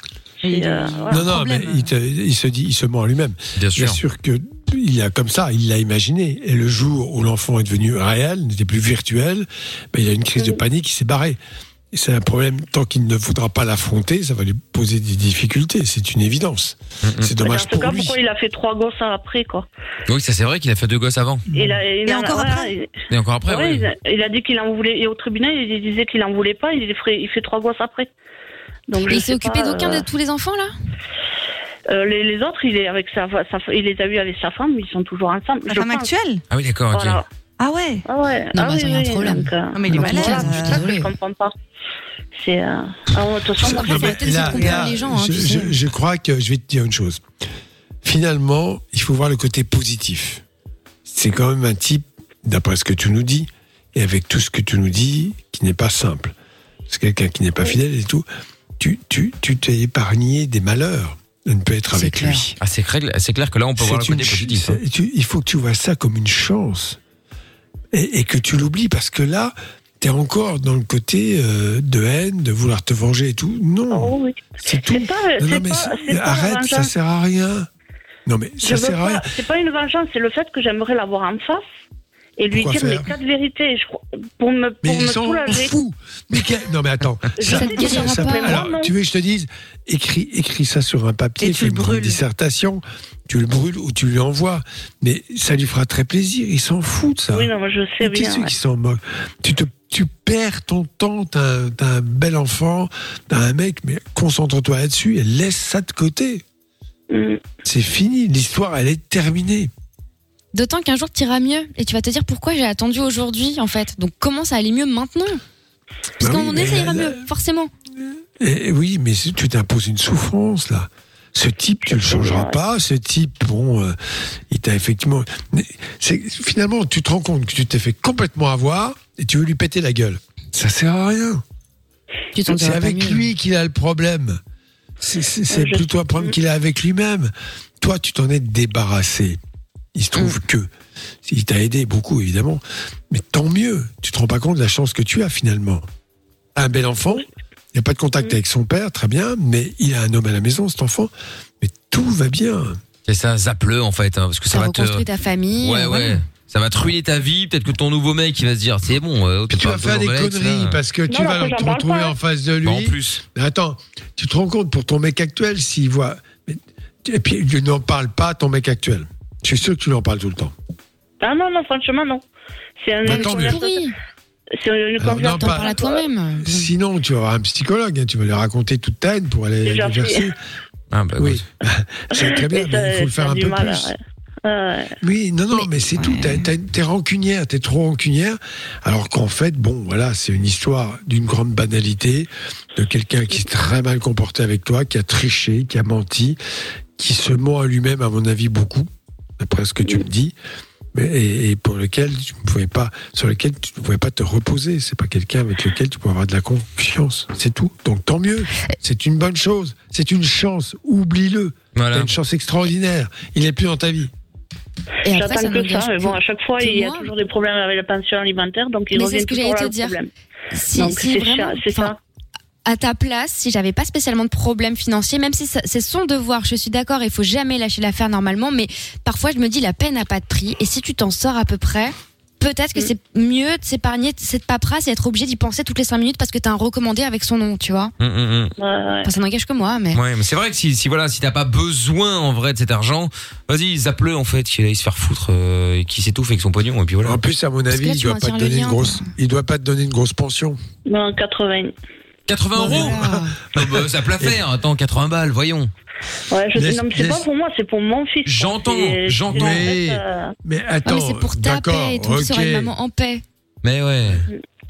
Et euh, voilà. Non, non, problème. mais il, te- il se dit, il se ment à lui-même. Bien sûr. Bien sûr que il a comme ça, il l'a imaginé. Et le jour où l'enfant est devenu réel, n'était plus virtuel, ben, il a une crise de panique, il s'est barré. Et c'est un problème, tant qu'il ne voudra pas l'affronter, ça va lui poser des difficultés, c'est une évidence. C'est Mais dommage en tout cas, pour lui. pourquoi il a fait trois gosses après, quoi Oui, ça c'est vrai qu'il a fait deux gosses avant. Il a, il Et en encore après Et encore après, ouais, oui. il, a, il a dit qu'il en voulait. Et au tribunal, il disait qu'il en voulait pas. Il, ferait- il fait trois gosses après. Donc, il s'est occupé d'aucun euh, de tous les enfants là? Euh, les, les autres, il est avec sa, sa, il les a eu avec sa femme. Ils sont toujours ensemble. La femme pense. actuelle Ah oui, d'accord. Ah ouais Ah ouais. Non, ah mais oui, il y a un oui, problème. donc, euh, Non, mais il est malade. voilà, c'est je ça que désolée. je comprends pas. C'est. Euh... Ah, ouais, moi, je- mais- peut-être essayer de comprendre les gens, hein, je, tu sais. je- je crois que je vais te dire une chose. Finalement, il faut voir le côté positif. C'est quand même un type d'après ce que tu nous dis, et avec tout ce que tu nous dis, qui n'est pas simple. C'est quelqu'un qui n'est pas fidèle et tout. Tu, tu, tu t'es épargné des malheurs de ne pas être avec lui. Ah, c'est clair, c'est clair que là, on peut voir le côté positif. hein. tu- il faut que tu vois ça comme une chance et, et que tu l'oublies parce que là, tu es encore dans le côté euh, de haine, de vouloir te venger et tout. Non, c'est tout. pas- Non, mais pas- arrête, ça vengeance. sert à rien. Non, mais ça Je sert à rien. pas- C'est pas une vengeance, c'est le fait que j'aimerais l'avoir en face et lui Pourquoi dire faire mes quatre vérités je crois- pour me, Mais pour ils me sont soulager. fous. Mais quel- Non, mais attends. Ça ça- guérira pas. alors, Non. tu veux que je te dise, écris, écris ça sur un papier, fais une dissertation, tu le brûles ou tu lui envoies. Mais ça lui fera très plaisir. Il s'en fout de ça. Oui, non, moi, je sais Mais Qui bien, c'est ouais. qui s'en moque tu, te, tu perds ton temps, t'as un, t'as un bel enfant, t'as un mec, mais concentre-toi là-dessus et laisse ça de côté. Mm. C'est fini, l'histoire, elle est terminée. D'autant qu'un jour tu iras mieux et tu vas te dire pourquoi j'ai attendu aujourd'hui en fait? Donc comment ça allait mieux maintenant? Parce Bah qu'à un oui, moment donné mais ça ira là- mieux, forcément. Et, oui, mais si tu t'imposes une souffrance là. Ce type, tu le changeras pas. Ce type, bon, euh, il t'a effectivement. Finalement, tu te rends compte que tu t'es fait complètement avoir et tu veux lui péter la gueule. Ça sert à rien. C'est avec mieux. lui qu'il a le problème. C'est plutôt un problème qu'il a avec lui-même. Toi, tu t'en es débarrassé. Il se trouve Mm. que il t'a aidé beaucoup, évidemment. Mais tant mieux. Tu te rends pas compte de la chance que tu as finalement. Un bel enfant. Il n'y a pas de contact Mm. avec son père, très bien. Mais il a un homme à la maison, cet enfant. Mais tout va bien. C'est ça, zappe-le en fait, hein, parce que ça, Ça va te. ta famille. Ouais, ouais. voilà. Ça va te ruiner ta vie. Peut-être que ton nouveau mec, il va se dire, c'est bon. euh, Tu vas faire des conneries là. parce que tu vas te retrouver en face de lui. Bah, en plus. Mais attends, tu te rends compte pour ton mec actuel s'il voit. mais- Et puis, n'en parles pas à ton mec actuel. Je suis sûr que tu lui en parles tout le temps. Ah non, non, franchement, non. C'est un, Bah, une conversation. C'est une Alors, conversation. non, pas- à toi-même. Sinon, tu vas avoir un psychologue, hein, tu vas lui raconter toute ta haine pour aller fait. verser. Ah, bah, oui, c'est très bien, mais il faut le faire un peu mal, plus. ouais. Ouais. Oui, non, non, mais, c'est tout. T'as- t'as- T'es rancunière, t'es trop rancunière. Alors qu'en fait, bon, voilà, c'est une histoire d'une grande banalité, de quelqu'un qui s'est très mal comporté avec toi, qui a triché, qui a menti, qui se ment à lui-même, à mon avis, beaucoup, d'après ce que tu me dis. Et, et pour lequel tu ne pouvais pas, sur lequel tu ne pouvais pas te reposer. C'est pas quelqu'un avec lequel tu peux avoir de la confiance. C'est tout. Donc tant mieux. C'est une bonne chose. C'est une chance. Oublie-le. Voilà. T'as une chance extraordinaire. Il n'est plus dans ta vie. Et après, J'attends ça que ça, mais bon, à chaque fois, il y a toujours des problèmes avec la pension alimentaire, donc il revient c'est ce que toujours là, le problème. Si, Donc, si c'est ça. À ta place, si j'avais pas spécialement de problème financier, même si c'est son devoir, je suis d'accord, il faut jamais lâcher l'affaire normalement, mais parfois je me dis la peine n'a pas de prix, et si tu t'en sors à peu près, peut-être que Mm. c'est mieux de s'épargner cette paperasse et être obligé d'y penser toutes les 5 minutes parce que t'as un recommandé avec son nom, tu vois. Hum. Enfin, ça n'engage que moi, mais. Ouais, mais c'est vrai que si, si voilà, si t'as pas besoin en vrai de cet argent, vas-y, zappe-le en fait, qu'il aille se faire foutre euh, et qu'il s'étouffe avec son pognon et puis voilà. En plus, à mon Parce avis, là, il doit pas te donner une grosse. Il doit pas te donner une grosse pension. Non, 80. 80 euros Ah bah, Ça peut la faire. Attends, 80 balles, voyons. Ouais, je sais, non, mais c'est pas pour moi, c'est pour mon fils. J'entends, C'est- j'entends. c'est en Oui. fait, euh, Mais Ah, attends, mais c'est pour ta d'accord, paix et tout, tu seras ok. une maman en paix. Mais ouais.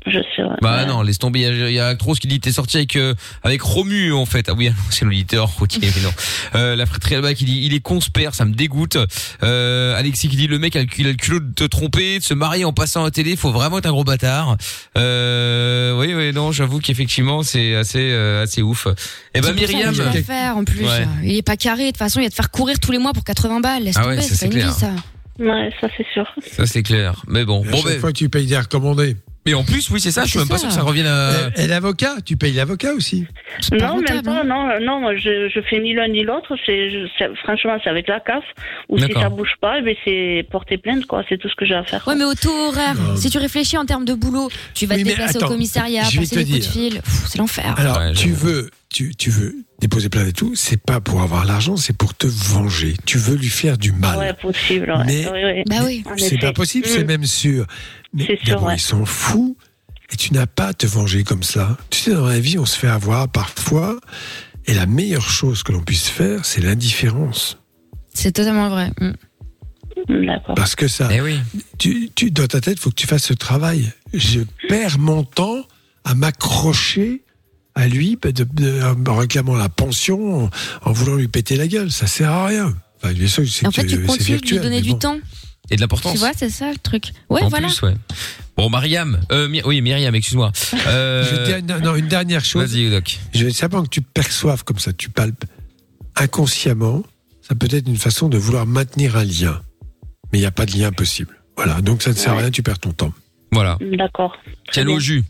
Je sais, ouais. Bah non, laisse tomber. Il y a- il y a Actros qui dit t'es sorti avec euh, avec Romu en fait. Ah oui, c'est l'auditeur routier, mais non. Euh, la fratrie Alba qui dit il est conspère, ça me dégoûte. Euh, Alexis qui dit le mec a le, il a le culot de te tromper, de se marier en passant à la télé, faut vraiment être un gros bâtard. Euh, oui, oui, non, j'avoue qu'effectivement c'est assez euh, assez ouf. Et ben C'est pour ça Myriam. vais la faire en plus. Ouais. Il est pas carré, de toute façon, il va te faire courir tous les mois pour 80 balles. Laisse Ah tomber, ouais, ça, c'est pas une vie ça. Ouais, ça c'est sûr. Ça c'est clair. Mais bon, bon chaque ben. fois, tu payes des recommandés. Mais en plus, oui, c'est ça. Je suis même pas sûr que ça revienne à. Et, et l'avocat, tu payes l'avocat aussi. pas Non, même pas, hein. non, non, moi, je, je fais ni l'un ni l'autre. C'est, franchement, c'est avec la CAF. Ou si ça bouge pas, eh ben, c'est porter plainte, quoi. C'est tout ce que j'ai à faire. Ouais, mais au taux horaire, Non. si tu réfléchis en termes de boulot, tu vas Oui, te mais déplacer attends, au commissariat, passer te des coups de dire. fil. C'est l'enfer. Alors, Ouais, tu veux, tu, tu veux déposer plainte et tout, c'est pas pour avoir l'argent, c'est pour te venger. Tu veux lui faire du mal. Ouais, possible, ouais. Mais- Oui, oui. Bah oui. C'est pas possible, c'est Mm. même sûr. Mais d'abord, ouais. ils s'en foutent. Et tu n'as pas à te venger comme ça. Tu sais, dans la vie, on se fait avoir parfois. Et la meilleure chose que l'on puisse faire, c'est l'indifférence. C'est totalement vrai. Mm. D'accord. Parce que ça, Eh oui. tu, tu, dans ta tête, il faut que tu fasses ce travail. Je perds mon temps à m'accrocher à lui de- de- en réclamant la pension, en, en voulant lui péter la gueule. Ça sert à rien. Enfin, bien sûr, c'est En fait, tu continues de lui donner du temps. Et de l'importance. Tu vois, c'est ça le truc. Ouais, en voilà. plus, ouais. Bon, Mariam, euh, oui, Myriam, excuse-moi. Euh, Je dis- non, non, une dernière chose. Vas-y, Doc. Je veux simplement que tu perçoives comme ça, tu palpes inconsciemment. Ça peut être une façon de vouloir maintenir un lien, mais il n'y a pas de lien possible. Voilà, donc ça ne sert à rien, tu perds ton temps. Voilà. D'accord. Tiens au jus?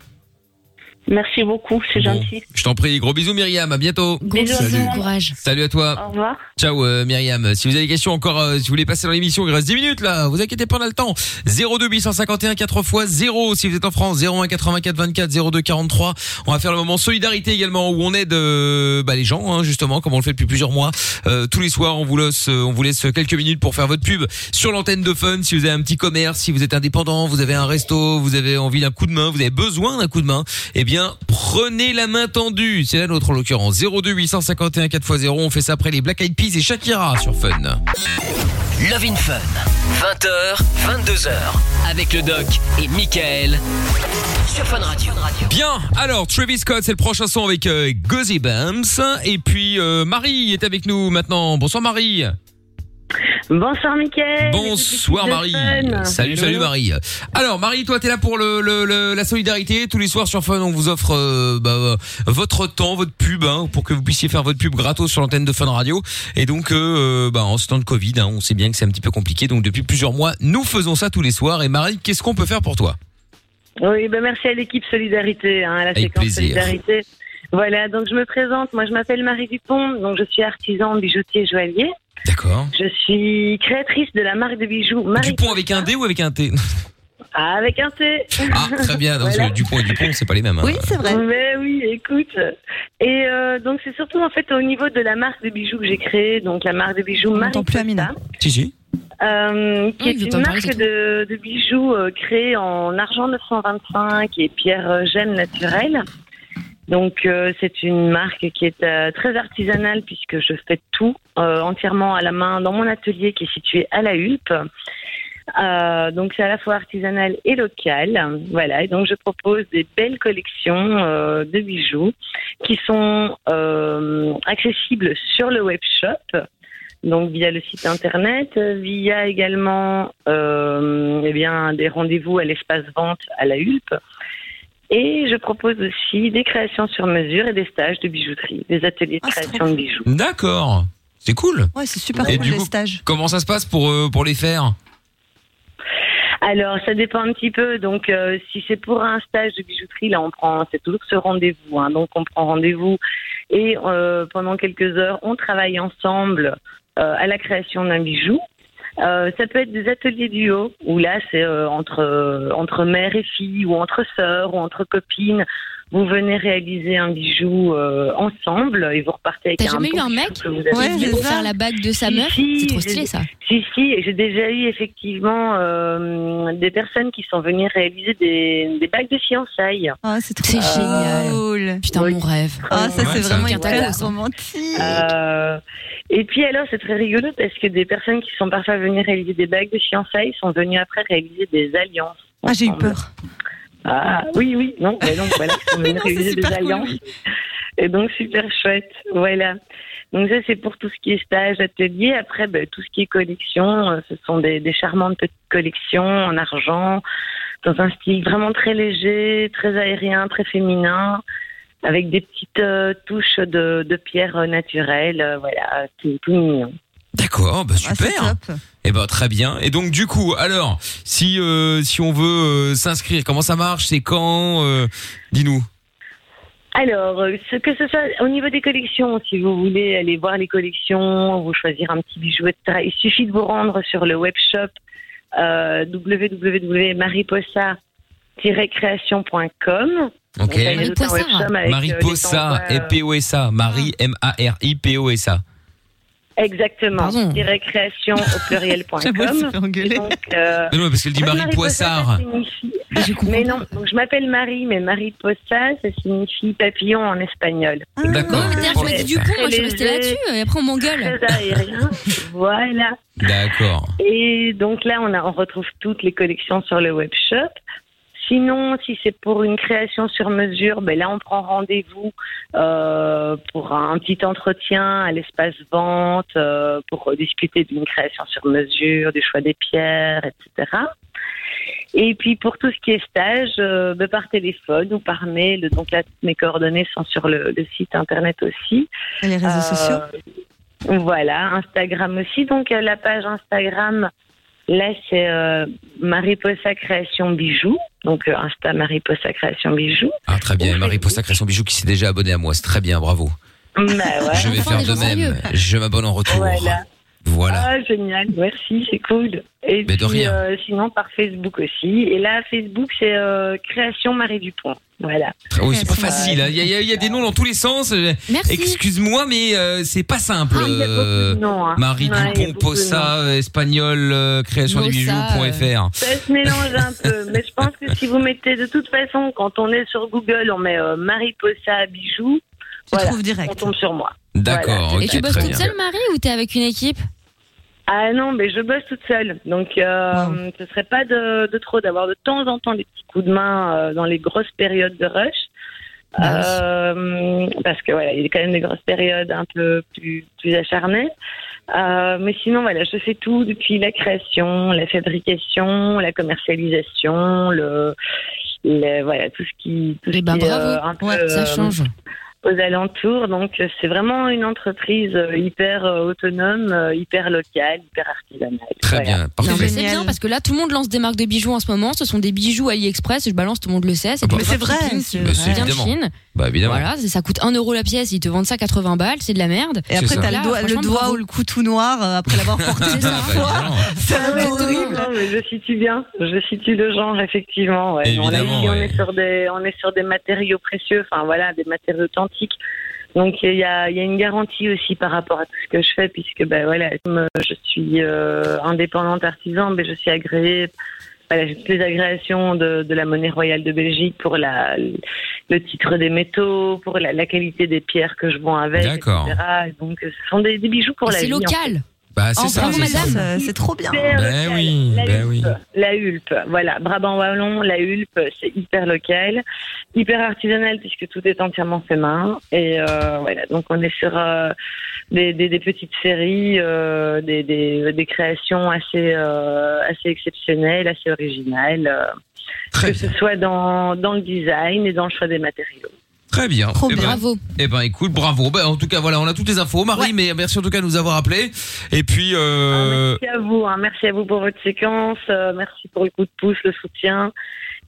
Merci beaucoup, c'est gentil. Je t'en prie, gros bisous Myriam, à bientôt. Bisous, Salut. courage. Salut à toi. Au revoir. Ciao euh, Myriam. Si vous avez des questions encore, euh, si vous voulez passer dans l'émission, il reste 10 minutes là. Vous inquiétez pas, on a le temps. 02 851 4 x 0 si vous êtes en France. 01 84 24 02 43. On va faire le moment solidarité également où on aide euh, bah, les gens hein, justement comme on le fait depuis plusieurs mois. Euh, tous les soirs, on vous laisse, on vous laisse quelques minutes pour faire votre pub sur l'antenne de Fun. Si vous avez un petit commerce, si vous êtes indépendant, vous avez un resto, vous avez envie d'un coup de main, vous avez besoin d'un coup de main, eh bien prenez la main tendue. C'est la nôtre en l'occurrence. 02 851 4 x 0. On fait ça après les Black Eyed Peas et Shakira sur Fun. Love in Fun. 20h, 22h. Avec le doc et Michael. Sur Fun Radio. Bien, alors Travis Scott, c'est le prochain son avec euh, Bams. Et puis euh, Marie est avec nous maintenant. Bonsoir Marie. Bonsoir Mickaël. Bonsoir Marie. Salut, salut Marie. Alors Marie, toi t'es là pour le, le- le- la solidarité. Tous les soirs sur Fun, on vous offre euh, bah, euh, votre temps, votre pub, hein, pour que vous puissiez faire votre pub gratos sur l'antenne de Fun Radio. Et donc, euh, bah, en ce temps de Covid, hein, on sait bien que c'est un petit peu compliqué. Donc depuis plusieurs mois, nous faisons ça tous les soirs. Et Marie, qu'est-ce qu'on peut faire pour toi? Oui, ben merci à l'équipe Solidarité, hein, à la Avec séquence plaisir. Solidarité. Voilà, donc je me présente. Moi, je m'appelle Marie Dupont, donc je suis artisan bijoutier joaillier. D'accord. Je suis créatrice de la marque de bijoux Marie Dupont avec un D ou avec un T? Ah, avec un T. Ah, très bien. Parce Voilà. Dupont et Dupont, c'est pas les mêmes. hein. c'est vrai. Mais oui, écoute. Et euh, donc c'est surtout en fait au niveau de la marque de bijoux que j'ai créée, donc la marque de bijoux Marie Costa, Si, si. euh, qui Oui, est une marque c'est de, de bijoux euh, créée en argent 925 et pierre euh, gemme naturelle. Donc euh, c'est une marque qui est euh, très artisanale puisque je fais tout euh, entièrement à la main dans mon atelier qui est situé à la Hulpe. Euh, donc c'est à la fois artisanal et local. Voilà, et donc je propose des belles collections euh, de bijoux qui sont euh, accessibles sur le web shop, donc via le site internet, via également eh bien des rendez-vous à l'espace vente à la Hulpe. Et je propose aussi des créations sur mesure et des stages de bijouterie, des ateliers de création de bijoux. D'accord. C'est cool. Ouais, c'est super Et cool du les coup, stages. Comment ça se passe pour euh, pour les faire? Alors, ça dépend un petit peu. Donc, euh, si c'est pour un stage de bijouterie, là, on prend, c'est toujours ce rendez-vous. hein. Donc, on prend rendez-vous et euh, pendant quelques heures, on travaille ensemble euh, à la création d'un bijou. Euh, ça peut être des ateliers duo où là, c'est euh, entre euh, entre mère et fille ou entre sœurs ou entre copines. Vous venez réaliser un bijou euh, ensemble et vous repartez avec T'as un jamais eu un mec que vous avez Ouais, fait. pour faire la bague de sa Si, meuf si, C'est trop stylé ça. Si, si, j'ai déjà eu effectivement euh, des personnes qui sont venues réaliser des, des bagues de fiançailles. Ah, c'est C'est génial. Putain, mon rêve. Ah, ça, c'est vraiment hyper Voilà. romantique. Euh, et puis alors, c'est très rigolo parce que des personnes qui sont parfois venues réaliser des bagues de fiançailles sont venues après réaliser des alliances. Ah, j'ai eu ensemble. peur. Ah, oui, oui, non, mais donc voilà, venus Non, des cool, alliances. Et donc, super chouette, voilà. Donc ça, c'est pour tout ce qui est stage, atelier. Après, ben, tout ce qui est collection, euh, ce sont des, des charmantes petites collections en argent, dans un style vraiment très léger, très aérien, très féminin, avec des petites euh, touches de, de pierre naturelle, euh, voilà, tout, tout mignon. D'accord, bah Ah, super. Eh ben très bien. Et donc du coup, alors si euh, si on veut euh, s'inscrire, comment ça marche? C'est quand euh, Dis-nous. Alors, euh, ce que ce soit au niveau des collections, si vous voulez aller voir les collections, vous choisir un petit bijou, etc., il suffit de vous rendre sur le web shop euh, www.mariposa-création.com. Ok. Donc, allez ajouter un web shop avec, euh, Marie les Possa, envois, euh, P O S A, Marie M Exactement. Création au pluriel.com. Donc, euh, Mais non, parce qu'elle dit Marie Poissard. signifie- Mais non, donc je m'appelle Marie, mais Marie Possa, ça signifie papillon en espagnol. D'accord. Non, mais d'ailleurs, tu m'as dit du pont, moi je suis restée là-dessus, et après on m'engueule. Voilà. D'accord. Et donc là, on, a, on retrouve toutes les collections sur le web shop. Sinon, si c'est pour une création sur mesure, ben là, on prend rendez-vous euh, pour un petit entretien à l'espace vente euh, pour discuter d'une création sur mesure, du choix des pierres, etc. Et puis pour tout ce qui est stage, euh, ben, par téléphone ou par mail. Donc là, mes coordonnées sont sur le, le site internet aussi. Et les réseaux sociaux? Voilà, Instagram aussi. Donc euh, la page Instagram, là c'est euh, Mariposa Création Bijoux. Donc euh, Insta Mariposa Création Bijoux. Ah, très bien. Marie Possa Création Bijou qui s'est déjà abonnée à moi. C'est très bien, bravo. Bah, ouais. Je vais faire de même. Je m'abonne en retour. Voilà. Voilà. Ah, génial, merci, c'est cool. Et Mais de puis, rien. euh, sinon, par Facebook aussi. Et là, Facebook, c'est euh, Création Marie Dupont. Voilà. Ah Oui, c'est pas facile. hein. Il y, a- il y a- il y a des noms dans tous les sens. Euh, Merci. Excuse-moi, mais euh, c'est pas simple. Ah, il y a beaucoup de Euh, noms, hein. Marie Ouais, il y a Dupont, beaucoup de Possa, euh, espagnol, euh, création des bijoux.fr. Ça se mélange un peu. Mais je pense que si vous mettez, de toute façon, quand on est sur Google, on met euh, Mariposa Bijoux. Voilà, on tombe sur moi. D'accord, Et tu bosses toute seule, Marie, ou t'es avec une équipe? Ah non, mais je bosse toute seule. Donc, euh, ce serait pas de, de trop d'avoir de temps en temps des petits coups de main euh, dans les grosses périodes de rush. Euh, parce que voilà, il y a quand même des grosses périodes un peu plus, plus acharnées. Euh, mais sinon, voilà, je fais tout depuis la création, la fabrication, la commercialisation, le, le- voilà, tout ce qui, tout ce ben, qui bravo. euh, un peu, Ouais, ça euh, change. Aux alentours. Donc euh, c'est vraiment une entreprise euh, hyper euh, autonome, hyper locale, hyper artisanale. Très Voilà. bien, mais c'est bien parce que là, tout le monde lance des marques de bijoux en ce moment. Ce sont des bijoux AliExpress. Je balance, tout le monde le sait. C'est bah, du c'est Bah, vient de. Chine. Bah évidemment. Voilà, ça coûte 1 euro la pièce. Ils te vendent ça 80 balles. C'est de la merde. Et après, t'as le doigt, le doigt ou le cou tout noir après l'avoir porté C'est fois. C'est Ah, horrible. non, mais je situe bien, je situe le genre effectivement. Ouais. On, a Évidemment, ici, on ouais. est sur des, on est sur des matériaux précieux, enfin voilà, des matériaux authentiques. Donc il y a, il y a une garantie aussi par rapport à tout ce que je fais, puisque ben voilà, comme euh, je suis euh, indépendante artisan, ben je suis agréée. Voilà, j'ai toutes les agréations de, de la monnaie royale de Belgique pour la, le titre des métaux, pour la, la qualité des pierres que je vends avec, etc. Et donc ce sont des, des bijoux pour Et la c'est vie. en fait. Bah c'est Oh, ça. bravo, c'est ça. madame. C'est trop bien. Ben local. oui, la ben Hulpe, oui. La Hulpe, voilà. Brabant Wallon, la Hulpe, c'est hyper local, hyper artisanal puisque tout est entièrement fait main. Et euh, voilà, donc on est sur euh, des, des, des petites séries, euh, des, des, des créations assez, euh, assez exceptionnelles, assez originales, euh, que ce soit dans, dans le design et dans le choix des matériaux. Très bien. Trop Eh ben, bravo. Eh ben écoute, bravo. Ben, en tout cas, voilà, on a toutes les infos. Marie, mais merci en tout cas de nous avoir appelés. Et puis, euh, Merci à vous, hein. merci à vous pour votre séquence, euh, merci pour le coup de pouce, le soutien.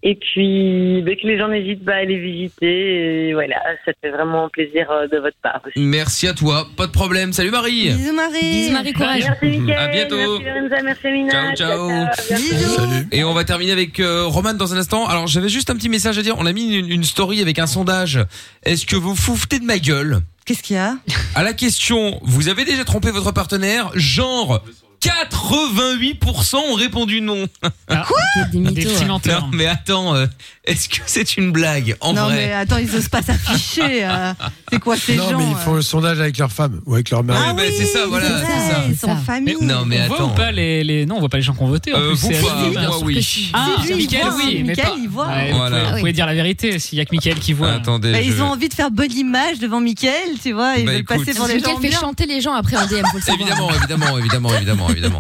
Et puis, que les gens n'hésitent pas à aller visiter. Et voilà, ça fait vraiment plaisir euh, de votre part aussi. merci à toi. Pas de problème. Salut Marie. Bisous Marie. Bisous, Marie, courage. Merci Mickaël, À bientôt. merci Lorenza, merci Amina. Ciao, ciao. Bientôt. Et on va terminer avec euh, Roman dans un instant. Alors j'avais juste un petit message à dire. On a mis une, une story avec un sondage. Est-ce que vous foutez de ma gueule? Qu'est-ce qu'il y a? À la question, vous avez déjà trompé votre partenaire? Genre 88% ont répondu non. Quoi Des mythos. menteurs. Non mais attends, euh, est-ce que c'est une blague en Non vrai mais attends, ils osent pas s'afficher. euh. C'est quoi ces non, gens mais ils font euh le sondage avec leur femme ou avec leur mari. Ah bah, oui, c'est ça, voilà, c'est ça. Ils sont en famille. Non mais on voit attends. pas les, les non on voit pas les gens qui ont voté en Euh, plus vous c'est moi oui. ah Si, lui, il Mickaël voit, oui mais Mickaël, pas il voit. Ouais, vous, Voilà. pouvez, vous Ah oui. pouvez dire la vérité s'il y a que Mickaël qui voit Attendez. Bah, Ils ont envie de faire bonne image devant Mickaël, tu vois, ils Bah, veulent écoute. passer pour Mickaël gens fait bien. chanter les gens après en DM, faut le savoir. Évidemment, évidemment, évidemment, évidemment, évidemment.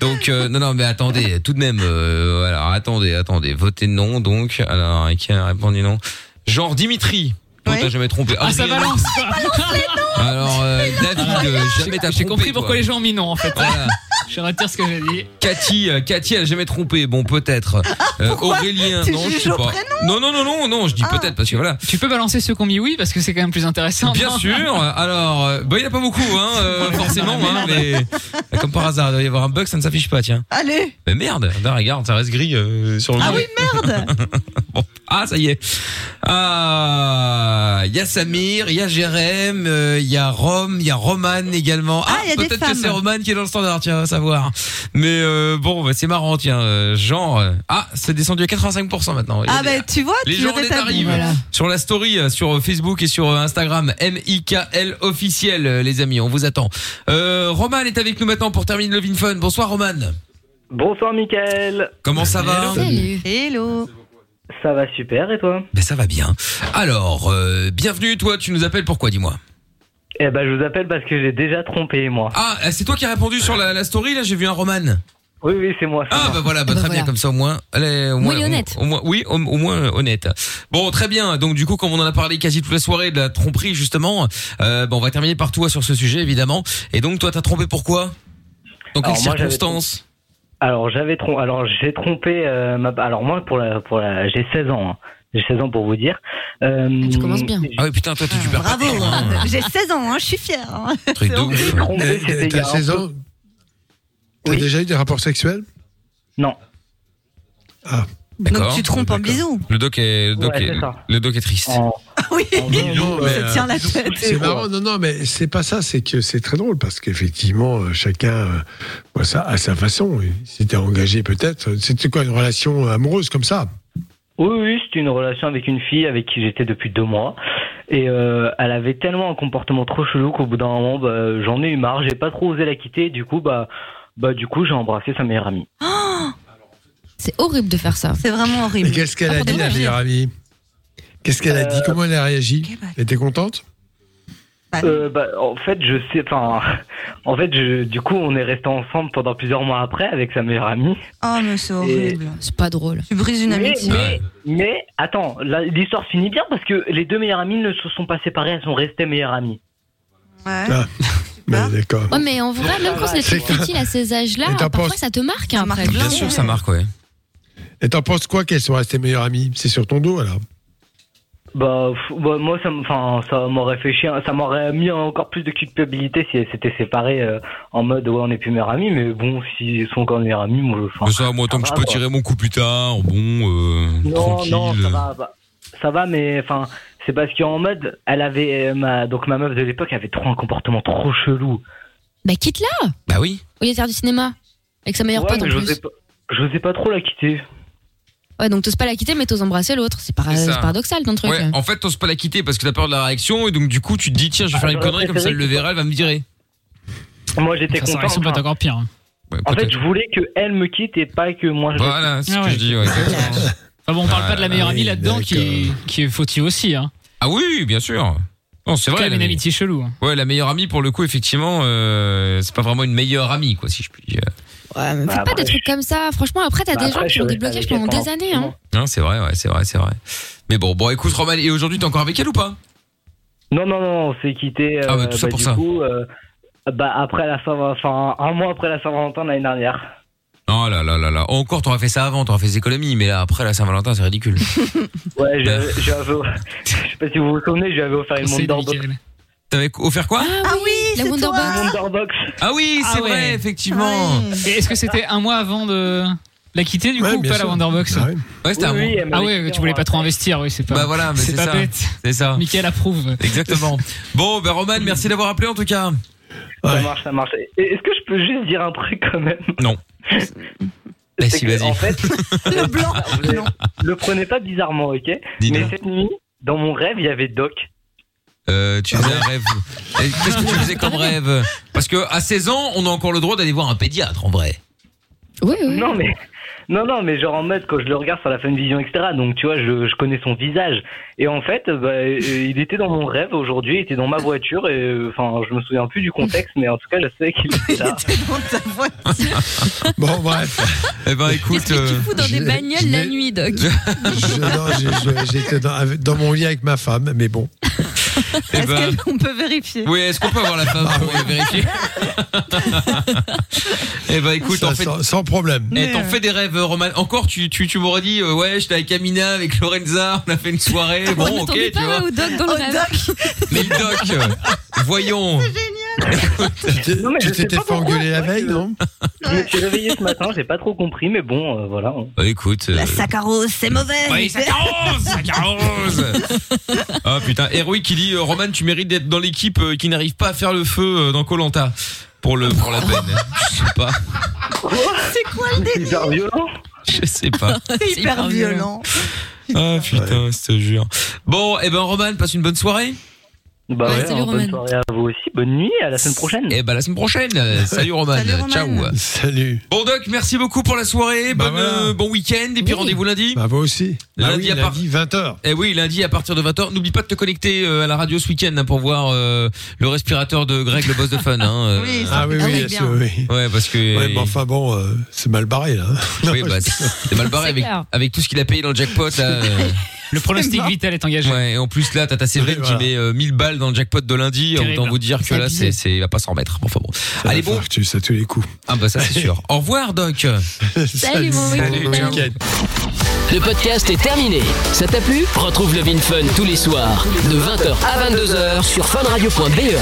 Donc euh, non, non, mais attendez, tout de même. Euh, alors attendez, attendez, votez non. Donc alors qui a répondu non? Genre Dimitri. Ouais. t'as jamais trompé. ah ça Adrien. balance Alors euh, David, euh, jamais t'as j'ai compris pourquoi les gens ont mis non en fait je retire ce que j'ai dit Cathy, euh, Cathy, elle a jamais trompé. Bon, peut-être. Aurélien, non, je sais pas. Non, non, non, non, non, je dis Ah. peut-être parce que voilà. tu peux balancer ceux qui ont mis oui parce que c'est quand même plus intéressant Bien non sûr. Alors, bah, il y en a pas beaucoup, hein, forcément, hein, mais comme par hasard, il doit y avoir un bug, ça ne s'affiche pas, tiens. Allez Mais merde, là, regarde, ça reste gris sur le. Ah oui, merde Bon. Ah, ça y est. Ah, il y a Samir, il y a Jérém, euh, il y a Rome, il y a Roman également. Ah, il y a des peut-être que c'est Roman qui est dans le standard, tiens, on va savoir. Mais euh, bon, bah, c'est marrant, tiens, euh, genre euh, ah, c'est descendu à 85% maintenant. Ah bah tu vois, les tu gens les arrivent Voilà. sur la story sur Facebook et sur Instagram MIKL officiel les amis on vous attend euh, Roman est avec nous maintenant pour terminer le Vin Fun bonsoir Roman Bonsoir Mickaël. comment ça va Salut. Hello Ça va super, et toi? Ben ça va bien. Alors, euh, bienvenue, toi, tu nous appelles pourquoi, dis-moi? Eh ben, je vous appelle parce que j'ai déjà trompé, moi. Ah, c'est toi qui as répondu sur la, la story, là, j'ai vu un Roman. Oui, oui, c'est moi. Ah bah voilà, bah, bah très bien voilà. comme ça au moins. Elle est au moins, Oui, honnête. Au, au moins, oui, au, au moins euh, honnête. Bon, très bien. Donc du coup, comme on en a parlé quasi toute la soirée de la tromperie justement, euh, bon, on va terminer par toi sur ce sujet évidemment. Et donc toi, t'as trompé pourquoi? Dans quelles Alors, moi, j'avais circonstances? Alors j'avais trom- alors j'ai trompé euh, ma alors moi pour la pour la j'ai 16 ans. hein. J'ai 16 ans pour vous dire. Euh, Tu commences bien. Ah oui, putain, toi, tu super Bravo. hein. J'ai 16 ans, hein, je suis fière. hein. Truc de ouf. T'as a un 16 peu- ans T'as déjà eu des rapports sexuels? Non. Ah. Donc tu trompes en bisou. Le doc est, le doc Ouais, est, c'est ça. le doc est triste. Oui, Non, mais, ça tient la euh, tête. C'est marrant, non, non, mais c'est pas ça, c'est que c'est très drôle parce qu'effectivement, euh, chacun euh, voit ça à sa façon. T'es engagé, peut-être. C'était quoi, une relation amoureuse comme ça? Oui, oui, c'était une relation avec une fille avec qui j'étais depuis deux mois. Et euh, elle avait tellement un comportement trop chelou qu'au bout d'un moment, bah, j'en ai eu marre. J'ai pas trop osé la quitter. Du coup, bah, bah, du coup, j'ai embrassé sa meilleure amie. C'est horrible de faire ça. C'est vraiment horrible. Et qu'est-ce qu'elle a Ah, dit, la meilleure amie Qu'est-ce qu'elle a dit Euh, Comment elle a réagi Elle était contente Euh, bah, en fait, je sais, enfin, en fait, je, du coup, on est resté ensemble pendant plusieurs mois après avec sa meilleure amie. Oh, mais c'est horrible. C'est pas drôle. Tu brises une Mais, amitié. mais, mais, attends, la- l'histoire finit bien parce que les deux meilleures amies ne se sont pas séparées, elles sont restées meilleures amies. Ouais. Ah, mais d'accord. Ouais, mais en vrai, même quand c'est futiles à ces âges-là, parfois ça te marque hein, après. Bien sûr, ça marque, ouais. Et t'en penses quoi qu'elles sont restées meilleures amies? C'est sur ton dos, alors Bah, f- bah, moi, ça, m- enfin, ça m'aurait fait chier, ça m'aurait mis encore plus de culpabilité si elles s'étaient séparées euh, en mode ouais, on n'est plus meilleures amies, mais bon, s'ils sont encore meilleures amies, moi, enfin, Mais ça, moi, tant que je peux quoi. tirer mon coup plus tard, bon, euh, Non, tranquille. non, ça va, bah, ça va, mais enfin, c'est parce qu'en mode, elle avait, euh, ma, donc ma meuf de l'époque avait trop un comportement trop chelou. Bah quitte-la Bah oui. Au lieu de faire du cinéma. Avec sa meilleure Ouais, pote en plus. pas, j'osais pas trop la quitter. Ouais, donc t'oses pas la quitter, mais t'oses embrasser l'autre. C'est para- paradoxal ton truc. Ouais, en fait, t'oses pas la quitter parce que t'as peur de la réaction et donc du coup, tu te dis tiens, je vais Ah, faire une j'aurais connerie comme ça, elle le verra, elle va me virer. Moi, j'étais Ça, ça content. risque peut être encore pire. hein. en fait, je voulais que elle me quitte et pas que moi je. Voilà, quitte. c'est ce que je dis. Ouais, exactement. Bon, on parle pas de la meilleure Ah, amie là-dedans qui est, qui est fautive aussi. Hein. Ah oui, bien sûr. Non, c'est quand vrai. même la une amitié chelou. hein. Ouais, la meilleure amie pour le coup, effectivement, euh, c'est pas vraiment une meilleure amie, quoi, si je puis dire. Ouais, mais fais Bah, pas après, des trucs comme ça. Franchement, après, t'as Bah, des gens qui ont des blocages pendant elle des années. Hein. Non, c'est vrai, ouais, c'est vrai, c'est vrai. Mais bon, bon, écoute, Roman, et aujourd'hui, t'es encore avec elle ou pas? Non, non, non, on s'est quitté. Ah, bah, tout ça pour du ça. Coup, euh, bah, après la Saint, enfin, un mois après la Saint-Valentin l'année dernière. Oh là là là là. Encore, t'aurais fait ça avant, t'aurais fait des économies, mais là, après la Saint-Valentin, c'est ridicule. Ouais, je, je, avais, je sais pas si vous vous souvenez, je lui avais offert une C'est Wonderbox. T'avais offert quoi? Ah oui, la c'est Wonderbox. Ah oui, c'est Ah ouais. vrai, effectivement. Et est-ce que c'était un mois avant de la quitter du Ouais, coup ou bien pas la sûr. Wonderbox Bah oui. Ouais, c'était Oui, un oui, elle m'avait Ah ouais, tu voulais pas trop investir, oui, c'est pas. Bah voilà, mais c'est pas ça. bête. C'est ça. Michael approuve. Exactement. Bon, ben Roman, merci d'avoir appelé en tout cas. Ça marche, ça marche. Et Est-ce que je peux juste dire un truc quand même? Non. C'est si, que, vas-y. En fait, Le blanc. vous le- le prenez pas bizarrement, ok? Dis-nous. Mais cette nuit, dans mon rêve, il y avait Doc. Euh, tu faisais un rêve. Et Qu'est-ce que tu faisais comme rêve Parce que à 16 ans, on a encore le droit d'aller voir un pédiatre en vrai. Oui, oui. Non, mais. Non, non, mais genre en mode quand je le regarde sur la fin de vision, etc. Donc tu vois, je, je connais son visage. Et en fait, bah, euh, il était dans mon rêve aujourd'hui, il était dans ma voiture. Et euh, enfin, je me souviens plus du contexte, mais en tout cas, je sais qu'il était là. Dans ta voiture. Bon, bref. Eh ben écoute, Qu'est-ce que tu euh, fous dans des bagnoles la nuit, Doc Je- non, j'ai- je- J'étais dans, avec- dans mon lit avec ma femme, mais bon. Eh Est-ce ben, qu'on peut vérifier? Oui, est-ce qu'on peut avoir la femme pour vérifier? Eh ben écoute, Ça, en fait, sans, sans problème. eh, t'en fais des rêves, Roman. Encore, tu, tu, tu m'aurais dit, euh, ouais, j'étais avec Amina, avec Lorenza, on a fait une soirée. Bon, On ok, tu pas vois. ouais, au Doc dans le Oh. Doc. Mais le doc, euh, voyons. Tu t'es- Non, mais tu t'étais fait engueuler la veille, je- non? Je me suis réveillé ce matin, j'ai pas trop compris, mais bon, euh, voilà. Bah, écoute. euh, La saccharose, c'est mauvais. Oui, saccharose, saccharose. Ah putain, Héroïque qui dit euh, Roman, tu mérites d'être dans l'équipe euh, qui n'arrive pas à faire le feu euh, dans Colanta pour le pour la peine. Je sais pas, C'est quoi le C'est délire hyper violent. je sais pas. C'est hyper violent. Ah putain, je te jure. Bon, et ben Roman, passe une bonne soirée. Bah Ouais, ouais, salut, bonne Roman. soirée à vous aussi. Bonne nuit, à la semaine prochaine. Et bah la semaine prochaine. Salut Roman. Salut, Roman. Ciao. Salut. Bon Doc, merci beaucoup pour la soirée. Bah Bonne, voilà. euh, bon week-end et puis rendez-vous lundi. Bah, vous aussi. Bah Lundi oui, à part- lundi, 20h. Eh oui, lundi à partir de 20h. N'oublie pas de te connecter euh, à la radio ce week-end hein, pour voir euh, le respirateur de Greg, le boss de fun. Hein, euh. Ah oui, oui, bien sûr, oui. Ouais, parce que. Ouais, mais enfin bon, euh, c'est mal barré là. Oui, bah, c'est mal barré avec, avec tout ce qu'il a payé dans le jackpot là. Le pronostic vital est engagé. Ouais, et en plus là, t'as ta Séverine qui met euh, 1000 balles dans le jackpot de lundi. Autant vous dire que C'est là, c'est, c'est, il va pas s'en remettre. Enfin bon. Ça Allez bon. Tu sais tous les coups. Ah bah ça c'est sûr. Au revoir Doc. Salut, mon. Le podcast est terminé. Ça t'a plu? Retrouve le Vin Fun tous les soirs de 20h à 22h sur funradio.be.